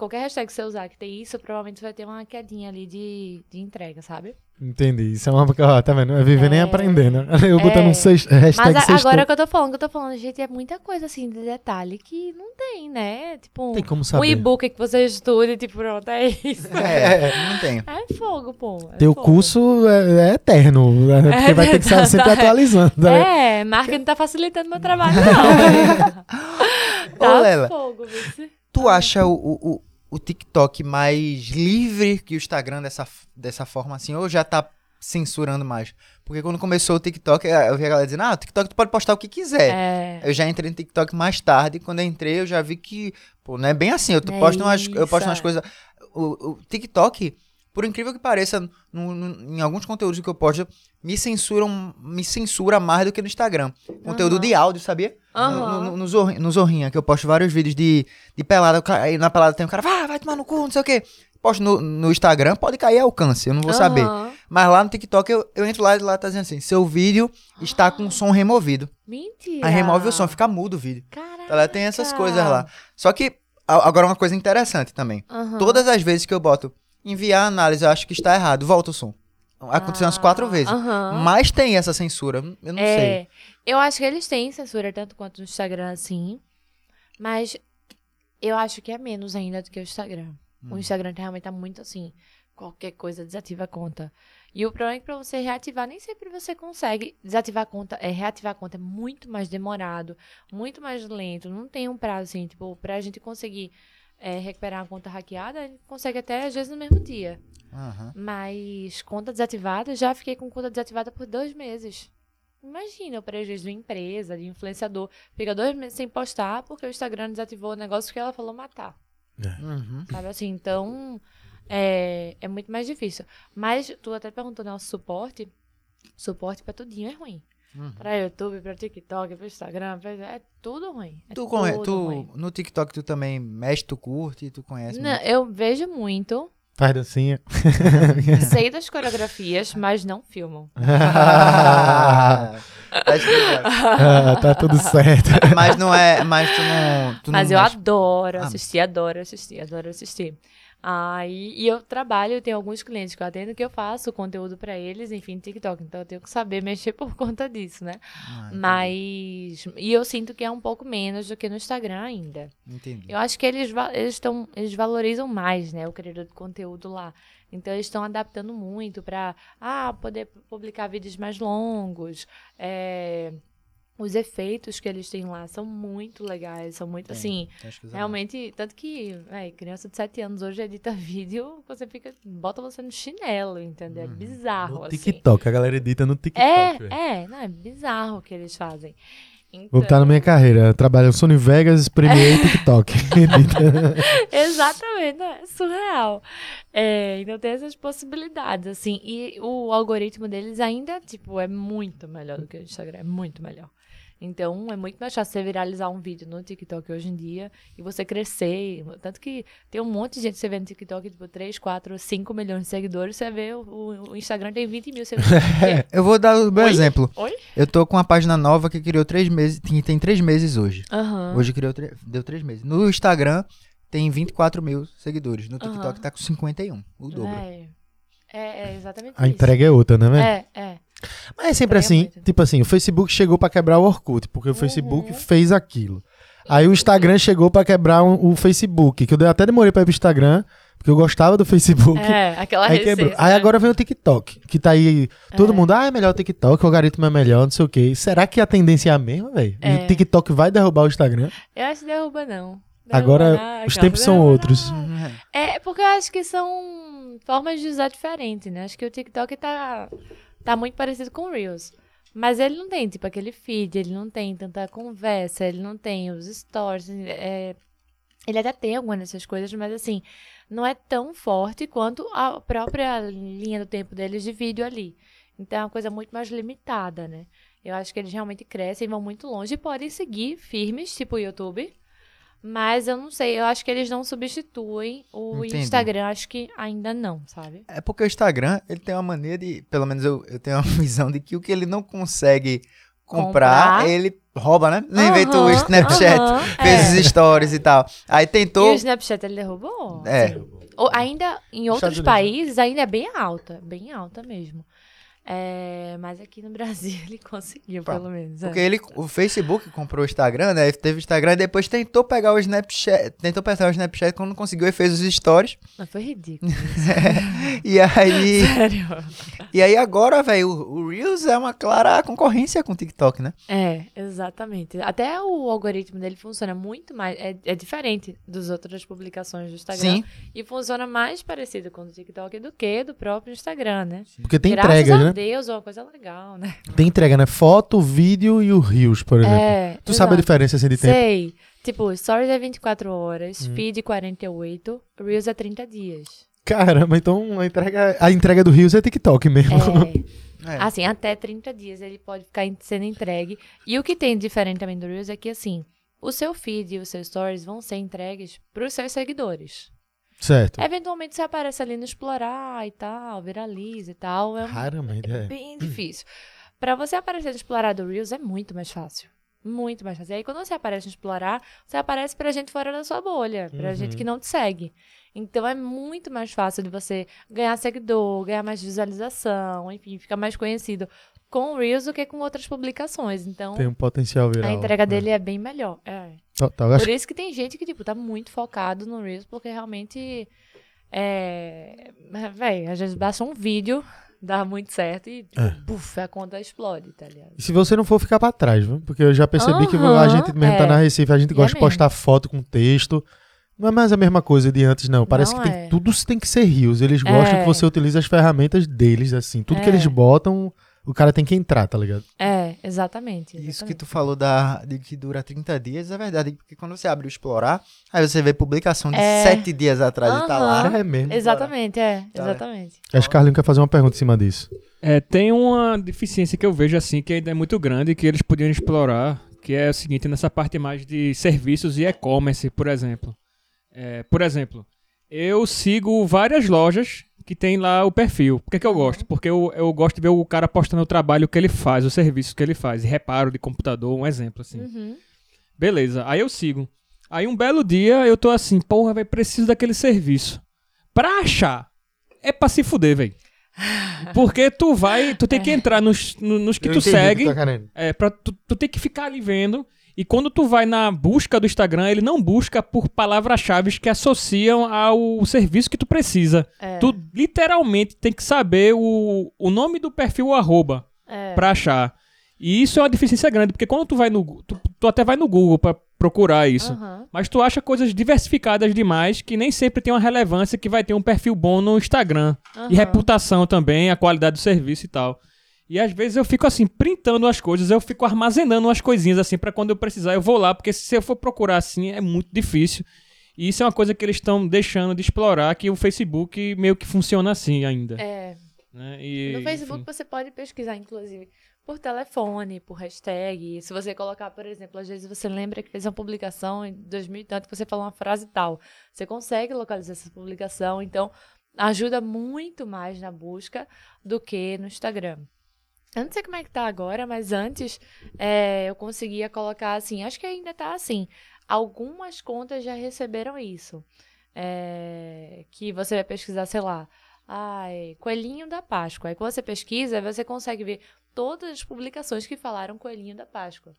qualquer hashtag que você usar que tem isso, provavelmente você vai ter uma quedinha ali de, de entrega, sabe? Entendi. Isso é uma. ó, tá vendo? É viver nem É. aprendendo. Eu botando um É. sex, hashtag Mas a- agora que eu tô falando, que eu tô falando, gente, é muita coisa assim de detalhe que não tem, né? Tipo, Tem como um saber. e-book que você estude, tipo, pronto, é isso. É, não tenho. É fogo, pô. é Teu fogo. curso é, é eterno. né? Porque vai ter que estar sempre atualizando. né? É, marketing tá facilitando meu trabalho, não. tá Ô, Lela. fogo, vice. Tu acha o, o, o, TikTok mais livre que o Instagram dessa, dessa forma assim, ou já tá censurando mais? Porque quando começou o TikTok, eh, eu vi a galera dizendo, ah, o TikTok tu pode postar o que quiser. É. Eu já entrei no TikTok mais tarde, quando eu entrei eu já vi que, pô, não é bem assim, eu, É posto umas, eu posto umas é. coisas... O, o TikTok, por incrível que pareça, no- no- em alguns conteúdos que eu posto, me censuram, me censura mais do que no Instagram. Conteúdo Aham. de áudio, sabia? Aham. No, no, no, Zorri- no Zorrinha, que eu posto vários vídeos de, de pelada, aí na pelada tem um cara, vai, vai tomar no cu, não sei o quê. Posto no, no Instagram, pode cair alcance, eu não vou saber. Aham. Mas lá no TikTok eu, eu entro lá e lá tá dizendo assim, seu vídeo está com som removido. Mentira. Aí remove o som, fica mudo o vídeo. Caraca. Então, ela tem essas coisas lá. Só que, agora uma coisa interessante também. Todas as vezes que eu boto enviar análise, eu acho que está errado, volta o som. Aconteceu umas quatro Ah, vezes. aham. Mas tem essa censura, eu não é, sei. Eu acho que eles têm censura tanto quanto no Instagram, assim. Mas eu acho que é menos ainda do que o Instagram. Hum. O Instagram realmente tá muito assim. Qualquer coisa desativa a conta. E o problema é que pra você reativar, nem sempre você consegue. Desativar a conta, é, reativar a conta é muito mais demorado, muito mais lento. Não tem um prazo assim, tipo, pra gente conseguir é, recuperar uma conta hackeada, a gente consegue até às vezes no mesmo dia. Aham. Mas conta desativada, já fiquei com conta desativada por dois meses. Imagina o prejuízo de empresa, de influenciador. Fica dois meses sem postar porque o Instagram desativou o negócio que ela falou matar. Uhum. Sabe assim? Então, é, é muito mais difícil. Mas tu até perguntou nosso suporte. Suporte pra tudinho é ruim. Uhum. Pra YouTube, pra TikTok, pra Instagram, pra- é tudo ruim. É Tu, conhe- tudo tu ruim. no TikTok tu também mexe, tu curte, tu conhece. Não, eu vejo muito, Faz dancinha. sei das coreografias, mas não filmam. Ah, tá. Ah, tá tudo certo. mas não é, mas tu não, tu Mas não eu mexe- adoro Ah. assistir, adoro assistir, adoro assistir. Aí, e eu trabalho, eu tenho alguns clientes que eu atendo que eu faço conteúdo pra eles, enfim, TikTok. Então eu tenho que saber mexer por conta disso, né? Ah. Mas. E eu sinto que é um pouco menos do que no Instagram ainda. Entendi. Eu acho que eles, eles, tão, eles valorizam mais, né, o criador de conteúdo lá. Então, eles estão adaptando muito para ah, poder publicar vídeos mais longos. é, os efeitos que eles têm lá são muito legais, são muito, assim, realmente, tanto que, véi, criança de 7 anos hoje edita vídeo, você fica, bota você no chinelo, entendeu? É bizarro, No assim. TikTok, a galera edita no TikTok. É, é, não, é bizarro o que eles fazem. Vou Então, botar na minha carreira. Eu trabalho Sony Vegas, Premiere e TikTok. Exatamente, é surreal. É, então tem essas possibilidades, assim. E o algoritmo deles ainda, tipo, é muito melhor do que o Instagram, é muito melhor. Então é muito mais fácil você viralizar um vídeo no TikTok hoje em dia e você crescer. Tanto que tem um monte de gente que você vê no TikTok, tipo 3, 4, 5 milhões de seguidores. Você vê o, o- Instagram tem 20 mil seguidores. Eu vou dar o meu Oi? exemplo. Oi? Eu tô com uma página nova que criou três meses, tem, tem três meses hoje. Aham. Hoje criou, deu três meses. No Instagram tem 24 mil seguidores. No TikTok Aham. tá com 51, o dobro. É, é, é exatamente A isso. entrega é outra, né, velho? É, é. Mas é sempre Entrega assim, muito. tipo assim, o Facebook chegou pra quebrar o Orkut, porque o Facebook Uhum. fez aquilo. Aí o Instagram chegou pra quebrar um- o Facebook, que eu até demorei pra ir pro Instagram, porque eu gostava do Facebook. É, aquela Aí quebrou. Aí né? agora vem o TikTok, que tá aí. Todo É. mundo, ah, é melhor o TikTok, o algoritmo é melhor, não sei o quê. Será que a tendência é a mesma, velho? É. o TikTok vai derrubar o Instagram? Eu acho que derruba não. Derruba Agora, não, os tempos são outros. não. É, porque eu acho que são formas de usar diferentes, né? Acho que o TikTok tá, tá muito parecido com o Reels. Mas ele não tem, tipo, aquele feed, ele não tem tanta conversa, ele não tem os stories. é, ele até tem algumas dessas coisas, mas assim, não é tão forte quanto a própria linha do tempo deles de vídeo ali. Então é uma coisa muito mais limitada, né? Eu acho que eles realmente crescem, vão muito longe e podem seguir firmes, tipo o YouTube. Mas eu não sei, eu acho que eles não substituem o Entendi. Instagram, acho que ainda não, sabe? É porque o Instagram, ele tem uma mania de, pelo menos eu, eu tenho uma visão de que o que ele não consegue comprar, Comprar. ele rouba, né? Não inventa o Aham, Snapchat, aham, fez é. os stories e tal. Aí E tentou... o Snapchat ele derrubou? É, Ou ainda em outros Unidos. países ainda é bem alta, bem alta mesmo. É, mas aqui no Brasil ele conseguiu, Pá, pelo menos. é. porque ele, o Facebook comprou o Instagram, né? Teve o Instagram e depois tentou pegar o Snapchat, tentou pegar o Snapchat, quando não conseguiu, ele fez os stories. Mas foi ridículo. E aí, Sério. e aí agora, velho, o, Reels é uma clara concorrência com o TikTok, né? É, exatamente. Até o algoritmo dele funciona muito mais. É, é diferente das outras publicações do Instagram. Sim. E funciona mais parecido com o TikTok do que do próprio Instagram, né? Porque tem Graças entrega, a né? Deus, é uma coisa legal, né? Tem entrega, né? Foto, vídeo e o Reels, por exemplo. É. tu sabe a exato. diferença assim de tempo? Sei. Tipo, Stories é 24 horas, Hum. Feed 48, Reels é 30 dias. Caramba, então a entrega, a entrega do Reels é TikTok mesmo. É. É. Assim, até 30 dias ele pode ficar en- sendo entregue. E o que tem de diferente também do Reels é que, assim, o seu feed e os seus stories vão ser entregues para os seus seguidores. Certo. Eventualmente você aparece ali no explorar e tal, viraliza e tal. É, um- Raramente, é é. bem difícil. Para você aparecer no explorar do Reels é muito mais fácil. Muito mais fácil. E aí, quando você aparece no explorar, você aparece pra gente fora da sua bolha, pra Uhum. gente que não te segue. Então é muito mais fácil de você ganhar seguidor, ganhar mais visualização, enfim, ficar mais conhecido com o Reels do que com outras publicações. Então, Tem um potencial viral. a entrega dele é bem melhor. É. Total, acho Por isso que tem gente que, tipo, tá muito focado no Reels, porque realmente. É. Véi, às vezes basta um vídeo, dá muito certo e, tipo, É. buf, a conta explode, tá ligado? E se você não for ficar pra trás, viu? Porque eu já percebi que a gente mesmo tá é. na Recife, a gente gosta é de postar foto com texto. Não é mais a mesma coisa de antes, não. Parece Não que tem, é. tudo tem que ser rios. Eles gostam É. que você utilize as ferramentas deles, assim. Tudo que É. eles botam, o cara tem que entrar, tá ligado? É, exatamente. Isso que exatamente. tu falou da, de que dura 30 dias é verdade, porque quando você abre o Explorar, aí você vê publicação de É. 7 dias atrás e tá lá. É mesmo. Exatamente, é, Tá, exatamente. Acho que Carlinhos quer fazer uma pergunta em cima disso. É, tem uma deficiência que eu vejo assim, que ainda é muito grande, que eles podiam explorar, que é o seguinte, nessa parte mais de serviços e e-commerce, por exemplo. É, por exemplo, eu sigo várias lojas que tem lá o perfil. Por que, que eu gosto? Porque eu, eu gosto de ver o cara postando o trabalho que ele faz, o serviço que ele faz, e reparo de computador, um exemplo assim. Uhum. Beleza, aí eu sigo. Aí um belo dia eu tô assim, porra, velho, preciso daquele serviço. Pra achar, é pra se fuder, velho. Porque tu vai, tu tem que entrar nos, no- nos que Eu tu segue, tá querendo. é, pra tu, tu tem que ficar ali vendo. E quando tu vai na busca do Instagram, ele não busca por palavras-chave que associam ao serviço que tu precisa. É, Tu literalmente tem que saber o, o nome do perfil o arroba é, pra achar. E isso é uma deficiência grande, porque quando tu vai no tu, tu até vai no Google pra procurar isso. aham, Mas tu acha coisas diversificadas demais que nem sempre tem uma relevância que vai ter um perfil bom no Instagram. E aham. reputação também, a qualidade do serviço e tal. E às vezes eu fico assim, printando as coisas, eu fico armazenando umas coisinhas assim pra quando eu precisar eu vou lá, porque se eu for procurar assim é muito difícil. E isso é uma coisa que eles estão deixando de explorar, que o Facebook meio que funciona assim ainda. É, né? E, no Facebook enfim. você pode pesquisar, inclusive, por telefone, por hashtag. Se você colocar, por exemplo, às vezes você lembra que fez uma publicação em 2000 e tanto que você falou uma frase tal. Você consegue localizar essa publicação, então ajuda muito mais na busca do que no Instagram. Eu não sei como é que tá agora, mas antes é, eu conseguia colocar assim, acho que ainda tá assim. Algumas contas já receberam isso. É, que você vai pesquisar, sei lá, ai, coelhinho da Páscoa. Aí quando você pesquisa, você consegue ver todas as publicações que falaram coelhinho da Páscoa.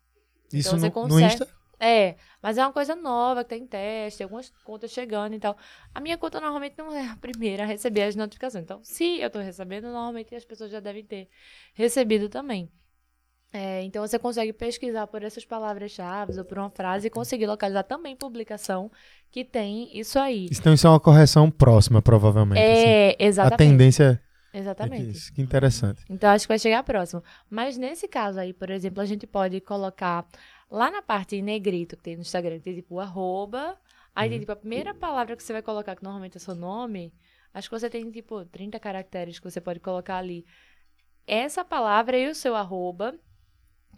Isso Então você no, no consegue- Insta? É, mas é uma coisa nova que tá em teste, algumas contas chegando e tal. A minha conta normalmente não é a primeira a receber as notificações. Então, se eu tô recebendo, normalmente as pessoas já devem ter recebido também. É, então você consegue pesquisar por essas palavras-chave ou por uma frase e conseguir localizar também publicação que tem isso aí. Então isso é uma correção próxima, provavelmente. assim. É, A exatamente. tendência é Exatamente. isso. Que interessante. Então, acho que vai chegar próximo. Mas nesse caso aí, por exemplo, a gente pode colocar lá na parte em negrito que tem no Instagram, que tem tipo o arroba. Aí tem tipo a primeira palavra que você vai colocar, que normalmente é seu nome. Acho que você tem tipo 30 caracteres que você pode colocar ali. Essa palavra e o seu arroba,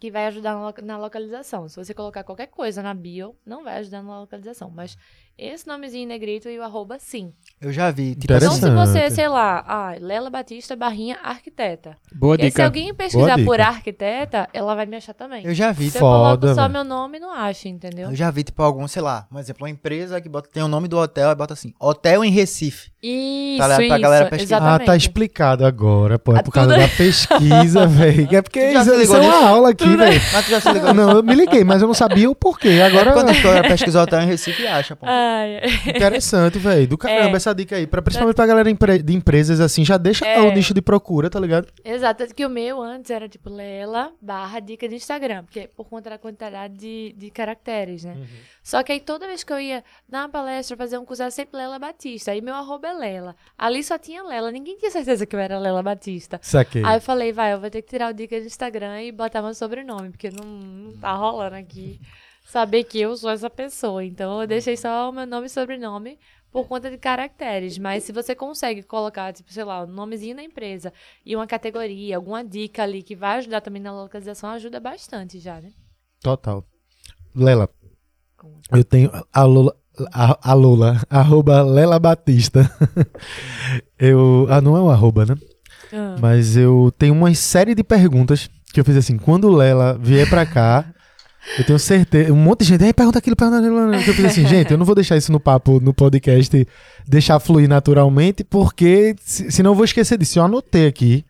que vai ajudar na localização. Se você colocar qualquer coisa na bio, não vai ajudar na localização. Mas esse nomezinho em negrito e o arroba, sim. Eu já vi. Tipo Então, assim, se você, sei lá, ah, Lela Batista barrinha arquiteta. Boa E se dica. alguém pesquisar dica. por arquiteta, ela vai me achar também. eu já vi. Se eu Foda, coloco só meu nome, não acha, entendeu? Eu já vi, tipo, algum, sei lá, um exemplo, uma empresa que bota, tem o nome do hotel e bota assim, hotel em Recife. Isso, Tá ligado? isso, Pra galera pesquisar. exatamente. Ah, tá explicado agora, pô. É Ah, por causa tudo- da pesquisa, velho. É porque isso, se isso ligou é uma aula aqui, velho. Mas tu já se ligou? Não, eu me liguei, mas eu não sabia o porquê. Agora, Quando a galera pesquisa hotel em Recife, acha, pô. Ai, interessante, velho. Do caramba, É. essa dica aí. Pra, principalmente pra galera de empresas, assim, já deixa É. o nicho de procura, tá ligado? Exato, tanto que o meu antes era tipo Lela barra dica de Instagram, porque por conta da quantidade de, de caracteres, né? Só que aí toda vez que eu ia dar uma palestra, fazer um curso, era sempre Lela Batista. Aí meu arroba é Lela. Ali só tinha Lela, ninguém tinha certeza que eu era Lela Batista. Saquei. Aí eu falei, vai, eu vou ter que tirar o dica do Instagram e botar meu sobrenome, porque não, não tá rolando aqui saber que eu sou essa pessoa. Então eu deixei só o meu nome e sobrenome por conta de caracteres. Mas se você consegue colocar, tipo, sei lá, o nomezinho da empresa e uma categoria, alguma dica ali que vai ajudar também na localização, ajuda bastante já, né? Total. Lela, eu tenho a Lula, a, a Lula, arroba Lela Batista. eu, ah, não é um arroba, né? Ah, Mas eu tenho uma série de perguntas que eu fiz assim, quando Lela vier pra cá, eu tenho certeza, um monte de gente, aí pergunta aquilo, pergunta aquilo, que eu fiz assim, gente, eu não vou deixar isso no papo, no podcast, deixar fluir naturalmente, porque se- senão eu vou esquecer disso. Eu anotei aqui,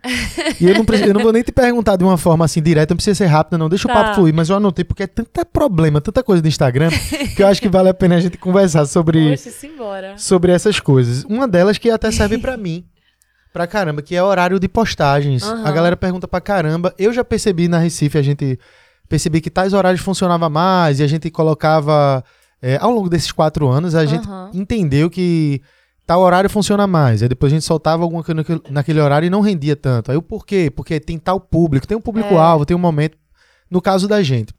e eu não, eu não vou nem te perguntar de uma forma assim direta, não precisa ser rápida não, deixa o Tá. papo fluir, mas eu anotei porque é tanta problema, tanta coisa do Instagram, que eu acho que vale a pena a gente conversar sobre Poxa, simbora. sobre essas coisas. Uma delas que até serve pra mim, pra caramba, que é horário de postagens. Aham. A galera pergunta pra caramba. Eu já percebi na Recife, a gente percebi que tais horários funcionava mais e a gente colocava é, ao longo desses quatro anos a gente Aham. entendeu que tal horário funciona mais. Aí depois a gente soltava alguma coisa naquele, horário e não rendia tanto. Aí o porquê? Porque tem tal público, tem um público-alvo, tem um momento. No caso da gente.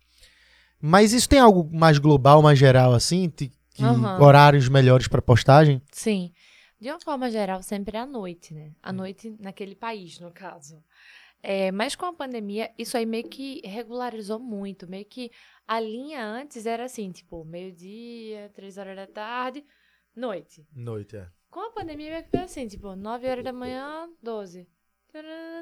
Mas isso tem algo mais global, mais geral, assim? Que, Aham. horários melhores pra postagem? Sim. De uma forma geral, sempre é à noite, né? À noite naquele país, no caso. É, mas com a pandemia, isso aí meio que regularizou muito. Meio que a linha antes era assim, tipo, meio-dia, três horas da tarde, noite. Noite, é. Com a pandemia, meio que foi assim, tipo, nove horas da manhã, doze.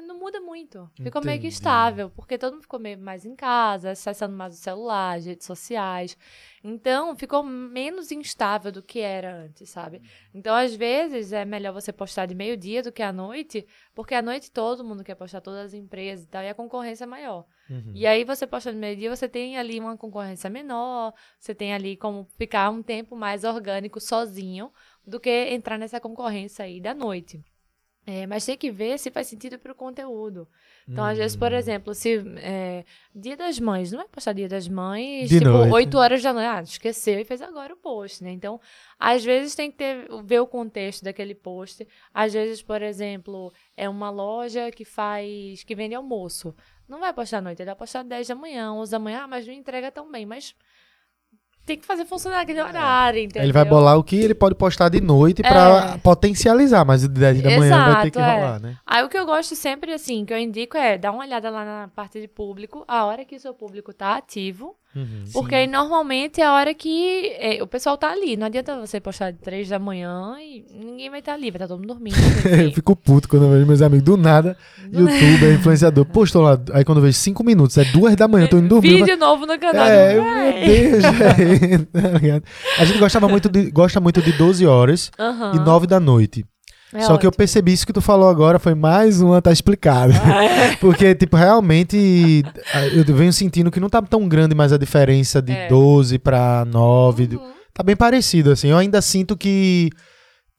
Não muda muito. Ficou meio que Entendi. estável, porque todo mundo ficou meio mais em casa, acessando mais o celular, as redes sociais. Então, ficou menos instável do que era antes, sabe? Então, às vezes, é melhor você postar de meio-dia do que à noite, porque à noite todo mundo quer postar, todas as empresas e tal, e a concorrência é maior. Uhum. E aí, você posta no meio-dia, você tem ali uma concorrência menor, você tem ali como ficar um tempo mais orgânico sozinho do que entrar nessa concorrência aí da noite. É, mas tem que ver se faz sentido para o conteúdo. Então, às vezes, Hum. por exemplo, se é, Dia das Mães, não vai postar Dia das Mães, De tipo, noite. 8 horas da noite, ah, esqueceu e fez agora o post, né? Então, às vezes tem que ter, ver o contexto daquele post. Às vezes, por exemplo, é uma loja que faz, que vende almoço. Não vai postar à noite, ele vai postar 10 da manhã, 11 da manhã, ah, mas não entrega tão bem, mas tem que fazer funcionar aquele horário, entendeu? Ele vai bolar o que ele pode postar de noite pra É. potencializar, mas o de 10 da manhã vai ter que é. rolar, né? Aí o que eu gosto sempre, assim, que eu indico é dar uma olhada lá na parte de público, a hora que o seu público tá ativo. Uhum. Porque aí, normalmente é a hora que é, o pessoal tá ali. Não adianta você postar de 3 da manhã e ninguém vai estar ali, vai estar todo mundo dormindo. Eu fico puto quando eu vejo meus amigos do nada, youtuber, influenciador, postou lá, aí quando eu vejo 5 minutos, é 2 da manhã, eu tô indo dormir. Vídeo novo no canal. É, do meu. Deus. Tá ligado? A gente gostava muito de, gosta muito de 12 horas Aham. e 9 da noite. É Só que eu ótimo. percebi isso que tu falou agora, foi mais uma, tá explicado. Porque, tipo, realmente a- eu venho sentindo que não tá tão grande mais a diferença de É. 12 pra 9. de- Uhum. Tá bem parecido, assim. Eu ainda sinto que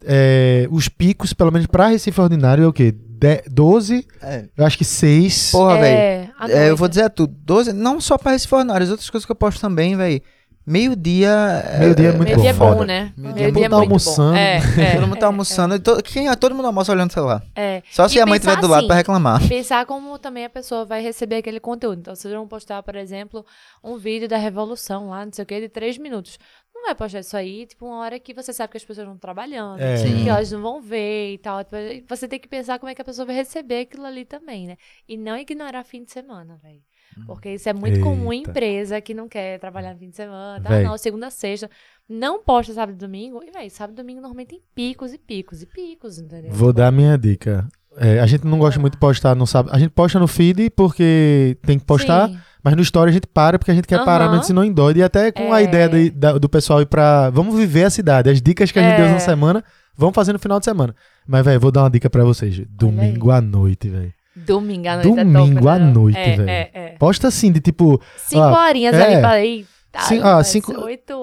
é, os picos, pelo menos pra Recife Ordinário, é o quê? De- 12, É. eu acho que 6. Porra, velho. É, à É, eu vou dizer tudo. 12, não só pra esse fornário, as outras coisas que eu posto também, velho. Meio-dia. Meio-dia é muito Meio dia é bom, bom, né? Meio-dia Meio dia é tá muito almoçando. bom. É, é, Todo mundo tá almoçando. e to- Quem, todo mundo almoça olhando o celular. é. Só se E a mãe estiver do lado assim, pra reclamar. Pensar como também a pessoa vai receber aquele conteúdo. Então, vocês vão postar, por exemplo, um vídeo da Revolução lá, não sei o que, de três minutos. Não vai postar isso aí, tipo, uma hora que você sabe que as pessoas não estão trabalhando, É. Que elas não vão ver e tal. Tipo, Você tem que pensar como é que a pessoa vai receber aquilo ali também, né? E não ignorar fim de semana, velho. Porque isso é muito comum em Eita. empresa que não quer trabalhar no fim de semana, tá? Não, segunda, sexta. Não posta sábado e domingo. E, velho, sábado e domingo normalmente tem picos e picos e picos, entendeu? Vou dar a minha dica. É, a gente não gosta muito de postar no sábado. A gente posta no feed porque tem que postar, Sim. mas no story a gente para porque a gente quer parar, Aham. mas senão endoide. E até com a É. ideia de- da- do pessoal ir pra. Vamos viver a cidade. As dicas que a gente É. deu na semana, vamos fazer no final de semana. Mas, velho, vou dar uma dica pra vocês. Domingo à noite, velho. Domingo à noite é Domingo top, à noite, é, velho. É, é. Posta assim, de tipo. Cinco Ah, horinhas é. ali ir. Tá, Sim, ah, cinco-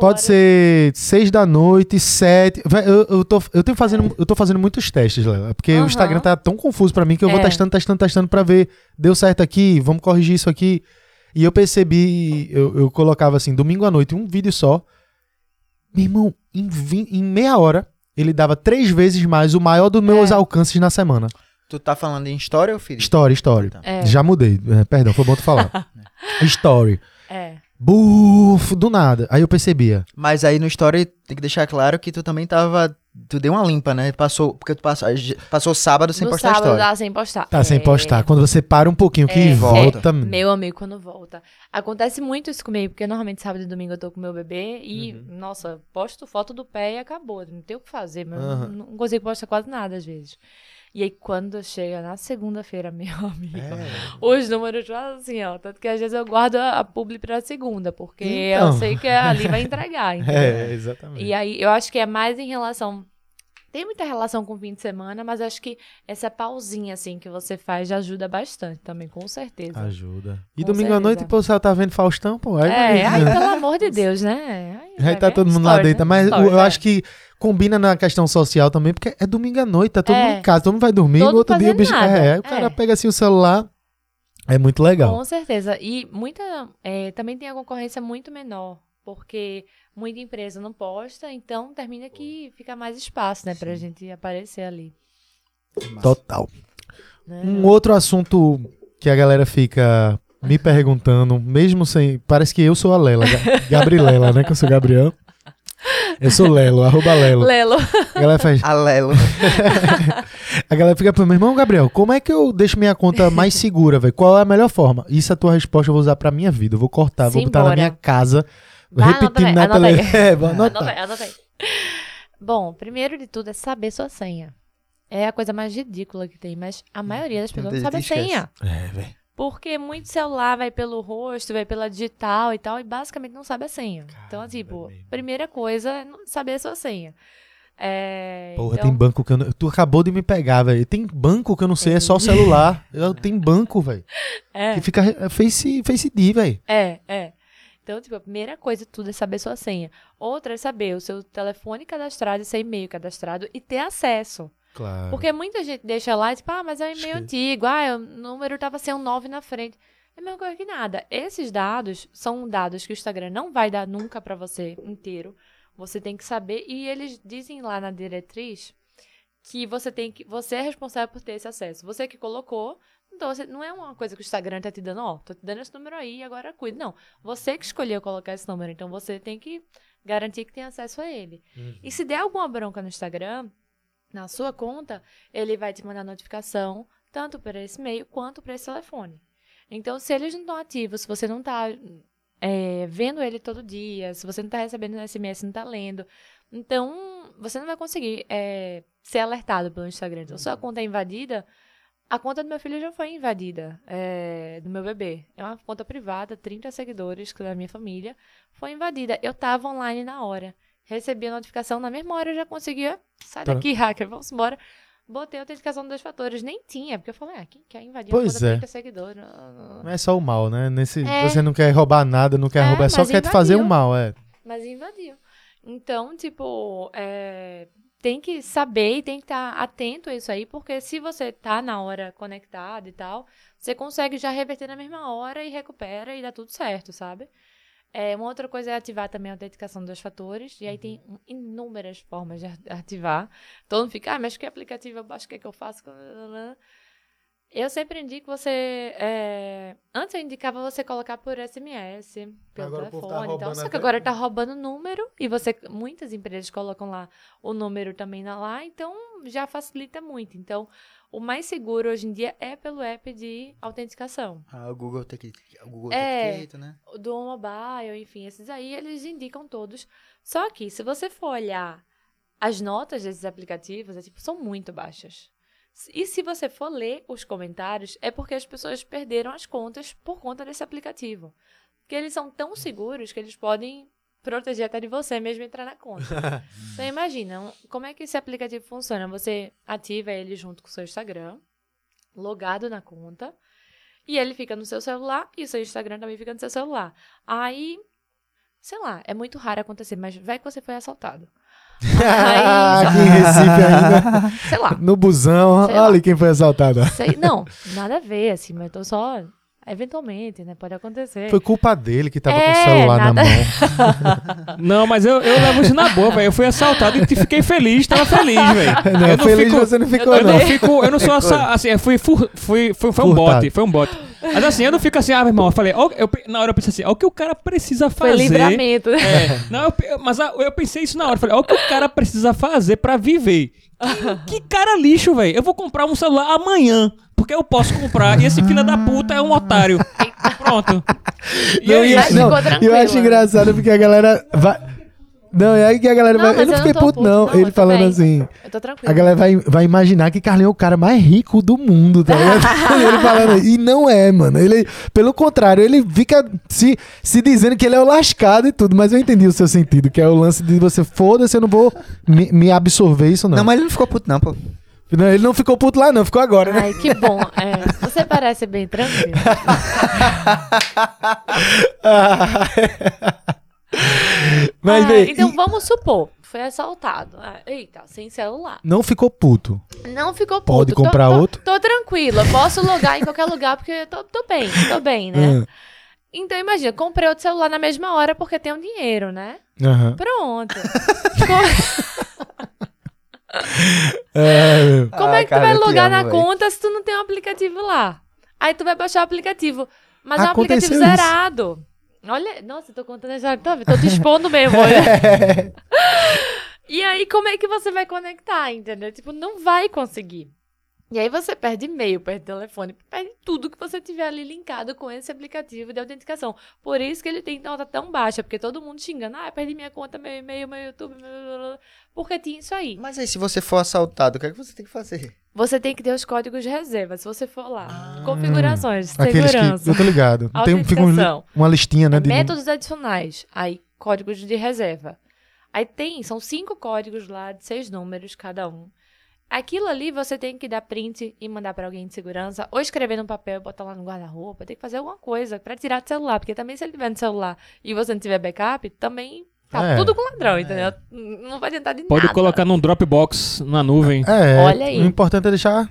Pode ser seis da noite, sete. Eu, eu, tô, eu, tenho fazendo, eu tô fazendo muitos testes, Léo. Porque o Aham. Instagram tá tão confuso pra mim que eu vou É. testando, testando, testando pra ver. Deu certo aqui, vamos corrigir isso aqui. E eu percebi, eu, eu colocava assim, domingo à noite, um vídeo só. Meu irmão, em, em meia hora, ele dava três vezes mais o maior dos meus É. alcances na semana. Tu tá falando em história ou filho? Story, story. Tá. É. Já mudei. É, perdão, foi bom tu falar. story. É. Bufo, do nada. Aí eu percebia. Mas aí no story tem que deixar claro que tu também tava. Tu deu uma limpa, né? Passou. Porque tu passou, passou sábado sem no postar sábado história. dá sem postar. Tá sem É. postar. Quando você para um pouquinho que É, volta. Meu amigo, quando volta. Acontece muito isso comigo, porque normalmente sábado e domingo eu tô com meu bebê e, Uhum. nossa, posto foto do pé e acabou. Não tem o que fazer, não, não consigo postar quase nada às vezes. E aí, quando chega na segunda-feira, meu amigo, É. os números fazem assim, ó. Tanto que às vezes eu guardo a, publi pra segunda, porque Então. eu sei que ali vai entregar? É, exatamente. E aí, eu acho que é mais em relação. Tem muita relação com o fim de semana, mas acho que essa pausinha, assim, que você faz já ajuda bastante também, com certeza. Ajuda. E Com domingo à certeza. noite, pô, você tá vendo Faustão, pô. Aí, É, ai, pelo amor de Deus, né? Aí vai tá todo mundo lá stories, dentro. né? Mas Stories, eu é. acho que combina na questão social também, porque é domingo à noite, tá todo É. mundo em casa, todo mundo vai dormir, Todo no outro dia o bicho. nada. É, aí o cara É. pega assim o celular. É muito legal. Com certeza. E muita. é, também tem a concorrência muito menor, porque muita empresa não posta, então termina que fica mais espaço, né, pra gente aparecer ali. Total. né? Um outro assunto que a galera fica me perguntando, mesmo sem. Parece que eu sou a Lela, Ga- Gabriela, né? Que eu sou Gabriel. Eu sou Lelo, arroba Lelo. Lelo. A galera faz. Alelo. A galera fica pro meu irmão, Gabriel, como é que eu deixo minha conta mais segura, velho? Qual é a melhor forma? Isso é a tua resposta eu vou usar pra minha vida. Eu vou cortar, vou botar na Simbora. minha casa, Vai, repetindo na anota aí. televisão. É, vou Anota aí, anota aí. Bom, primeiro de tudo é saber sua senha. É a coisa mais ridícula que tem, mas a maioria das pessoas não sabe a senha. É, velho. Porque muito celular vai pelo rosto, vai pela digital e tal, e basicamente não sabe a senha. então, tipo, mesmo. primeira coisa é saber a sua senha. É, Porra, então, tem banco que eu não... Tu acabou de me pegar, velho. Tem banco que eu não sei, é só Tem. celular. Eu, tem banco, velho. É, Que fica é Face, face D, velho. é, é. Então, tipo, a primeira coisa de tudo é saber sua senha. Outra é saber o seu telefone cadastrado e seu e-mail cadastrado e ter acesso. Claro. Porque muita gente deixa lá e tipo, ah, mas é um e-mail Sim. antigo, ah, o número tava sem um 9 na frente. É a mesma coisa que nada. Esses dados são dados que o Instagram não vai dar nunca pra você inteiro. Você tem que saber e eles dizem lá na diretriz que você tem que você é responsável por ter esse acesso. Você que colocou, não Então, você, não é uma coisa que o Instagram tá te dando, ó, tô te dando esse número aí, agora cuida. Não, você que escolheu colocar esse número, então você tem que garantir que tem acesso a ele. E se der alguma bronca no Instagram, na sua conta, ele vai te mandar notificação, tanto para esse e-mail quanto para esse telefone. Então, se eles não estão ativos, se você não está vendo ele todo dia, se você não está recebendo SMS, não está lendo, então você não vai conseguir é, ser alertado pelo Instagram. Então, se a conta é invadida, a conta do meu filho já foi invadida, é, do meu bebê. É uma conta privada, 30 seguidores que é da minha família, foi invadida. Eu estava online na hora. Recebi a notificação, na mesma hora eu já conseguia. Sai Tá. daqui, hacker, vamos embora. Botei a autenticação dos dois fatores. Nem tinha, porque eu falei, ah, quem quer invadir Pois conta é. de 30 seguidores? Não, é só o mal, né? Nesse, É. Você não quer roubar nada, não quer É, roubar, é só quer te fazer o mal, é. Mas invadiu. Então, tipo, é, tem que saber e tem que estar atento a isso aí, porque se você tá na hora conectado e tal, você consegue já reverter na mesma hora e recupera e dá tudo certo, sabe? É, uma outra coisa é ativar também a autenticação dos fatores, e aí tem inúmeras formas de ativar. Todo mundo fica, ah, mas que aplicativo eu baixo, o que é que eu faço? Eu sempre indico você. é, Antes eu indicava você colocar por SMS, pelo Agora tá telefone e tal. roubando Só que agora tá roubando número e você. Muitas empresas colocam lá o número também na lá, então já facilita muito. Então, o mais seguro hoje em dia é pelo app de autenticação. Ah, o Google tem que. O Google É. tem que né? O Do mobile, enfim, esses aí eles indicam todos. Só que se você for olhar as notas desses aplicativos, é, tipo, são muito baixas. E se você for ler os comentários, é porque as pessoas perderam as contas por conta desse aplicativo. Porque eles são tão seguros que eles podem proteger até de você mesmo entrar na conta. então imagina, como é que esse aplicativo funciona? Você ativa ele junto com o seu Instagram, logado na conta, e ele fica no seu celular e o seu Instagram também fica no seu celular. Aí, sei lá, é muito raro acontecer, mas vai que você foi assaltado. Aí, Aqui em Recife ainda, sei lá. no busão, Sei olha lá. quem foi assaltado. Sei, não, nada a ver, assim, mas eu tô só. Eventualmente, né? Pode acontecer. Foi culpa dele que tava com o É, celular na nada- mão. Não, mas eu, eu levo isso na boa, velho. Eu fui assaltado e fiquei feliz, tava feliz, velho. Não, Eu não feliz fico- você não ficou, Eu não. não fico, eu não sou assa, assim, eu fui, fur- fui, fui, foi um Furtado. bote, foi um bote. Mas assim, eu não fico assim, ah, meu irmão, eu falei, ó, eu, na hora eu pensei assim, ó, o que o cara precisa Foi fazer. livramento. né? É, não, eu mas eu pensei isso na hora, eu falei, ó, o que o cara precisa fazer pra viver. Que, que cara lixo, velho. Eu vou comprar um celular amanhã, porque eu posso comprar, e esse filho da puta é um otário. Pronto. E Não, é e- Mas isso. não, eu acho engraçado porque a galera vai. Não, é aí que a galera Não, vai. Eu não eu fiquei não tô puto, puto, não. não, Ele eu falando também. assim. Eu tô tranquila. A galera vai, vai imaginar que Carlinhos é o cara mais rico do mundo, tá ligado? ele falando. E não é, mano. Ele, pelo contrário, ele fica se, se dizendo que ele é o lascado e tudo, mas eu entendi o seu sentido, que é o lance de você, foda-se, eu não vou me, me absorver isso, não. Não. mas ele não ficou puto, não, pô. Não, ele não ficou puto lá, não, ficou agora, né? Ai, que bom. É, você parece bem tranquilo. mas, Ah, vê, então e vamos supor, foi assaltado. Ah, eita, sem celular. não ficou puto. Não ficou puto. Pode Tô- comprar tô, outro? Tô tranquila, posso logar em qualquer lugar porque eu tô, tô bem, tô bem, né? Ah, Então imagina, comprei outro celular na mesma hora porque tenho dinheiro, né? Aham. Pronto. É. Como Ah, é que cara, tu vai logar amo, na véi. conta se tu não tem um aplicativo lá? Aí tu vai baixar o aplicativo. Mas é um Aconteceu aplicativo isso. zerado. Olha, nossa, eu tô contando a história, tô, tô te expondo mesmo. olha. E aí, como é que você vai conectar, entendeu? Tipo, não vai conseguir. E aí você perde e-mail, perde telefone, perde tudo que você tiver ali linkado com esse aplicativo de autenticação. Por isso que ele tem nota tão baixa, porque todo mundo xingando, ah, perdi minha conta, meu e-mail, meu YouTube, meu... porque tinha isso aí. Mas aí, se você for assaltado, o que é que você tem que fazer? Você tem que ter os códigos de reserva, se você for lá. Configurações, Aqueles segurança. que. Eu tô ligado. Tem, fica um- uma listinha, né? É de- métodos adicionais. Aí, códigos de reserva. Aí tem, são cinco códigos lá, de seis números cada um. Aquilo ali você tem que dar print e mandar pra alguém de segurança, ou escrever num papel e botar lá no guarda-roupa. Tem que fazer alguma coisa pra tirar do celular, porque também se ele tiver no celular e você não tiver backup, também tá É. tudo com ladrão, entendeu? Não vai adiantar de Pode nada. colocar num Dropbox na nuvem. É, Olha aí. o importante é deixar.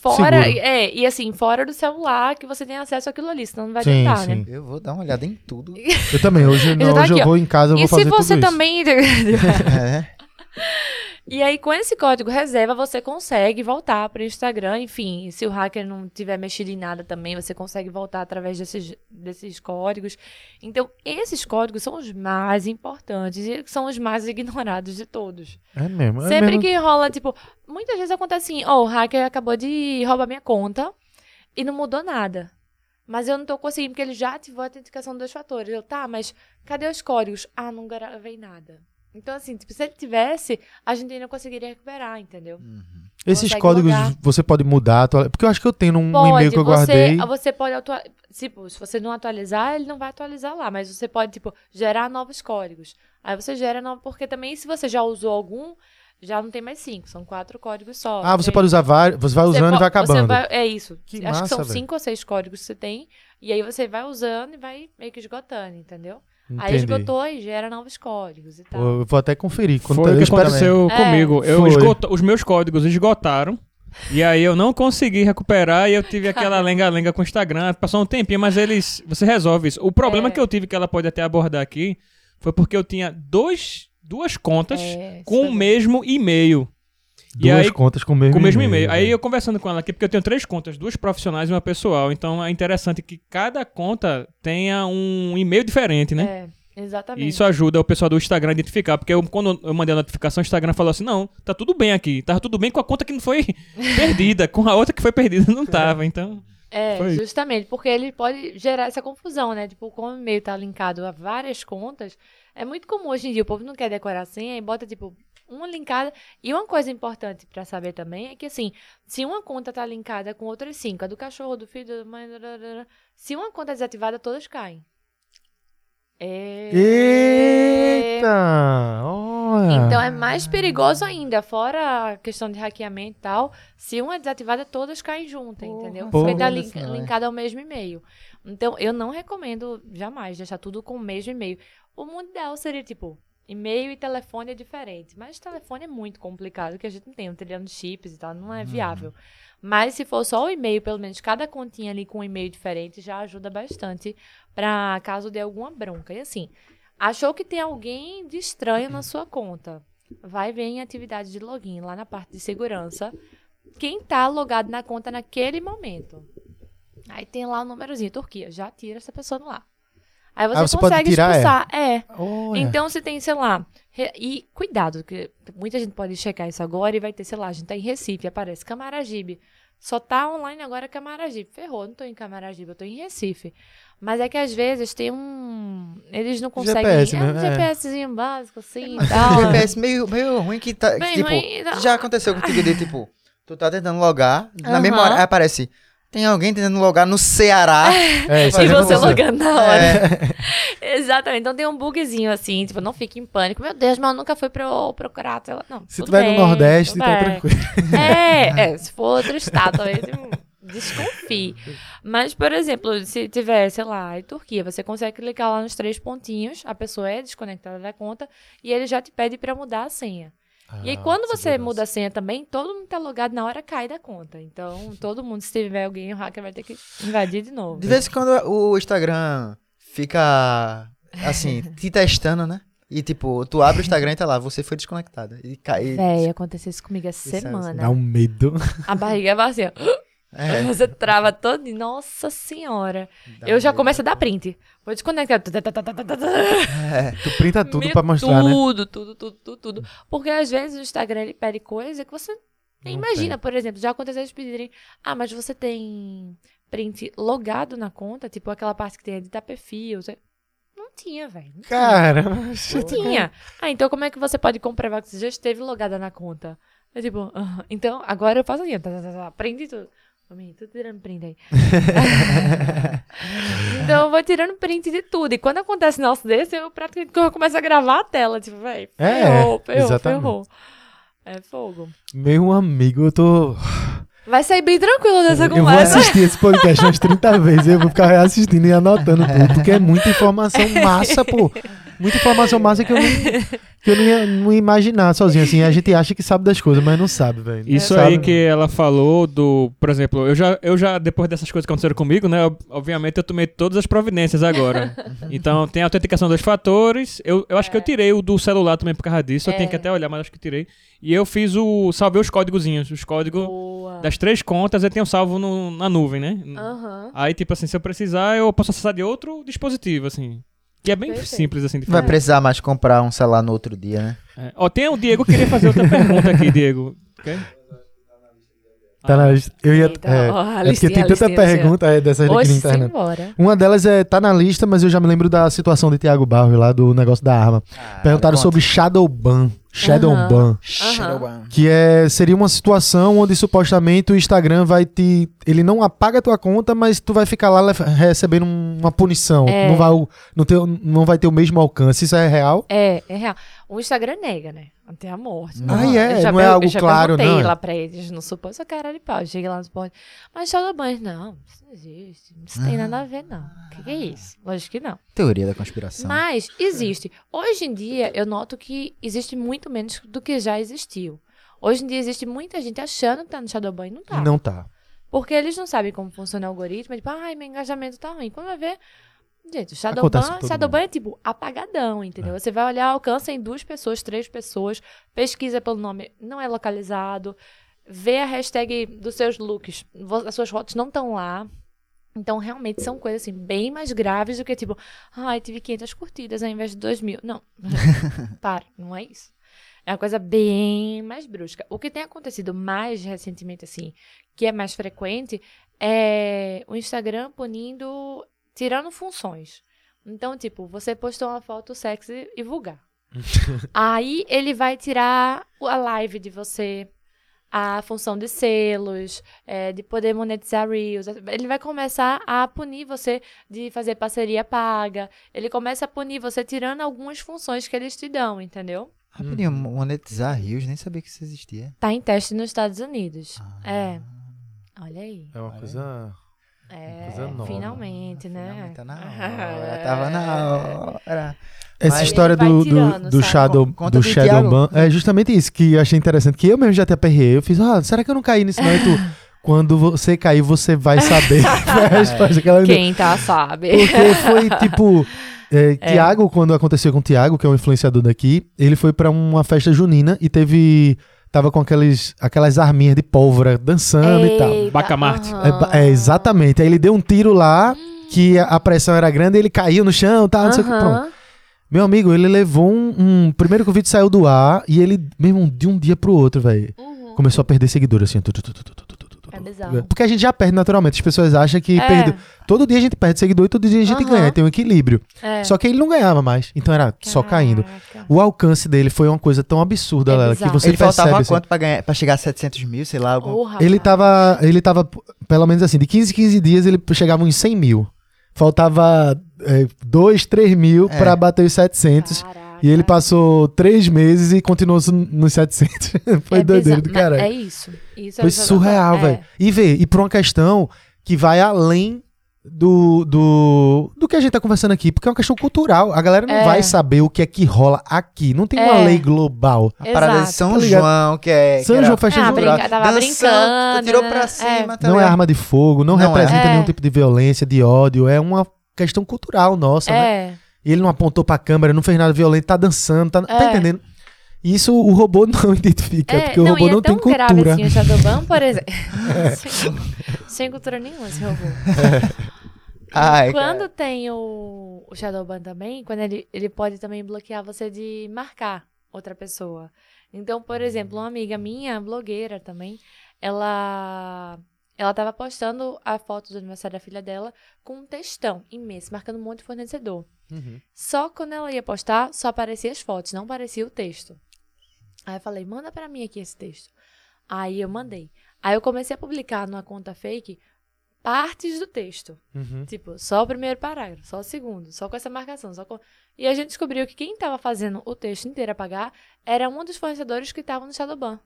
Fora, Seguro. é, e assim, fora do celular que você tem acesso àquilo ali, senão não vai Sim, né? sim. Eu vou dar uma olhada em tudo. Eu também. Hoje, não, tá hoje aqui, eu vou em casa, eu E vou se fazer você tudo isso. também é. E aí, com esse código reserva, você consegue voltar para o Instagram. Enfim, se o hacker não tiver mexido em nada também, você consegue voltar através desses, desses códigos. Então, esses códigos são os mais importantes e são os mais ignorados de todos. É mesmo. É Sempre mesmo. que rola, tipo, muitas vezes acontece assim, ó, o hacker acabou de roubar minha conta e não mudou nada. Mas eu não tô conseguindo, porque ele já ativou a autenticação dos dois fatores. Eu, tá, mas cadê os códigos? Ah, não gravei nada. Então, assim, tipo, se ele tivesse, a gente ainda conseguiria recuperar, entendeu? Esses consegue códigos logar. você pode mudar, atua- porque eu acho que eu tenho um Pode, e-mail que eu você, guardei. você pode atualizar. Tipo, se você não atualizar, ele não vai atualizar lá. Mas você pode, tipo, gerar novos códigos. Aí você gera novo, porque também se você já usou algum, já não tem mais cinco, são quatro códigos só. Ah, você entende? pode usar vários, você vai Você usando e po- vai você acabando. vai- é isso. Que Acho massa, que são velho. cinco ou seis códigos que você tem. E aí você vai usando e vai meio que esgotando, entendeu? Aí Entendi. esgotou e gera novos códigos e tal. Eu vou até conferir. Quando Foi o eu que espero- aconteceu É. comigo. Eu Foi. esgoto- os meus códigos esgotaram. E aí eu não consegui recuperar e eu tive aquela lenga-lenga com o Instagram. Passou um tempinho, mas eles. Você resolve isso. O problema É. que eu tive, que ela pode até abordar aqui, foi porque eu tinha dois, duas contas É, com o mesmo e-mail. E Duas aí- contas com o mesmo Com o mesmo e-mail. Aí velho. eu conversando com ela aqui, porque eu tenho três contas, duas profissionais e uma pessoal. Então é interessante que cada conta tenha um e-mail diferente, né? É, exatamente. E isso ajuda o pessoal do Instagram a identificar, porque eu- quando eu mandei a notificação, o Instagram falou assim: não, tá tudo bem aqui. Tava tudo bem com a conta que não foi perdida, com a outra que foi perdida não tava. Então. É, Foi. justamente, porque ele pode gerar essa confusão, né? Tipo, como o e-mail tá linkado a várias contas, é muito comum hoje em dia, o povo não quer decorar senha e bota, tipo, uma linkada. E uma coisa importante pra saber também é que, assim, se uma conta tá linkada com outras cinco, a do cachorro, do filho, da mãe, se uma conta é desativada, todas caem. É... Eita! Olha! Então é mais perigoso ainda, fora a questão de hackeamento e tal. Se uma é desativada, todas caem juntas, entendeu? Porra. Porque tá Não, lin- isso não, é. linkado ao mesmo e-mail. Então, eu não recomendo jamais deixar tudo com o mesmo e-mail. O mundo ideal seria, tipo, e-mail e telefone é diferente. Mas telefone é muito complicado, que a gente não tem um trilhão de chips e tal, não é viável. Mas se for só o e-mail, pelo menos cada continha ali com um e-mail diferente, já ajuda bastante pra caso dê alguma bronca. E assim, achou que tem alguém de estranho na sua conta. Vai ver em atividade de login, lá na parte de segurança, quem tá logado na conta naquele momento. Aí tem lá o númerozinho, Turquia, já tira essa pessoa do lá. Aí você, Ah, você pode consegue tirar, é? expulsar. É. Olha. Então, se tem, sei lá. E cuidado, que muita gente pode checar isso agora e vai ter, sei lá, a gente tá em Recife, aparece Camaragibe. Só tá online agora Camaragibe. Ferrou, não tô em Camaragibe, eu tô em Recife. Mas é que às vezes tem um. Eles não conseguem. GPS, é né? um É. GPSzinho básico, assim e Um tal. GPS meio, meio ruim que tá. Bem tipo, ruim já aconteceu contigo de tipo, tu tá tentando logar, na mesma Aham. hora aí aparece. Tem alguém tentando logar no Ceará. É, isso E já você logando na hora. É, Exatamente. Então tem um bugzinho assim, tipo, não fique em pânico. Meu Deus, mas eu nunca fui pro, procurar. sei lá. Não, Se tiver bem, no Nordeste, tá bem. tranquilo. É, é, se for outro estado, talvez desconfie. Mas, por exemplo, se tiver, sei lá, em Turquia, você consegue clicar lá nos três pontinhos, a pessoa é desconectada da conta e ele já te pede pra mudar a senha. E aí, Ah, quando você segurança. muda a senha também, todo mundo tá logado na hora cai da conta. Então, todo mundo, se tiver alguém, o hacker vai ter que invadir de novo. De vez em quando o Instagram fica assim, te testando, né? E tipo, tu abre o Instagram e tá lá, você foi desconectada. E cai. Véi, aconteceu isso comigo essa é semana. Dá um medo. A barriga assim, ó. É, Você trava todo. Nossa senhora. dá eu já medo. começo a dar print. Vou desconectar. É. Tu printa tudo pra mostrar, né? tudo, tudo, tudo, tudo, tudo. Porque às vezes o Instagram ele pede coisa que você nem Não imagina. Por exemplo, já aconteceu eles pedirem. Ah, mas você tem print logado na conta? Tipo aquela parte que tem editar perfil. você- Não tinha, velho. Cara, Não tinha. Ah, então como é que você pode comprovar que você já esteve logada na conta? É tipo, ah, então agora eu faço assim, tá, tá, tá, tá, prende tudo. Tô tirando print aí. então eu vou tirando print de tudo. E quando acontece um negócio desse, eu praticamente eu começo a gravar a tela. Tipo, velho, É, ferrou, ferrou, exatamente. ferrou. É fogo. meu amigo, eu tô. Vai sair bem tranquilo dessa Eu vou conversa. assistir esse podcast umas 30 vezes. Eu vou ficar reassistindo e anotando tudo, porque é muita informação massa, pô. Muita informação massa que eu não, que eu não ia, não ia imaginar sozinho. Assim, a gente acha que sabe das coisas, mas não sabe, velho. Isso Sabe? aí que ela falou do, por exemplo, eu já, eu já, depois dessas coisas que aconteceram comigo, né, ob- obviamente eu tomei todas as providências agora. então tem a autenticação dos fatores, eu, eu acho que eu tirei o do celular também por causa disso, eu É. tenho que até olhar, mas acho que tirei. E eu fiz o, salvei os códigozinhos, os códigos Boa. das três contas eu tenho salvo no- na nuvem, né? Aham. Aí, tipo assim, se eu precisar, eu posso acessar de outro dispositivo, assim. Que é bem Perfeito. simples, assim, de Vai fazer. precisar mais comprar um celular no outro dia, né? É. Ó, tem o Diego que queria fazer outra pergunta aqui, Diego. Quer? Tá na lista. Eu ia. Eita, é, ó, é porque tem tanta listinha, pergunta é, dessas aqui na internet. embora. Uma delas é, tá na lista, mas eu já me lembro da situação de Tiago Barros lá do negócio da arma. Perguntaram sobre Shadowban. Shadowban. Que é, seria uma situação onde supostamente o Instagram vai te. Ele não apaga a tua conta, mas tu vai ficar lá recebendo uma punição. É. Não, vai, não, ter, não vai ter o mesmo alcance. Isso é real? É, é real. O Instagram nega, né? Até a morte. Ah, é? Eu já Não é algo eu já claro, perguntei não é? lá pra eles, não supõe sua cara de pau. Eu cheguei lá no suporte. Mas Shadowban, não, isso não existe. Isso tem nada a ver, não. O que, que é isso? Lógico que não. Teoria da conspiração. Mas existe. Hoje em dia, eu noto que existe muito menos do que já existiu. Hoje em dia existe muita gente achando que tá no Shadowban e não tá. Não tá. Porque eles não sabem como funciona o algoritmo. é Tipo, ai, meu engajamento tá ruim. Quando vai ver. Gente, o Shadowban, Shadowban é tipo apagadão, entendeu? Você vai olhar, alcança em duas pessoas, três pessoas, pesquisa pelo nome, não é localizado, vê a hashtag dos seus looks, as suas fotos não estão lá. Então, realmente, são coisas assim, bem mais graves do que tipo, ai, tive 500 curtidas ao invés de 2 mil. Não, para, não é isso. É uma coisa bem mais brusca. O que tem acontecido mais recentemente, assim, que é mais frequente, é o Instagram punindo, tirando funções. Então, tipo, você postou uma foto sexy e vulgar. Aí ele vai tirar a live de você, a função de selos, é, de poder monetizar Reels. Ele vai começar a punir você de fazer parceria paga. Ele começa a punir você tirando algumas funções que eles te dão, entendeu? Rapidinho, monetizar rios, nem sabia que isso existia. Tá em teste nos Estados Unidos. É. Olha aí. É uma coisa. É, coisa nova. finalmente, né? Finalmente tá na hora, tava na hora. Essa Mas história do, do, tirando, do sabe? Shadow, Conta do do Shadowban é justamente isso que eu achei interessante. Que eu mesmo já te aperreei. Eu fiz, ah, será que eu não caí nisso? Não, e tu, quando você cair, você vai saber. Foi a resposta que ela me deu. Quem tá sabe. Porque foi tipo. É, Tiago, quando aconteceu com o Tiago, que é um influenciador daqui, ele foi pra uma festa junina e teve. Tava com aqueles, aquelas arminhas de pólvora dançando e tal. Eita, Bacamarte. aham. É, é, exatamente. Aí ele deu um tiro lá, que a, a pressão era grande, ele caiu no chão, tá, não sei o que. Pronto. Meu amigo, ele levou um, um- Primeiro que o vídeo saiu do ar e ele, mesmo de um dia pro outro, velho, Uhum. começou a perder seguidor, assim. tu, tu, tu, É bizarro. Porque a gente já perde naturalmente. As pessoas acham que É. perdeu. Todo dia a gente perde seguidor e todo dia a gente Aham. ganha. Tem um equilíbrio. É. Só que ele não ganhava mais. Então era só caindo. Caraca. O alcance dele foi uma coisa tão absurda, É Lela, que você Ele faltava percebe. assim. quanto pra, ganhar, pra chegar a 700 mil, sei lá, algum... Rapaz. Ele tava, ele tava, pelo menos assim, de 15 em 15 dias ele chegava uns 100 mil. Faltava 2, 3 mil É. pra bater os 700. Caraca. E ele passou 3 meses e continuou nos 700. Foi É doideiro do caralho. É isso. isso é Foi surreal, É. velho. E vê, e por uma questão que vai além do, do, do que a gente tá conversando aqui, porque é uma questão cultural. A galera não É. vai saber o que é que rola aqui. Não tem uma É. lei global. A parada de. São Tá? João, que é... São que João festa Ah, brinca- tava brincando, Tirou né? pra É. cima, tá Não é arma de fogo, não, Não é. representa É. nenhum tipo de violência, de ódio. É uma questão cultural nossa, né? E ele não apontou pra câmera, não fez nada violento, tá dançando, tá, tá É. entendendo? Isso o robô não identifica, É, porque o não, robô e é não tem tão grave cultura. assim o Shadowban, por exemplo. É. sem, sem cultura nenhuma esse robô. Ai, quando cara. tem o, o Shadowban também, quando ele, ele pode também bloquear você de marcar outra pessoa. Então, por exemplo, uma amiga minha, blogueira também, ela ela tava postando a foto do aniversário da filha dela com um textão imenso, marcando um monte de fornecedor. Uhum. Só quando ela ia postar, só aparecia as fotos, não aparecia o texto. Aí eu falei, manda pra mim aqui esse texto. Aí eu mandei. Aí eu comecei a publicar numa conta fake partes do texto. Uhum. Tipo, só o primeiro parágrafo, só o segundo, só com essa marcação. Só com... E a gente descobriu que quem tava fazendo o texto inteiro a pagar era um dos fornecedores que estavam no Shadowban.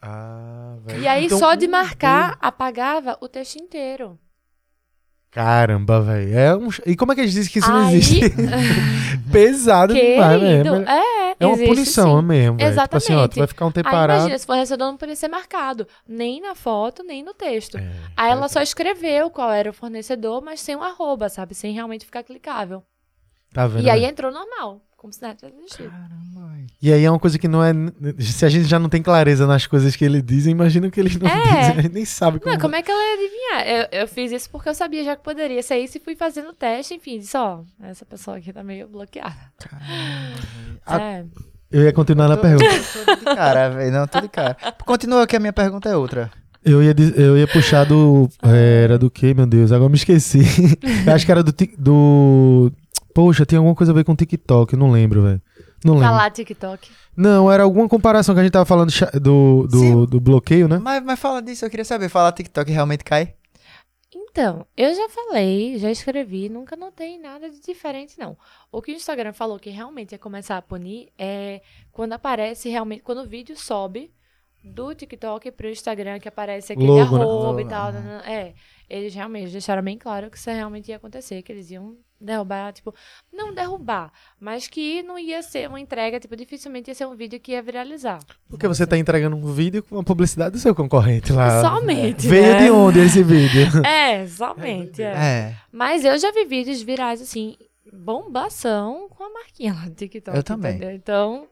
Ah, velho. E aí, Então, só de um marcar, apagava o texto inteiro. Caramba, velho. É um... E como é que eles dizem que isso não Aí- existe? Pesado demais, Querido, velho. é, É uma existe punição sim. mesmo, velho. Tipo assim, ó, tu Exatamente. vai ficar um tempo Aí parado. imagina, se fornecedor não podia ser marcado, nem na foto, nem no texto. É, Aí ela só escreveu qual era o fornecedor, mas sem o arroba, sabe? Sem realmente ficar clicável. Tá vendo? E aí né? entrou normal, como se nada tivesse existido. Caramba. E aí é uma coisa que não é. Se a gente já não tem clareza nas coisas que ele dizem, imagina o que eles não É. dizem. A gente nem sabe como. Não, como é que ela ia adivinhar? Eu, eu fiz isso porque eu sabia já que poderia ser isso e fui fazendo o teste, enfim, disse, ó, essa pessoa aqui tá meio bloqueada. A- É. Eu ia continuar na Tô- pergunta. Tô de cara, velho. Não, tô de cara. Continua que a minha pergunta é outra. Eu ia, diz- eu ia puxar do. é, Era do que, meu Deus? Agora me esqueci. eu acho que era do. Do Poxa, tem alguma coisa a ver com TikTok, eu não lembro, velho. Não lembro. Falar TikTok. Não, era alguma comparação que a gente tava falando do, do, do bloqueio, né? Mas, mas fala disso, eu queria saber. Fala TikTok realmente cai? Então, eu já falei, já escrevi, nunca notei nada de diferente, não. O que o Instagram falou que realmente ia começar a punir é quando aparece realmente, quando o vídeo sobe do TikTok pro Instagram, que aparece aquele Logo, né? arroba e Logo, tal. É, eles realmente deixaram bem claro que isso realmente ia acontecer, que eles iam derrubar, tipo, não derrubar, mas que não ia ser uma entrega, tipo, dificilmente ia ser um vídeo que ia viralizar. Porque você tá entregando um vídeo com a publicidade do seu concorrente lá. Somente, Veio né? de onde esse vídeo? É, somente, é. É. Mas eu já vi vídeos virais, assim, bombação com a marquinha lá do TikTok. Eu também. entendeu? Então,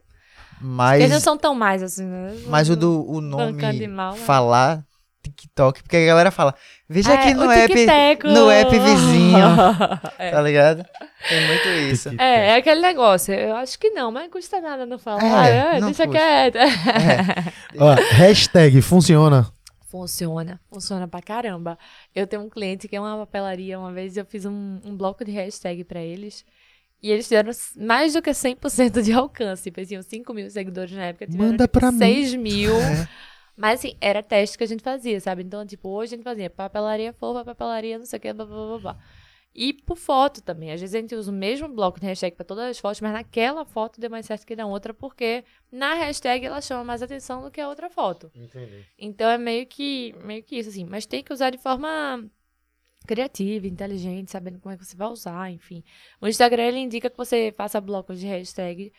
Mas, eles não são tão mais assim, né? mas o do o nome né? falar TikTok, porque a galera fala, veja É, aqui no app, no app vizinho, é. tá ligado? Tem muito isso. É, é aquele negócio. Eu acho que não, mas não custa nada não falar. É, É, não deixa quieto. É. Ó, hashtag funciona. Funciona, funciona pra caramba. Eu tenho um cliente que é uma papelaria, uma vez eu fiz um, um bloco de hashtag pra eles. E eles tiveram mais do que 100% de alcance. Tipo, eles tinham 5 mil seguidores na época. Tiveram, Manda tipo, pra mim. 6 mil. É. Mas assim, era teste que a gente fazia, sabe? Então, tipo, hoje a gente fazia papelaria fofa, papelaria não sei o que, blá, blá, blá, blá. E por foto também. Às vezes a gente usa o mesmo bloco de hashtag para todas as fotos, mas naquela foto deu mais certo que na outra, porque na hashtag ela chama mais atenção do que a outra foto. Então é meio que, meio que isso, assim. Mas tem que usar de forma criativa, inteligente, sabendo como é que você vai usar, enfim. O Instagram, ele indica que você faça blocos de hashtag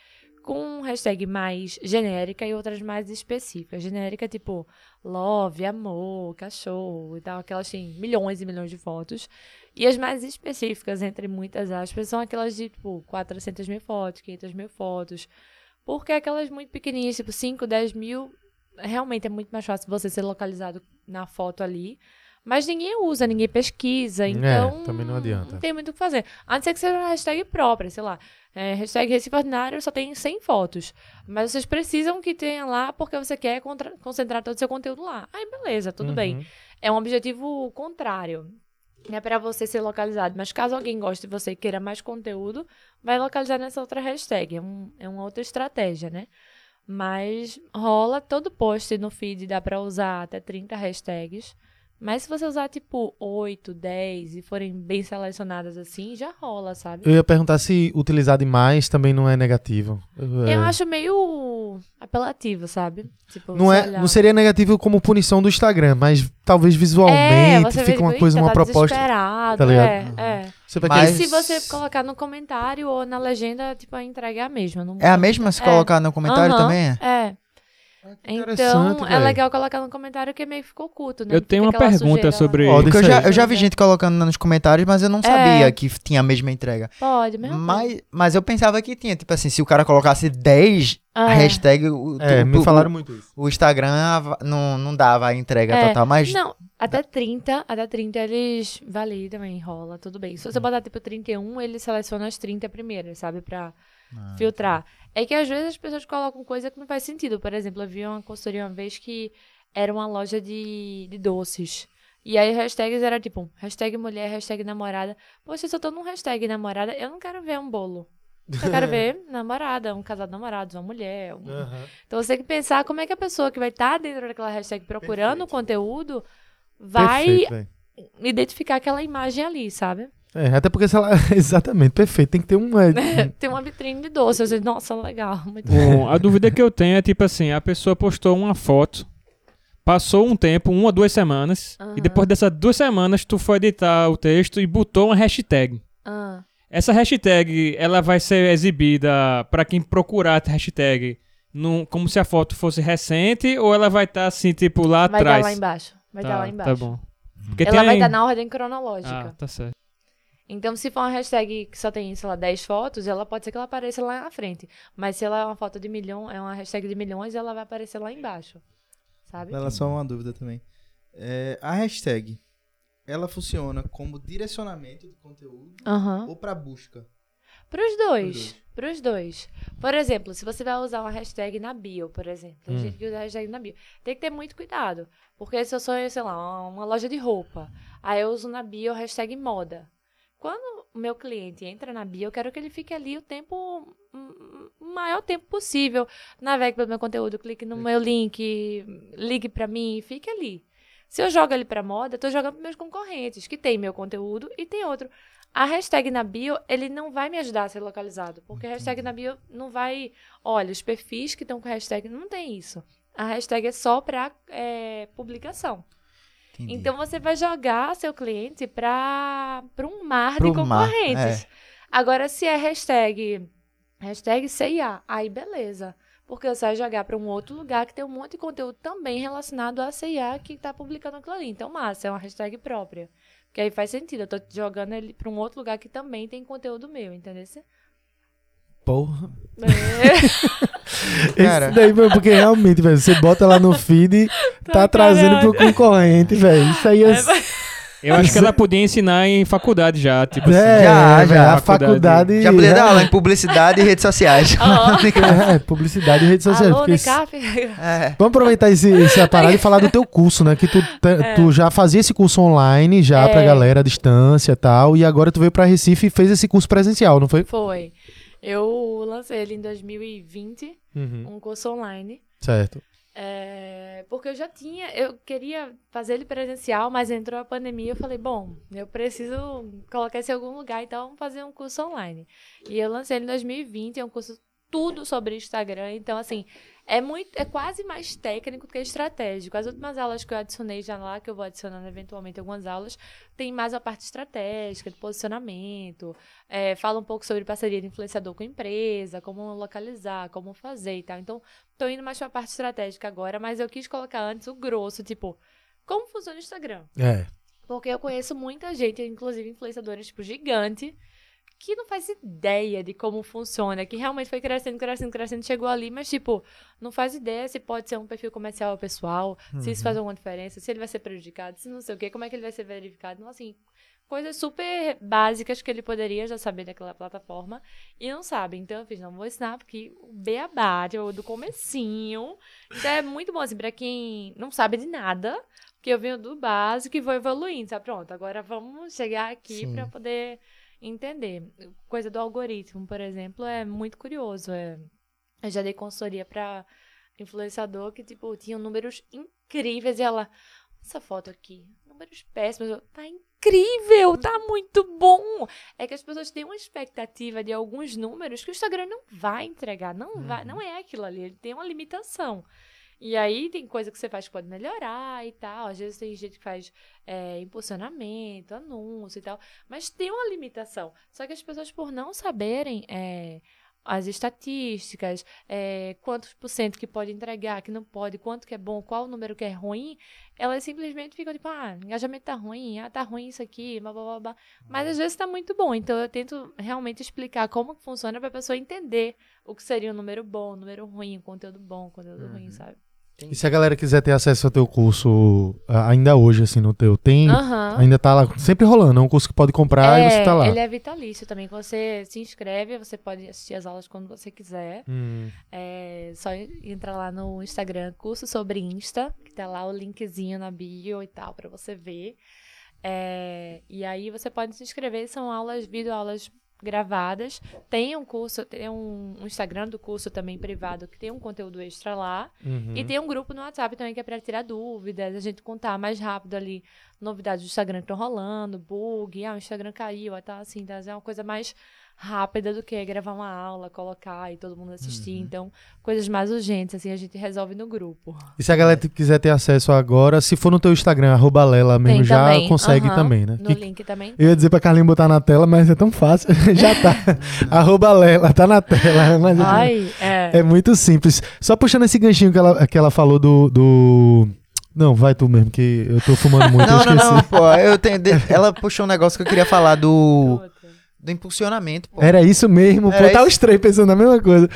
com hashtag mais genérica e outras mais específicas. Genérica, tipo, love, amor, cachorro e tal, aquelas têm milhões e milhões de fotos. E as mais específicas, entre muitas aspas, são aquelas de, tipo, 400 mil fotos, 500 mil fotos. Porque aquelas muito pequenininhas, tipo, 5, 10 mil, realmente é muito mais fácil você ser localizado na foto ali. Mas ninguém usa, ninguém pesquisa, então... também não adianta. Não tem muito o que fazer. A não ser que seja uma hashtag própria, sei lá. É, hashtag Recife Ordinário só tem 100 fotos. Mas vocês precisam que tenha lá porque você quer concentrar todo o seu conteúdo lá. Aí, beleza, tudo bem. Uhum. É um objetivo contrário. É para você ser localizado. Mas caso alguém goste de você e queira mais conteúdo, vai localizar nessa outra hashtag. É, um- é uma outra estratégia, né? Mas rola todo post no feed, dá pra usar até 30 hashtags. Mas se você usar tipo 8, 10 e forem bem selecionadas assim, já rola, sabe? Eu ia perguntar se utilizar demais também não é negativo. Eu É. acho meio apelativo, sabe? Tipo, Não, é, olhar- não seria negativo como punição do Instagram, mas talvez é, visualmente vê, fica uma coisa, "Eita, uma tá proposta. desesperado", tá ligado? É, é. Você vai Mas- E se você colocar no comentário ou na legenda, tipo, a entrega é a mesma. não É a mesma se É. colocar no comentário Aham, também? é? É. interessante, Então, é legal colocar no comentário que meio que ficou oculto, né? Eu tenho fica uma pergunta sobre- Porque eu Isso já, eu já vi gente colocando nos comentários, mas eu não É. sabia que tinha a mesma entrega. Pode, mesmo. Mas, mas eu pensava que tinha, tipo assim, se o cara colocasse 10 É. hashtag, o, É, o- me o- falaram muito isso. o Instagram não, não dava a entrega É. total, mas Não, até 30, até 30 eles validam, enrola, tudo bem. Se Hum. você botar tipo 31, ele seleciona as 30 primeiras, sabe? Pra Ah, filtrar. É que às vezes as pessoas colocam coisa que não faz sentido. Por exemplo, eu vi uma consultoria uma vez que era uma loja de, de doces. E aí hashtags era tipo, hashtag mulher, hashtag namorada. Poxa, se eu tô num hashtag namorada, eu não quero ver um bolo. Eu quero ver namorada, um casal de namorados, uma mulher. um- Então você tem que pensar como é que a pessoa que vai estar dentro daquela hashtag procurando o conteúdo vai Perfeito, identificar aquela imagem ali, sabe? É, até porque se ela. Exatamente, perfeito. Tem que ter um. é, Tem uma vitrine de doce. Eu sei, nossa, legal, muito Bom, a dúvida que eu tenho é tipo assim, a pessoa postou uma foto, passou um tempo, uma, duas semanas, Aham. e depois dessas duas semanas tu foi editar o texto e botou uma hashtag. Ah, Essa hashtag, ela vai ser exibida pra quem procurar a hashtag num- como se a foto fosse recente ou ela vai estar assim, tipo, lá vai atrás? dar lá embaixo. Vai tá, dar lá embaixo. Tá bom. Porque Ela tem vai aí- estar na ordem cronológica. Ah, tá certo. Então, se for uma hashtag que só tem, sei lá, 10 fotos, ela pode ser que ela apareça lá na frente. Mas se ela é uma foto de milhão, é uma hashtag de milhões, ela vai aparecer lá embaixo. Sabe? Ela só uma dúvida também. É, a hashtag, ela funciona como direcionamento de conteúdo Aham. ou para busca? Pros Pros dois. dois. Pros dois. Por exemplo, se você vai usar uma hashtag na bio, por exemplo. Tem Hum. gente que usa hashtag na bio. Tem que ter muito cuidado. Porque se eu sou, sei lá, uma, uma loja de roupa, aí eu uso na bio a hashtag moda. Quando o meu cliente entra na bio, eu quero que ele fique ali o tempo, hum, o maior tempo possível. Navegue pelo meu conteúdo, clique no meu link, ligue pra mim, fique ali. Se eu jogo ali pra moda, eu tô jogando pros meus concorrentes, que tem meu conteúdo e tem outro. A hashtag na bio, ele não vai me ajudar a ser localizado. Porque a hashtag na bio não vai. Olha, os perfis que estão com hashtag não tem isso. A hashtag é só para publicação. Entendi. Então você vai jogar seu cliente para um mar Pro de mar, concorrentes. é. Agora, se é hashtag, hashtag CIA, aí beleza. Porque você vai jogar para um outro lugar que tem um monte de conteúdo também relacionado à CIA que está publicando aquilo ali. Então, massa, é uma hashtag própria. Que aí faz sentido. Eu tô jogando ele para um outro lugar que também tem conteúdo meu, entendeu? Porra. É. Cara. Daí, foi porque realmente, velho, você bota lá no feed, tá Tá trazendo pro concorrente, velho. Isso aí é. Eu acho que ela podia ensinar em faculdade já, tipo assim. É, Já, velho, já. A faculdade. Já podia dar aula em publicidade e redes sociais. É, publicidade e redes sociais. Alô, porque? É. Vamos aproveitar esse, essa parada e falar do teu curso, né? Que tu, te- tu já fazia esse curso online já pra É. galera à distância e tal, e agora tu veio pra Recife e fez esse curso presencial, não foi? Foi. Eu lancei ele em 2020, um curso online. Certo. É, porque eu já tinha, eu queria fazer ele presencial, mas entrou a pandemia. Eu falei, bom, eu preciso colocar isso em algum lugar, então vamos fazer um curso online. E eu lancei ele em 2020, é um curso tudo sobre Instagram. Então, assim, é muito, é quase mais técnico do que estratégico. As últimas aulas que eu adicionei já lá, que eu vou adicionando eventualmente algumas aulas, tem mais a parte estratégica, de posicionamento, é, fala um pouco sobre parceria de influenciador com empresa, como localizar, como fazer e tal. Então, tô indo mais pra parte estratégica agora, mas eu quis colocar antes o grosso, tipo, como funciona o Instagram? É. Porque eu conheço muita gente, inclusive influenciadores, tipo, gigante, que não faz ideia de como funciona, que realmente foi crescendo, crescendo, crescendo, chegou ali, mas, tipo, não faz ideia se pode ser um perfil comercial ou pessoal, se isso faz alguma diferença, se ele vai ser prejudicado, se não sei o quê, como é que ele vai ser verificado. Então, assim, coisas super básicas que ele poderia já saber daquela plataforma e não sabe. Então, eu fiz, não vou ensinar, porque o beabá, tipo, do comecinho, então é muito bom, assim, pra quem não sabe de nada, porque eu venho do básico e vou evoluindo, sabe? Pronto, agora vamos chegar aqui pra poder entender. Coisa do algoritmo, por exemplo, é muito curioso. É... Eu já dei consultoria pra influenciador que, tipo, tinha números incríveis e ela, essa foto aqui, números péssimos, eu, tá incrível, tá muito bom. É que as pessoas têm uma expectativa de alguns números que o Instagram não vai entregar, não vai, não é aquilo ali, ele tem uma limitação. E aí tem coisa que você faz que pode melhorar e tal. Às vezes tem gente que faz é, impulsionamento, anúncio e tal. Mas tem uma limitação. Só que as pessoas, por não saberem é, as estatísticas, é, quantos por cento que pode entregar, que não pode, quanto que é bom, qual o número que é ruim, elas simplesmente ficam tipo, ah, engajamento tá ruim, ah, tá ruim isso aqui, blá blá blá blá. Mas às vezes tá muito bom. Então eu tento realmente explicar como funciona pra pessoa entender o que seria um número bom, um número ruim, um conteúdo bom, um conteúdo ruim, sabe? E se a galera quiser ter acesso ao teu curso ah, ainda hoje, assim, no teu, tem. Ainda tá lá, sempre rolando, é um curso que pode comprar e você tá lá. Ele é vitalício também. Você se inscreve, você pode assistir as aulas quando você quiser. Hum. É só entrar lá no Instagram, curso sobre Insta, que tá lá o linkzinho na bio e tal, pra você ver. É, e aí você pode se inscrever, são aulas, videoaulas gravadas. Tem um curso, tem um, um Instagram do curso também privado que tem um conteúdo extra lá. Uhum. E tem um grupo no WhatsApp também que é pra tirar dúvidas, a gente contar mais rápido ali novidades do Instagram que estão rolando, bug, ah, o Instagram caiu, tá assim, tá, é uma coisa mais rápida do que gravar uma aula, colocar e todo mundo assistir. Uhum. Então, coisas mais urgentes, assim, a gente resolve no grupo. E se a galera t- quiser ter acesso agora, se for no teu Instagram, arroba Lela mesmo, Tem já também, consegue aham, também, né? No E- link também. eu ia dizer pra Carlinhos botar na tela, mas é tão fácil. já tá. arroba Lela, tá na tela. Mas Ai, é. é muito simples. Só puxando esse ganchinho que ela, que ela falou do, do... Não, vai tu mesmo, que eu tô fumando muito, eu Não, não, esqueci. não, pô. Eu tenho, de- ela puxou um negócio que eu queria falar do, do impulsionamento, pô. Era isso mesmo, Era pô, tá isso. os três pensando a mesma coisa.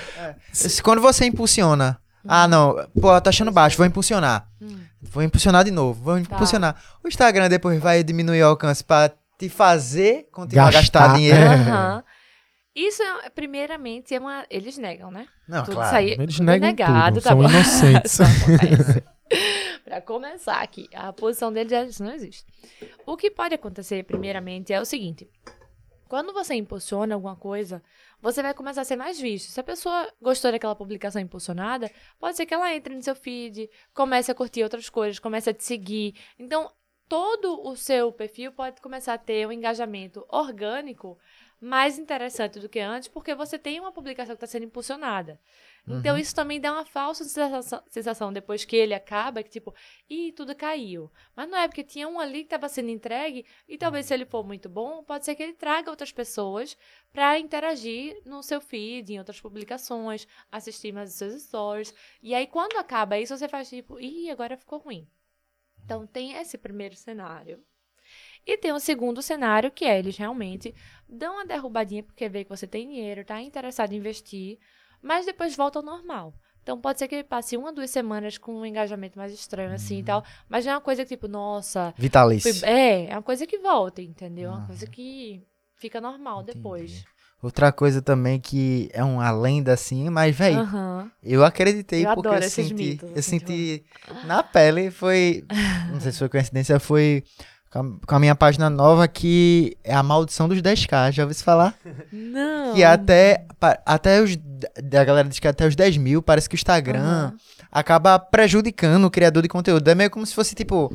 Se- Quando você impulsiona, ah, não, pô, tá achando baixo, vou impulsionar. Hum. Vou impulsionar de novo, vou impulsionar. O Instagram depois vai diminuir o alcance pra te fazer continuar a Gastar, gastar dinheiro. é. Aham. Isso, é, primeiramente, é uma. Eles negam, né? Não, tudo claro. isso aí. Eles tudo negam negado, tudo, tá são bom. inocentes. Pra começar aqui, a posição deles é isso não existe. O que pode acontecer, primeiramente, é o seguinte. Quando você impulsiona alguma coisa, você vai começar a ser mais visto. Se a pessoa gostou daquela publicação impulsionada, pode ser que ela entre no seu feed, comece a curtir outras coisas, comece a te seguir. Então, todo o seu perfil pode começar a ter um engajamento orgânico mais interessante do que antes, porque você tem uma publicação que está sendo impulsionada. Então, isso também dá uma falsa sensação, sensação depois que ele acaba, que tipo, ih, tudo caiu. Mas não é, porque tinha um ali que estava sendo entregue, e talvez se ele for muito bom, pode ser que ele traga outras pessoas para interagir no seu feed, em outras publicações, assistir mais os seus stories. E aí, quando acaba isso, você faz tipo, ih, agora ficou ruim. Então, tem esse primeiro cenário. E tem um segundo cenário, que é eles realmente dão uma derrubadinha porque vê que você tem dinheiro, tá interessado em investir, mas depois volta ao normal. Então pode ser que ele passe uma, duas semanas com um engajamento mais estranho assim e tal, mas não é uma coisa que tipo, nossa, Vitalício. é, é uma coisa que volta, entendeu? É uma Ah. coisa que fica normal depois. Outra coisa também que é uma lenda assim, mas, véi, Aham. eu acreditei Eu porque eu senti, mitos, eu assim, senti na pele, foi, não sei se foi coincidência, foi com a, minha página nova que é a maldição dos 10k, já ouviu se falar? Não. Que até, até os, da galera diz que até os 10 mil, parece que o Instagram Aham. acaba prejudicando o criador de conteúdo. É meio como se fosse, tipo,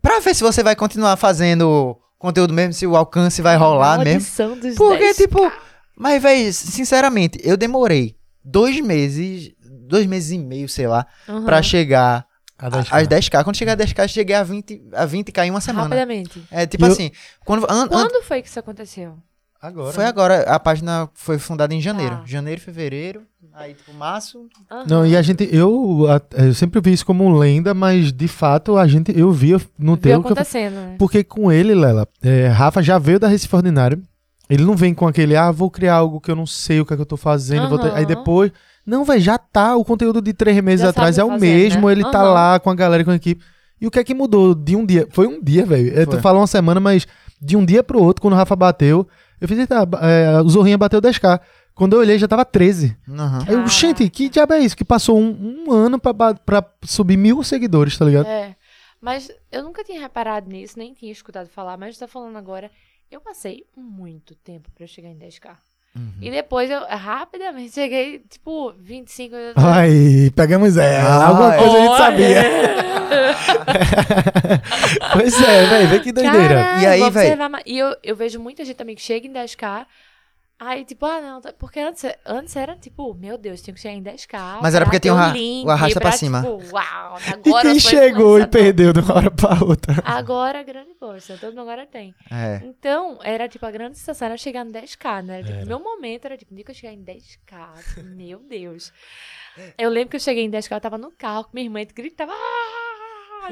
pra ver se você vai continuar fazendo conteúdo mesmo, se o alcance vai rolar mesmo. Maldição dos Porque, 10. tipo, mas, véi, sinceramente, eu demorei dois meses, dois meses e meio, sei lá, Aham. pra chegar A a- 10K. às 10k. Quando chegar a 10k, eu cheguei a 20, a 20k em uma semana. Rapidamente. É, tipo E eu- assim, quando, an- an- Quando foi que isso aconteceu? Agora. foi agora, a página foi fundada em janeiro. Tá. Janeiro, fevereiro, aí tipo, março, Aham. Não, e a gente, eu, eu sempre vi isso como lenda, mas de fato a gente, eu via no Viu teu. que eu- acontecendo, né? Porque com ele, Lela, é, Rafa já veio da Recife Ordinário. Ele não vem com aquele, ah, vou criar algo que eu não sei o que é que eu tô fazendo. vou ter-. Aí depois. Não, velho, já tá. O conteúdo de três meses Já atrás é o fazer, mesmo. né? Ele tá Aham. lá com a galera, com a equipe. E o que é que mudou de um dia? Foi um dia, velho. Tu falou uma semana, mas de um dia pro outro, quando o Rafa bateu, eu fiz, eita, é, o Zorrinha bateu 10k. Quando eu olhei, já tava 13. Aham. Aí eu, gente, que diabo é isso? Que passou um, um ano pra, pra subir mil seguidores, tá ligado? É. Mas eu nunca tinha reparado nisso, nem tinha escutado falar, mas tá falando agora. Eu passei muito tempo pra eu chegar em 10k. Uhum. E depois eu rapidamente cheguei, tipo, 25. eu- Ai, pegamos ela. Ah, Alguma coisa a gente sabia. pois é, velho, vê que doideira. Caralho, E aí, mais. E eu, eu vejo muita gente também que chega em 10k. Aí, tipo, ah, não, tá- porque antes, antes era tipo, meu Deus, tinha que chegar em 10k. Mas era pra porque ter tinha o um ra- link, o arrasta pra pra, cima. Tipo, uau, E agora quem eu sou chegou e influenciador. perdeu de uma hora pra outra? Agora a grande força, todo mundo agora tem. É. Então, era tipo, a grande sensação era chegar no 10k, né? Era, tipo, meu momento era tipo, no dia que eu chegar em 10k, tipo, meu Deus. Eu lembro que eu cheguei em 10k, eu tava no carro com minha irmã e gritava, ah!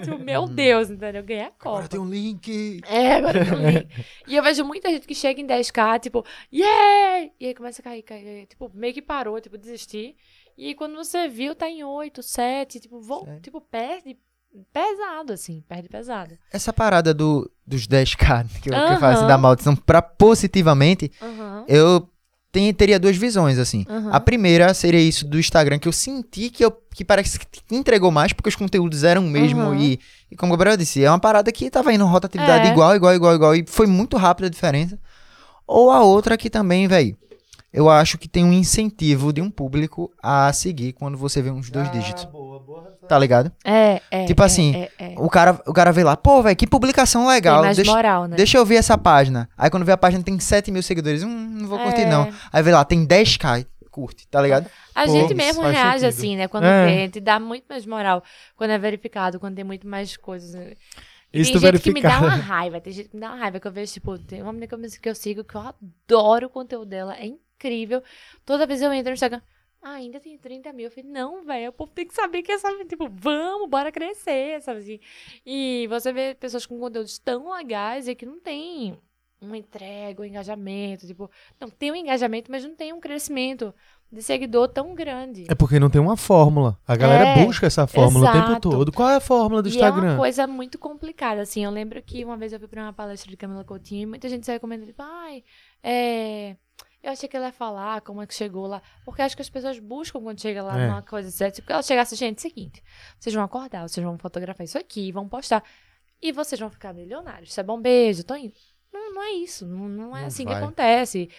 Tipo, meu Deus, entendeu? Eu ganhei a Copa. um link. É, agora tem um link. E eu vejo muita gente que chega em 10k, tipo, yeah! E aí começa a cair, cair, cair. Tipo, meio que parou, tipo, desistir. E aí quando você viu, tá em 8, 7, tipo, Sete. tipo perde pesado, assim, perde pesado. Essa parada do, dos 10k que eu, que eu falo assim, da maldição pra positivamente, Aham. eu tem- teria duas visões, assim. Aham. A primeira seria isso do Instagram, que eu senti que, eu, que parece que entregou mais, porque os conteúdos eram o mesmo. Aham. E, e como o Gabriel disse, é uma parada que tava indo rotatividade É. igual, igual, igual, igual. E foi muito rápida a diferença. Ou a outra que também, velho, eu acho que tem um incentivo de um público a seguir quando você vê uns dois dígitos. Ah, boa, Tá ligado? É, é. Tipo é, assim, é, é. O cara, o cara vê lá, pô, velho, que publicação Tem legal. mais Deixa, moral, né? deixa eu ver essa página. Aí quando vê a página tem 7 mil seguidores. Hum, não vou curtir, É. não. Aí vê lá, tem 10k. Curte, tá ligado? A Pô, gente mesmo reage sentido. assim, né? Quando É. vê, a gente dá muito mais moral quando é verificado, quando tem muito mais coisas. né? Isso tem gente que me dá verificado. uma raiva, tem gente que me dá uma raiva que eu vejo, tipo, tem uma menina que eu, que eu sigo que eu adoro o conteúdo dela, é incrível. Toda vez eu entro no Instagram, ah, ainda tem 30 mil. Eu falei, não, velho, o povo tem que saber que é, sabe, tipo, vamos, bora crescer, sabe assim. E você vê pessoas com conteúdos tão legais e que não tem uma entrega, um engajamento, tipo, não tem um engajamento, mas não tem um crescimento de seguidor tão grande. É porque não tem uma fórmula. A galera É, busca essa fórmula o tempo exato. todo. Qual é a fórmula do e é Instagram? uma coisa muito complicada, assim. Eu lembro que uma vez eu fui pra uma palestra de Camila Coutinho e muita gente saiu comentando, tipo, ai, é... Eu achei que ela ia falar como é que chegou lá. Porque acho que as pessoas buscam quando chega lá É. numa coisa certa. Tipo, ela chegasse, gente, é o seguinte, vocês vão acordar, vocês vão fotografar isso aqui, vão postar. E vocês vão ficar milionários. Isso é bom beijo, tô indo. Não, não é isso. Não, não é Não assim vai. que acontece.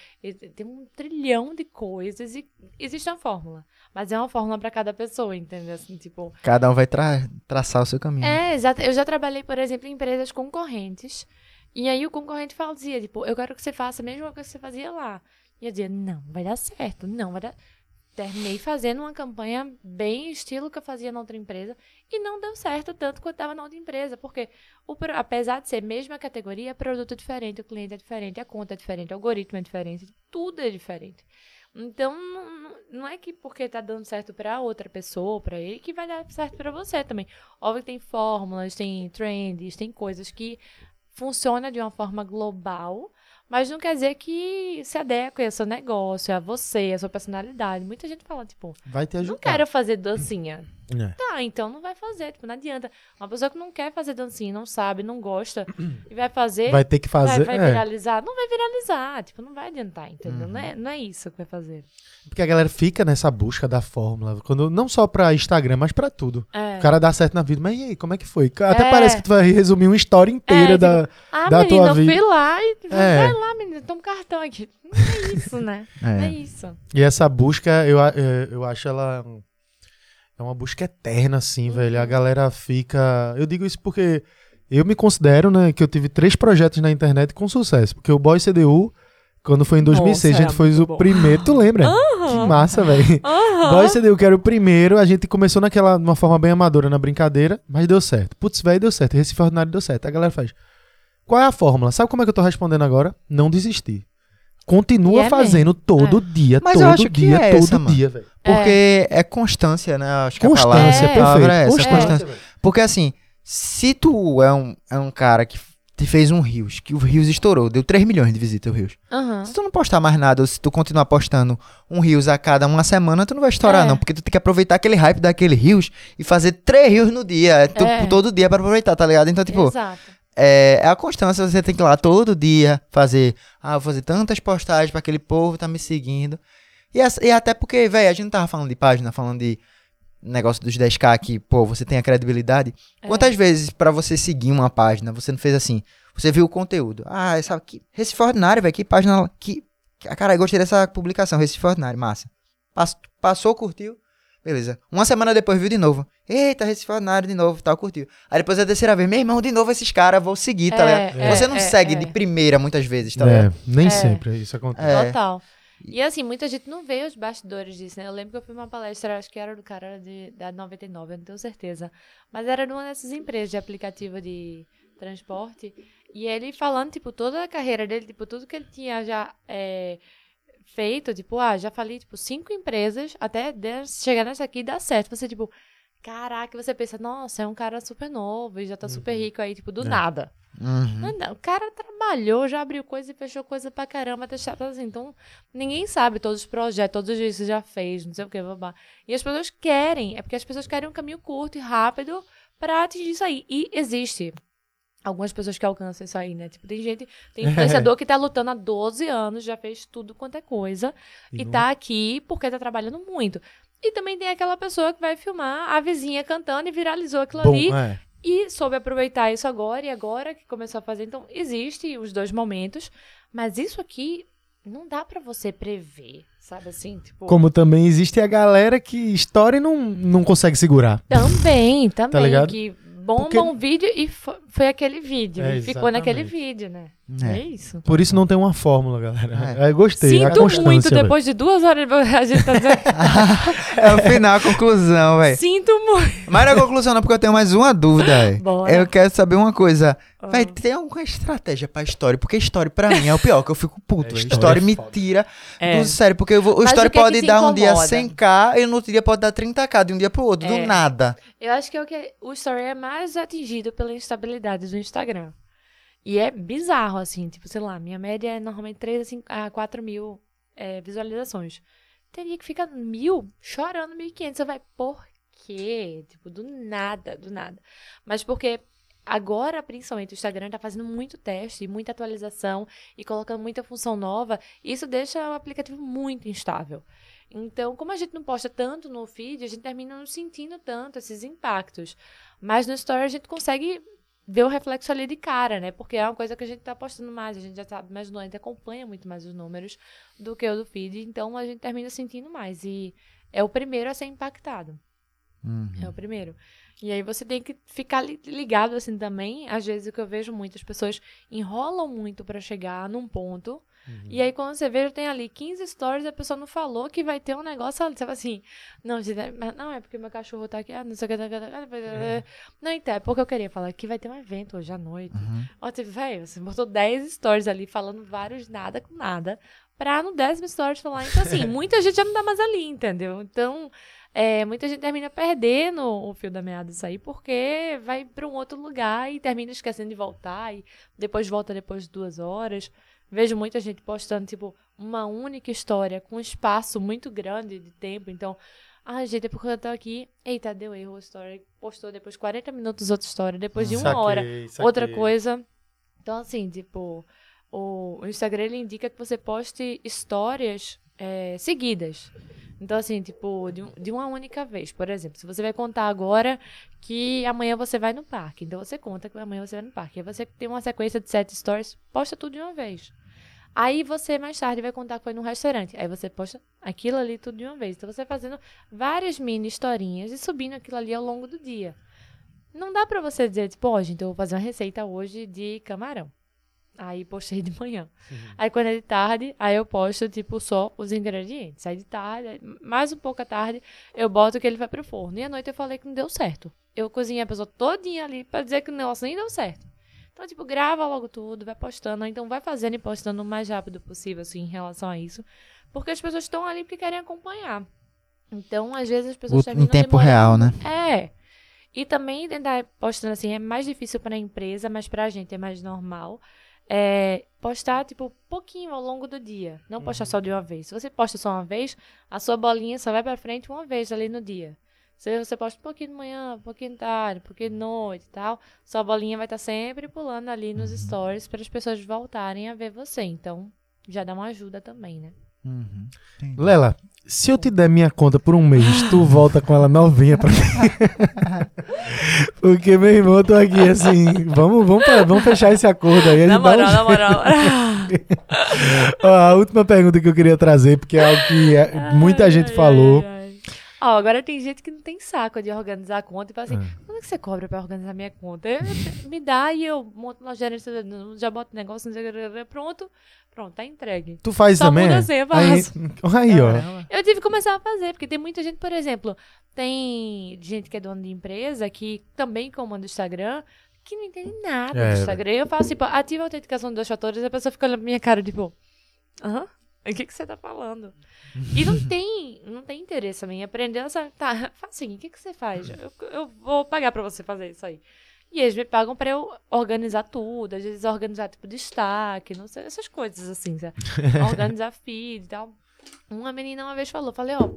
Tem um trilhão de coisas e existe uma fórmula. Mas é uma fórmula pra cada pessoa, entendeu? Assim, tipo, Cada um vai tra- traçar o seu caminho. é, exato. Eu já trabalhei, por exemplo, em empresas concorrentes. E aí o concorrente fazia, tipo, eu quero que você faça a mesma coisa que você fazia lá. E eu dizia, não, vai dar certo, não vai dar. Terminei fazendo uma campanha bem estilo que eu fazia na outra empresa e não deu certo tanto quanto estava na outra empresa, porque o, apesar de ser a mesma categoria, produto é diferente, o cliente é diferente, a conta é diferente, o algoritmo é diferente, tudo é diferente. Então, não, não- é que porque tá dando certo para outra pessoa, para ele, que vai dar certo para você também. Óbvio que tem fórmulas, tem trends, tem coisas que funcionam de uma forma global, mas não quer dizer que se adeque ao seu negócio, a você, a sua personalidade. Muita gente fala, tipo, Vai te ajudar. não quero fazer dancinha. É. Tá, então não vai fazer, tipo, não adianta. Uma pessoa que não quer fazer dancinha, não sabe, não gosta, e vai fazer, Vai ter que vai, fazer. vai é. viralizar. Não vai viralizar, tipo, não vai adiantar, entendeu? Não, é, não é isso que vai fazer. Porque a galera fica nessa busca da fórmula. Quando, não só pra Instagram, mas pra tudo. É. O cara dá certo na vida. Mas e aí, como é que foi? Até É. parece que tu vai resumir uma história inteira É, da. Ah, da menina, tua eu vida. fui lá e É. vai lá, menina, toma um cartão aqui. Não é isso, né? Não é isso. E essa busca, eu, é, eu acho ela. É uma busca eterna, assim, Uhum. velho. A galera fica. Eu digo isso porque eu me considero, né, que eu tive três projetos na internet com sucesso. Porque o Boy CDU, quando foi em 2006, Nossa, a gente foi o bom. primeiro. Tu lembra? Que massa, velho. Boy CDU, que era o primeiro, a gente começou naquela, de uma forma bem amadora, na brincadeira, mas deu certo. Putz, velho, deu certo. Recife Ordinário deu certo. A galera faz. Qual é a fórmula? Sabe como é que eu tô respondendo agora? Não desistir. Continua é fazendo todo dia, Mas todo eu acho que dia, é todo essa, dia, velho. Porque é. constância, né? Acho que a Constância, palavra, É. a palavra é essa, perfeito. constância. Porque assim, se tu é um, é um cara que te fez um Rios, que o Rios estourou, deu 3 milhões de visitas o Rios. Aham. Se tu não postar mais nada, ou se tu continuar postando um Rios a cada uma semana, tu não vai estourar É. não, porque tu tem que aproveitar aquele hype daquele Rios e fazer três Rios no dia, é tu- É. todo dia pra aproveitar, tá ligado? Então, tipo, Exato. É, é a constância, você tem que ir lá todo dia fazer, ah, vou fazer tantas postagens pra aquele povo tá me seguindo. E, e até porque, velho, a gente não tava falando de página, falando de negócio dos 10k que, pô, você tem a credibilidade. É. Quantas vezes pra você seguir uma página, você não fez assim? Você viu o conteúdo. Ah, essa que Recife Ordinário, velho, que página que que- cara, eu gostei dessa publicação, Recife Ordinário, massa. Pass- passou, curtiu. Beleza. Uma semana depois viu de novo. Eita, Recife Ordinário de novo, tal, curtiu. Aí depois a terceira vez, meu irmão, de novo esses caras, vou seguir, tá É, ligado? é, Você não é, segue é. de primeira muitas vezes, tá É, ligado? nem É. sempre isso acontece. É. Total. E assim, muita gente não vê os bastidores disso, né? Eu lembro que eu fui uma palestra, acho que era do cara de, da 99, eu não tenho certeza. Mas era numa dessas empresas de aplicativo de transporte. E ele falando, tipo, toda a carreira dele, tipo, tudo que ele tinha já é, feito, tipo, ah, já falei, tipo, cinco empresas, até chegar nessa aqui e dar certo. Você, tipo, caraca, você pensa, nossa, é um cara super novo e já tá super rico aí, tipo, do É. nada. Uhum. Não, não, o cara trabalhou, já abriu coisa e fechou coisa pra caramba, até chato assim. Então, ninguém sabe todos os projetos, todos os dias que você já fez, não sei o que, babá. E as pessoas querem, é porque as pessoas querem um caminho curto e rápido pra atingir isso aí. E existe. Algumas pessoas que alcançam isso aí, né? Tipo, tem gente, tem influenciador que tá lutando há 12 anos, já fez tudo quanto é coisa, e, não- tá aqui porque tá trabalhando muito. E também tem aquela pessoa que vai filmar a vizinha cantando e viralizou aquilo Bom, ali é. e soube aproveitar isso agora e agora que começou a fazer. Então, existe os dois momentos, mas isso aqui não dá pra você prever, sabe assim? Tipo, Como também existe a galera que história não, não consegue segurar. Também, também. ligado? que bomba Porque- um vídeo e fo- foi aquele vídeo. É, e ficou naquele vídeo, né? É. É, isso. Por isso não tem uma fórmula, galera. É. É, gostei. a Sinto constância, muito depois de duas horas a gente tá dizendo. É o final, a conclusão, velho. Sinto muito. Mas não é a conclusão, não, porque eu tenho mais uma dúvida, velho. Eu quero saber uma coisa. Ah. Véi, tem alguma estratégia pra história? Porque história, pra mim, é o pior, que eu fico puto. É, história história é me tira É. do sério. Porque eu vou- o história é pode te dar um dia incomoda? 100k e no outro dia pode dar 30k de um dia pro outro, É. do nada. Eu acho que é o que o story é mais atingido pela instabilidade do Instagram. E é bizarro, assim, tipo, sei lá, minha média é normalmente 3 a, 5, a 4 mil é, visualizações. Teria que ficar mil, chorando 1.500. Você vai, por quê? Tipo, do nada, do nada. Mas porque agora, principalmente, o Instagram tá fazendo muito teste, muita atualização e colocando muita função nova. Isso deixa o aplicativo muito instável. Então, como a gente não posta tanto no feed, a gente termina não sentindo tanto esses impactos. Mas no Story a gente consegue ver o reflexo ali de cara, né? Porque é uma coisa que a gente tá postando mais, a gente já sabe mais, a gente acompanha muito mais os números do que o do feed, então a gente termina sentindo mais. E é o primeiro a ser impactado. É o primeiro. E aí você tem que ficar li- ligado assim também. Às vezes o que eu vejo muitas pessoas enrolam muito pra chegar num ponto. E aí quando você vê, tem ali 15 stories, a pessoa não falou que vai ter um negócio ali. Você fala assim, não, é- não, é porque meu cachorro tá aqui, ah, não sei o que. não ah, Não, então, é porque eu queria falar que vai ter um evento hoje à noite. Ó, tipo, velho, você botou 10 stories ali falando vários nada com nada. Pra no décimo stories falar. Então, assim, muita gente já não tá mais ali, entendeu? Então, é, muita gente termina perdendo o fio da meada disso aí, porque vai pra um outro lugar e termina esquecendo de voltar, e depois volta depois de duas horas. Vejo muita gente postando, tipo, uma única história com um espaço muito grande de tempo. Então, ah, gente, é porque eu tô aqui. Eita, deu erro a história. Postou depois 40 minutos outra história, depois de uma Saquei, hora saquei. outra coisa. Então, assim, tipo, o, Instagram ele indica que você poste histórias é, seguidas. Então, assim, tipo, de, de uma única vez. Por exemplo, se você vai contar agora que amanhã você vai no parque. Então, você conta que amanhã você vai no parque. Aí você tem uma sequência de sete stories, posta tudo de uma vez. Aí você mais tarde vai contar que foi num restaurante. Aí você posta aquilo ali tudo de uma vez. Então você fazendo várias mini historinhas e subindo aquilo ali ao longo do dia. Não dá pra você dizer, tipo, ó, gente, eu vou fazer uma receita hoje de camarão. Aí postei de manhã. Aí quando é de tarde, aí eu posto, tipo, só os ingredientes. Aí de tarde, mais um pouco à tarde, eu boto que ele vai pro forno. E à noite eu falei que não deu certo. Eu cozinhei a pessoa todinha ali pra dizer que o negócio nem deu certo. Então, tipo, grava logo tudo, vai postando. Então, vai fazendo e postando o mais rápido possível, assim, em relação a isso. Porque as pessoas estão ali porque querem acompanhar. Então, às vezes, as pessoas O- em tempo demorando. real, né? É. E também tentar postando assim, é mais difícil para a empresa, mas pra gente é mais normal. É, postar, tipo, pouquinho ao longo do dia. Não postar só de uma vez. Se você posta só uma vez, a sua bolinha só vai pra frente uma vez ali no dia. Se você posta um pouquinho de manhã, um pouquinho de tarde, um pouquinho de noite e tal, sua bolinha vai estar sempre pulando ali nos stories para as pessoas voltarem a ver você. Então, já dá uma ajuda também, né? Uhum. Lela, se eu te der minha conta por um mês, tu volta com ela novinha pra mim. Porque, meu irmão, eu tô aqui assim. Vamos, vamos, pra- vamos fechar esse acordo aí. Na um moral, na moral. Ó, a última pergunta que eu queria trazer, porque é algo que é, muita gente ai, falou. ai. Ó, agora tem gente que não tem saco de organizar a conta e fala assim: Ah. quando é que você cobra pra organizar minha conta? Eu- me dá e eu monto na gerência, já boto negócio, pronto, pronto, tá entregue. Tu faz Só também? muda é? a senha, aí, aí, ó. Eu tive que começar a fazer, porque tem muita gente, por exemplo, tem gente que é dona de empresa que também comanda o Instagram. Que não entende nada É. do Instagram. Eu falo assim, ativa a autenticação dos dois fatores, a pessoa fica olhando pra minha cara, tipo, aham, o que, que você tá falando? E não tem, não tem interesse também aprender. Sabe, tá, faz assim, o que, que você faz? Eu, eu vou pagar pra você fazer isso aí. E eles me pagam pra eu organizar tudo, às vezes organizar, tipo, destaque, não sei, essas coisas assim, sabe? organizar feed e tal. Uma menina uma vez falou, falei, ó,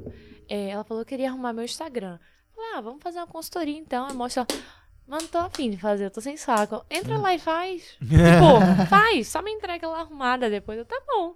é, ela falou que queria arrumar meu Instagram. Falei, ah, vamos fazer uma consultoria então. Aí mostra, mano, tô afim de fazer, eu tô sem saco. Entra lá e faz. tipo, faz, só me entrega lá arrumada depois. Eu, tá bom.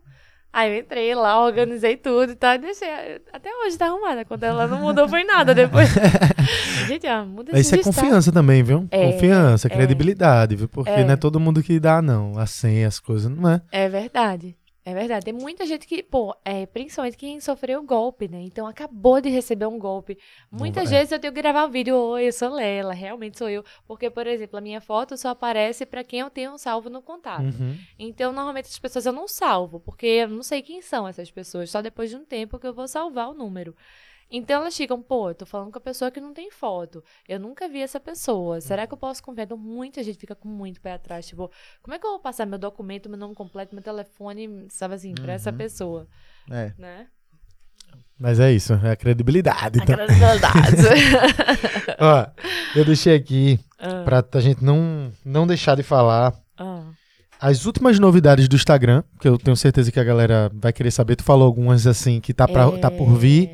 Aí eu entrei lá, organizei tudo e tal, e deixei. Até hoje tá arrumada. Quando ela não mudou, foi nada depois. Gente, ah, muda Isso é destaque. confiança também, viu? É, confiança, é. credibilidade, viu? Porque É. não é todo mundo que dá, não. A senha, as coisas, não é? É verdade. É verdade. Tem muita gente que, pô, é, principalmente quem sofreu golpe, né? Então acabou de receber um golpe. Muitas é. vezes eu tenho que gravar um vídeo, oi, eu sou Lela, realmente sou eu. Porque, por exemplo, a minha foto só aparece pra quem eu tenho salvo no contato. Uhum. Então, normalmente as pessoas eu não salvo, porque eu não sei quem são essas pessoas. Só depois de um tempo que eu vou salvar o número. Então elas ficam, pô, eu tô falando com a pessoa que não tem foto. Eu nunca vi essa pessoa. Será que eu posso confiar? Então, muita gente fica com muito pé atrás. Tipo, como é que eu vou passar meu documento, meu nome completo, meu telefone, sabe assim, pra essa pessoa? É. Né? Mas é isso, é a credibilidade. A Então. credibilidade. Ó, eu deixei aqui Ah, pra a gente não, não deixar de falar ah. as últimas novidades do Instagram, que eu tenho certeza que a galera vai querer saber. Tu falou algumas assim que tá, pra, tá por vir.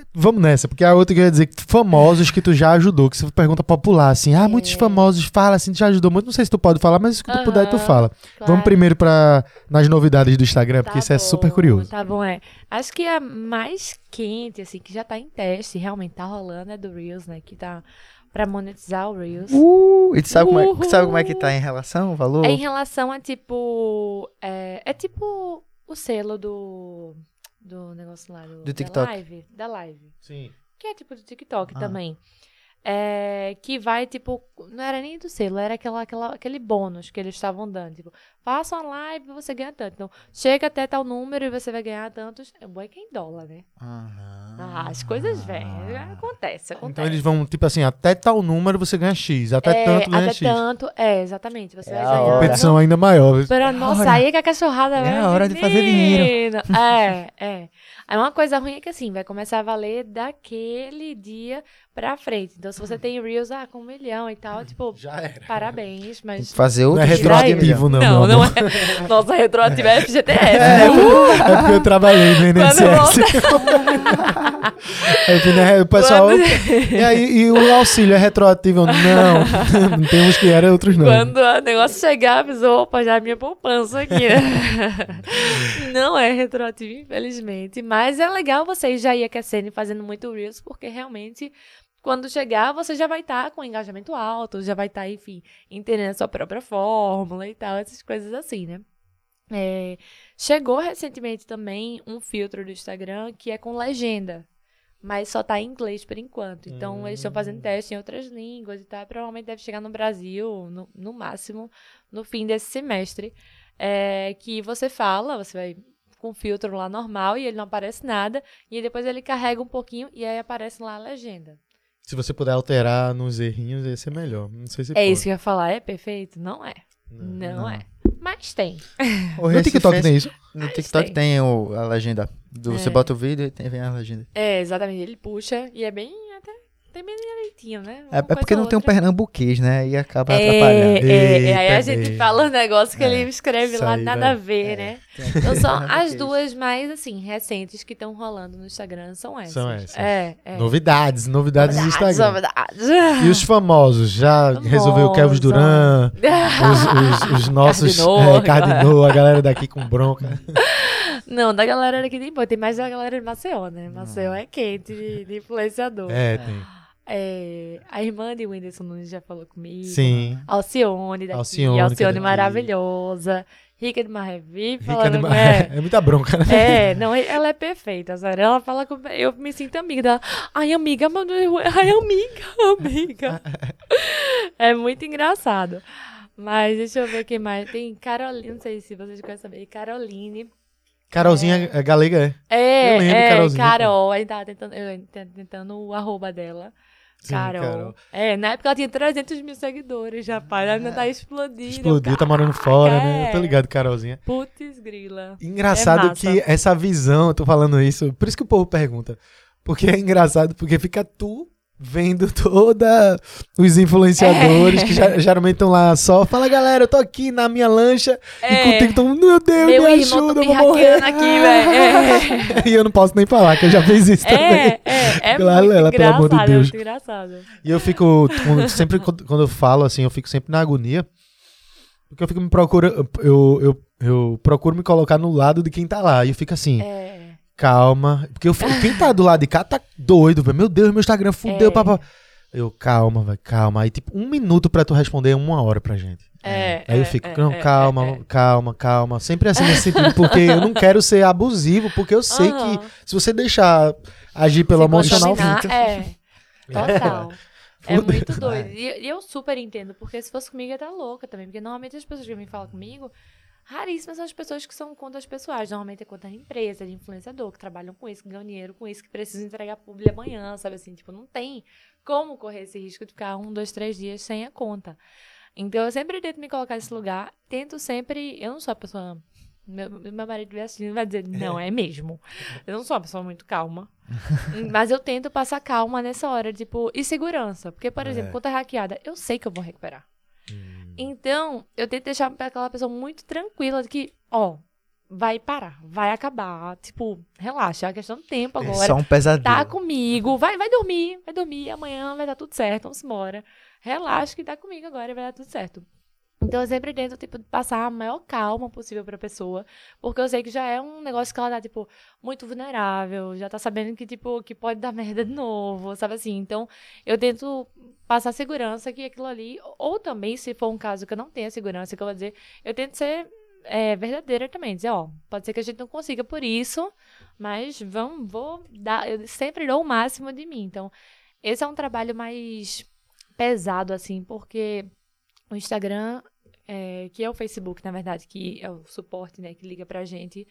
É. Vamos nessa, porque a outra que eu ia dizer, famosos que tu já ajudou, que você pergunta popular, assim, ah, muitos É. famosos fala assim, tu já ajudou muito, não sei se tu pode falar, mas se tu puder, tu fala. Claro. Vamos primeiro para nas novidades do Instagram, porque Tá isso é bom, super curioso. Tá bom, é. Acho que a mais quente, assim, que já tá em teste, realmente tá rolando, é do Reels, né? Que tá pra monetizar o Reels. Uh, e tu sabe como, é, sabe como é que tá em relação, o valor? É em relação a, tipo... É, é tipo o selo do... Do negócio lá do, Do TikTok. Da live. Da live. Sim. Que é tipo do TikTok Ah. também. É, que vai, tipo, não era nem do selo, era aquela, aquela, aquele bônus que eles estavam dando. Tipo, faça uma live e você ganha tanto. Então, chega até tal número e você vai ganhar tantos. É bom é que é em dólar, né? Aham. Ah, as coisas vêm. Acontece, acontece. Então eles vão, tipo assim, até tal número você ganha X, até é, tanto ganha até X. tanto, é, exatamente. Você É vai ganhar. Competição ainda maior. Pra, nossa, hora. aí é que a cachorrada É vai. a hora de fazer dinheiro. É, é. Aí uma coisa ruim é que assim, vai começar a valer daquele dia pra frente. Então, se você tem Reels, ah, com um milhão e tal, tipo, Já era. parabéns, mas. fazer Não outro é retroativo, não. Não, não é. Nossa, retroativo é FGTS. É, é porque eu trabalhei no INSS. Aí, né, o pessoal. Quando- E aí, e o auxílio é retroativo? Não. Tem uns que eram, outros não. Quando o negócio chegar, a pessoa, opa, já é minha poupança aqui. né? Não é retroativo, infelizmente. Mas é legal vocês já ir aquecendo e fazendo muito Reels, porque realmente, quando chegar, você já vai estar com engajamento alto, já vai estar, enfim, entendendo a sua própria fórmula e tal, essas coisas assim, né? É, chegou recentemente também um filtro do Instagram que é com legenda. Mas só tá em inglês por enquanto. Então, eles estão fazendo teste em outras línguas e tal. Provavelmente deve chegar no Brasil, no, no máximo, no fim desse semestre. É, que você fala, você vai com o filtro lá normal e ele não aparece nada. E depois ele carrega um pouquinho e aí aparece lá a legenda. Se você puder alterar nos errinhos, ia ser melhor. Não sei se É pode. isso que eu ia falar. É perfeito? Não é. Não, é. Mas tem. O No TikTok Recifense- tem isso. No Mas TikTok tem. tem, o, a legenda. Do, Você É. bota o vídeo e tem, vem a legenda. É, exatamente. Ele puxa e é bem bem direitinho, né? É, Uma é porque não tem um pernambuquês, né? E acaba É, atrapalhando. é, é, aí a gente fala um negócio que É, ele escreve lá, aí, nada a velho. ver, É, né? Então são as duas mais, assim, recentes que estão rolando no Instagram são essas. São essas. É, é. Novidades, novidades do Instagram. novidades. E os famosos? Já resolveu o Kelvis Duran, os, os- os nossos Cardinô, é, Cardinô, a galera daqui com bronca. Não, da galera daqui tem, pô, tem mais da galera de Maceió, né? Maceió é quente de, de influenciador. É, tem. É, a irmã de Whindersson Nunes já falou comigo. Sim. Alcione daqui. Alcione, Alcione, maravilhosa. Rica de Marrevi, Rica falando de com ma- é. é muita bronca, né? É, não, ela é perfeita, sério. Ela fala com. Eu me sinto amiga dela. Ai, amiga, mano. Ai, amiga, amiga. é muito engraçado. Mas deixa eu ver quem mais. Tem Caroline, não sei se vocês querem saber. Caroline. Carolzinha é galega, é. É, Eu lembro, é, Carolzinha, Carol. Aí tava tentando, eu, tentando o arroba dela. Sim, Carol. Carol. É, na época ela tinha 300 mil seguidores, rapaz. Ela ainda tá explodindo. Explodiu, tá morando fora, né? Eu tô é. ligado, Carolzinha. Putz, grila. Engraçado É que essa visão, eu tô falando isso, por isso que o povo pergunta. Porque é engraçado, porque fica tu vendo toda os influenciadores É. que já- geralmente estão lá só, fala galera, eu tô aqui na minha lancha É. e contigo todo mundo, meu Deus, Meu me ajuda, eu vou morrer. aqui, velho. e eu não posso nem falar, que eu já fiz isso também. É, é, é Claro, muito Lela, pelo amor de é Deus. E eu fico, sempre quando quando eu falo assim, eu fico sempre na agonia, porque eu fico me procurando, eu, eu, eu procuro me colocar no lado de quem tá lá, e eu fico assim, É, calma. Porque eu, quem tá do lado de cá tá doido, velho. Meu Deus, meu Instagram fudeu, É. papá. Eu, calma, velho, calma. Aí, tipo, um minuto pra tu responder é uma hora pra gente. É, Aí eu é, fico, é, não, é, calma, é, é. calma, calma. Sempre assim nesse sentido, porque eu não quero ser abusivo, porque eu sei Aham. que se você deixar agir pelo Se emocional. É, total. É muito doido. E, e eu super entendo, porque se fosse comigo, eu ia estar louca também. Porque normalmente as pessoas que me falam comigo, raríssimas são as pessoas que são contas pessoais. Normalmente é conta de empresa, de influenciador, que trabalham com isso, que ganham dinheiro com isso, que precisam entregar publi amanhã, sabe assim? Tipo, não tem como correr esse risco de ficar um, dois, três dias sem a conta. Então eu sempre tento me colocar nesse lugar, tento sempre. Eu não sou a pessoa. Meu, meu marido estiver assistindo vai dizer, não, é mesmo. Eu não sou uma pessoa muito calma. Mas eu tento passar calma nessa hora, tipo, e segurança. Porque, por exemplo, quando é hackeada, eu sei que eu vou recuperar. Então, eu tento deixar aquela pessoa muito tranquila de que, ó, vai parar, vai acabar. Tipo, relaxa, é uma questão de tempo É agora só um pesadelo. tá comigo, vai, vai dormir, vai dormir, amanhã vai dar tudo certo, vamos embora. Relaxa que tá comigo agora e vai dar tudo certo. Então eu sempre tento, tipo, passar a maior calma possível pra pessoa, porque eu sei que já é um negócio que ela tá, tipo, muito vulnerável, já tá sabendo que, tipo, que pode dar merda de novo, sabe assim? Então, eu tento passar segurança que aquilo ali, ou também, se for um caso que eu não tenha segurança, que eu vou dizer, eu tento ser é, verdadeira também, dizer, ó, pode ser que a gente não consiga por isso, mas vamos, vou dar, eu sempre dou o máximo de mim. Então, esse é um trabalho mais pesado, assim, porque o Instagram, é, que é o Facebook, na verdade, que é o suporte, né, que liga pra gente,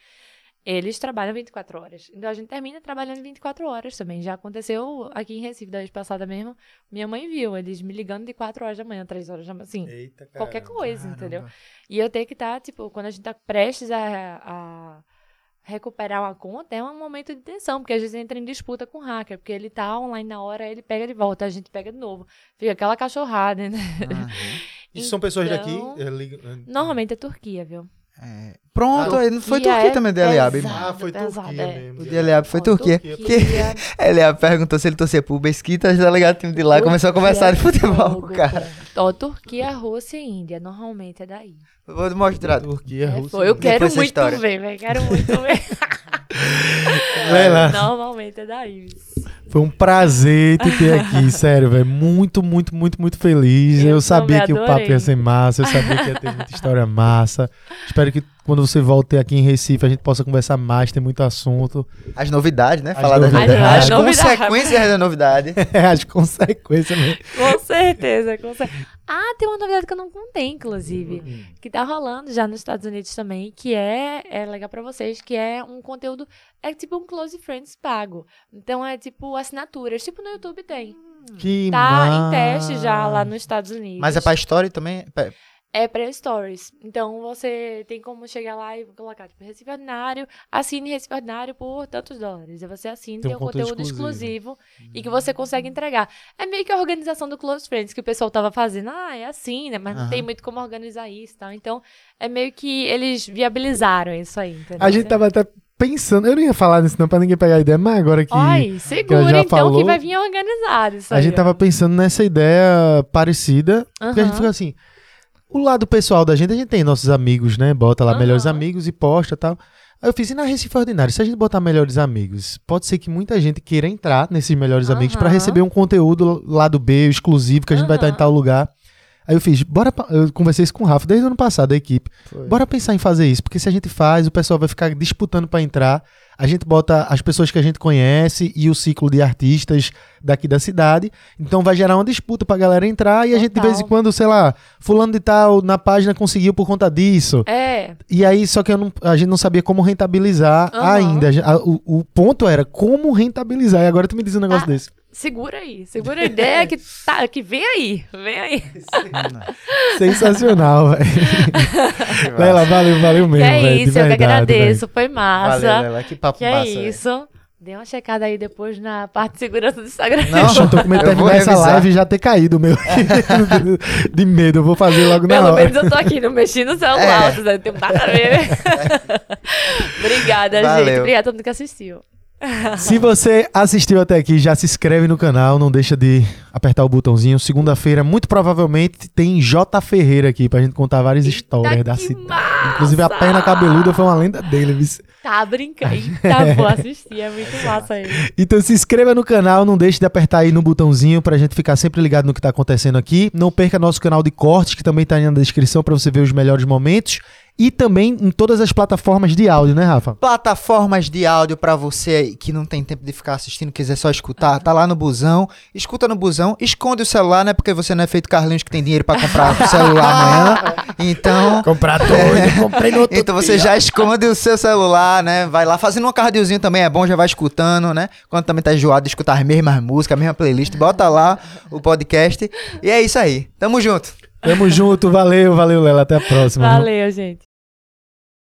eles trabalham 24 horas. Então a gente termina trabalhando 24 horas também. Já aconteceu aqui em Recife, da vez passada mesmo. Minha mãe viu eles me ligando de 4 horas da manhã, 3 horas da manhã, assim Eita, qualquer caramba. coisa, entendeu? E eu tenho que estar, tipo, quando a gente tá prestes a, a recuperar uma conta, é um momento de tensão, porque às vezes entra em disputa com o hacker, porque ele tá online na hora, ele pega de volta, a gente pega de novo. Fica aquela cachorrada, né? Isso são pessoas daqui? Então, eh, liga- Normalmente é Turquia, viu? É. Pronto, Ah, não foi Turquia Turquia é também, de Eliab. pesado. Ah, foi pesado, Turquia é. mesmo. O de Eliab foi Turquia. Turquia. Eliab perguntou se ele torcia pro Mesquita, já ligado o time de lá, começou a conversar de Turquia é futebol, fogo, cara. Ó, Turquia, Rússia e Índia, normalmente é daí. Vou mostrar. Turquia, É, Rússia. foi. Eu quero muito ver, velho. Quero muito ver. Leila, Normalmente é daí. foi um prazer te ter aqui, sério, velho. Muito, muito, muito, muito feliz. Eu, Eu sabia que o papo ia ser massa, eu sabia que ia ter muita história massa. Espero que quando você volte aqui em Recife a gente possa conversar mais, tem muito assunto. As novidades, né? As Falar das novidades. novidades. As As novidades. consequências da novidade. As consequências mesmo. Com certeza, com certeza. Ah, tem uma novidade que eu não contei, inclusive. Que tá rolando já nos Estados Unidos também, que é, é legal pra vocês, que é um conteúdo, é tipo um Close Friends pago. Então é tipo assinaturas, tipo no YouTube tem. Que Tá em teste já lá nos Estados Unidos. Mas é pra história também? Pra- É pra stories. Então você tem como chegar lá e colocar, tipo, Recife Ordinário, assine Recife Ordinário por tantos dólares. E você assina, Tem tem, um conteúdo conteúdo exclusivo. exclusivo, e que você consegue entregar. É meio que a organização do Close Friends que o pessoal tava fazendo. Ah, é assim, né? Mas não Aham. tem muito como organizar isso e tal. Então, é meio que eles viabilizaram isso aí, entendeu? A gente tava até pensando, eu não ia falar nisso não pra ninguém pegar a ideia, mas agora que já segura então falou, que vai vir organizado isso a aí. gente ó. tava pensando nessa ideia parecida, porque a gente fica assim, o lado pessoal da gente, a gente tem nossos amigos, né? Bota lá Aham. melhores amigos e posta e tal. Aí eu fiz, e na Recife Ordinário, se a gente botar melhores amigos, pode ser que muita gente queira entrar nesses melhores amigos pra Aham. receber um conteúdo lado B, exclusivo, que a gente vai estar em tal lugar. Aí eu fiz, bora. Eu conversei isso com o Rafa desde o ano passado, da equipe. Bora pensar em fazer isso, porque se a gente faz, o pessoal vai ficar disputando pra entrar. A gente bota as pessoas que a gente conhece e o ciclo de artistas daqui da cidade. Então vai gerar uma disputa pra galera entrar e a gente de vez em Total. quando, sei lá, fulano de tal na página conseguiu por conta disso. É, E aí, só que eu não- a gente não sabia como rentabilizar Aham. ainda. A- o, o ponto era como rentabilizar. E agora tu me diz um negócio Ah, desse. Segura aí. Segura a ideia que, tá, que vem aí. Vem aí. Sensacional, velho. Lela, valeu, valeu Que mesmo, é velho. de isso, eu que verdade, agradeço. Foi massa. Valeu, Lela. Que papo que é massa. velho. isso. Dê uma checada aí depois na parte de segurança do Instagram. Não, eu tô com medo de terminar essa live e já ter caído meu. de medo, eu vou fazer logo na Pelo hora. menos eu tô aqui, não mexi no celular, É. não tem nada a ver. Obrigada, Valeu. gente. Obrigada a todo mundo que assistiu. Se você assistiu até aqui, já se inscreve no canal, não deixa de apertar o botãozinho. Segunda-feira, muito provavelmente, tem J Ferreira aqui pra gente contar várias histórias Eita, da que cidade. massa! Inclusive a perna cabeluda foi uma lenda dele? Tá brincando. Tá, vou assistir, é muito massa aí. Então se inscreva no canal, não deixe de apertar aí no botãozinho pra gente ficar sempre ligado no que tá acontecendo aqui. Não perca nosso canal de cortes, que também tá aí na descrição pra você ver os melhores momentos. E também em todas as plataformas de áudio, né, Rafa? Plataformas de áudio pra você que não tem tempo de ficar assistindo, quiser só escutar, tá lá no busão, escuta no busão, esconde o celular, né? Porque você não é feito Carlinhos que tem dinheiro pra comprar o celular amanhã. Então, Comprar doido, comprei no outro então você já esconde o seu celular, né? Vai lá fazendo um cardiozinho também, é bom, já vai escutando, né? Quando também tá enjoado de escutar as mesmas músicas, a mesma playlist, bota lá o podcast. E é isso aí. Tamo junto. Tamo junto, valeu, valeu, Lela, até a próxima. Valeu, gente.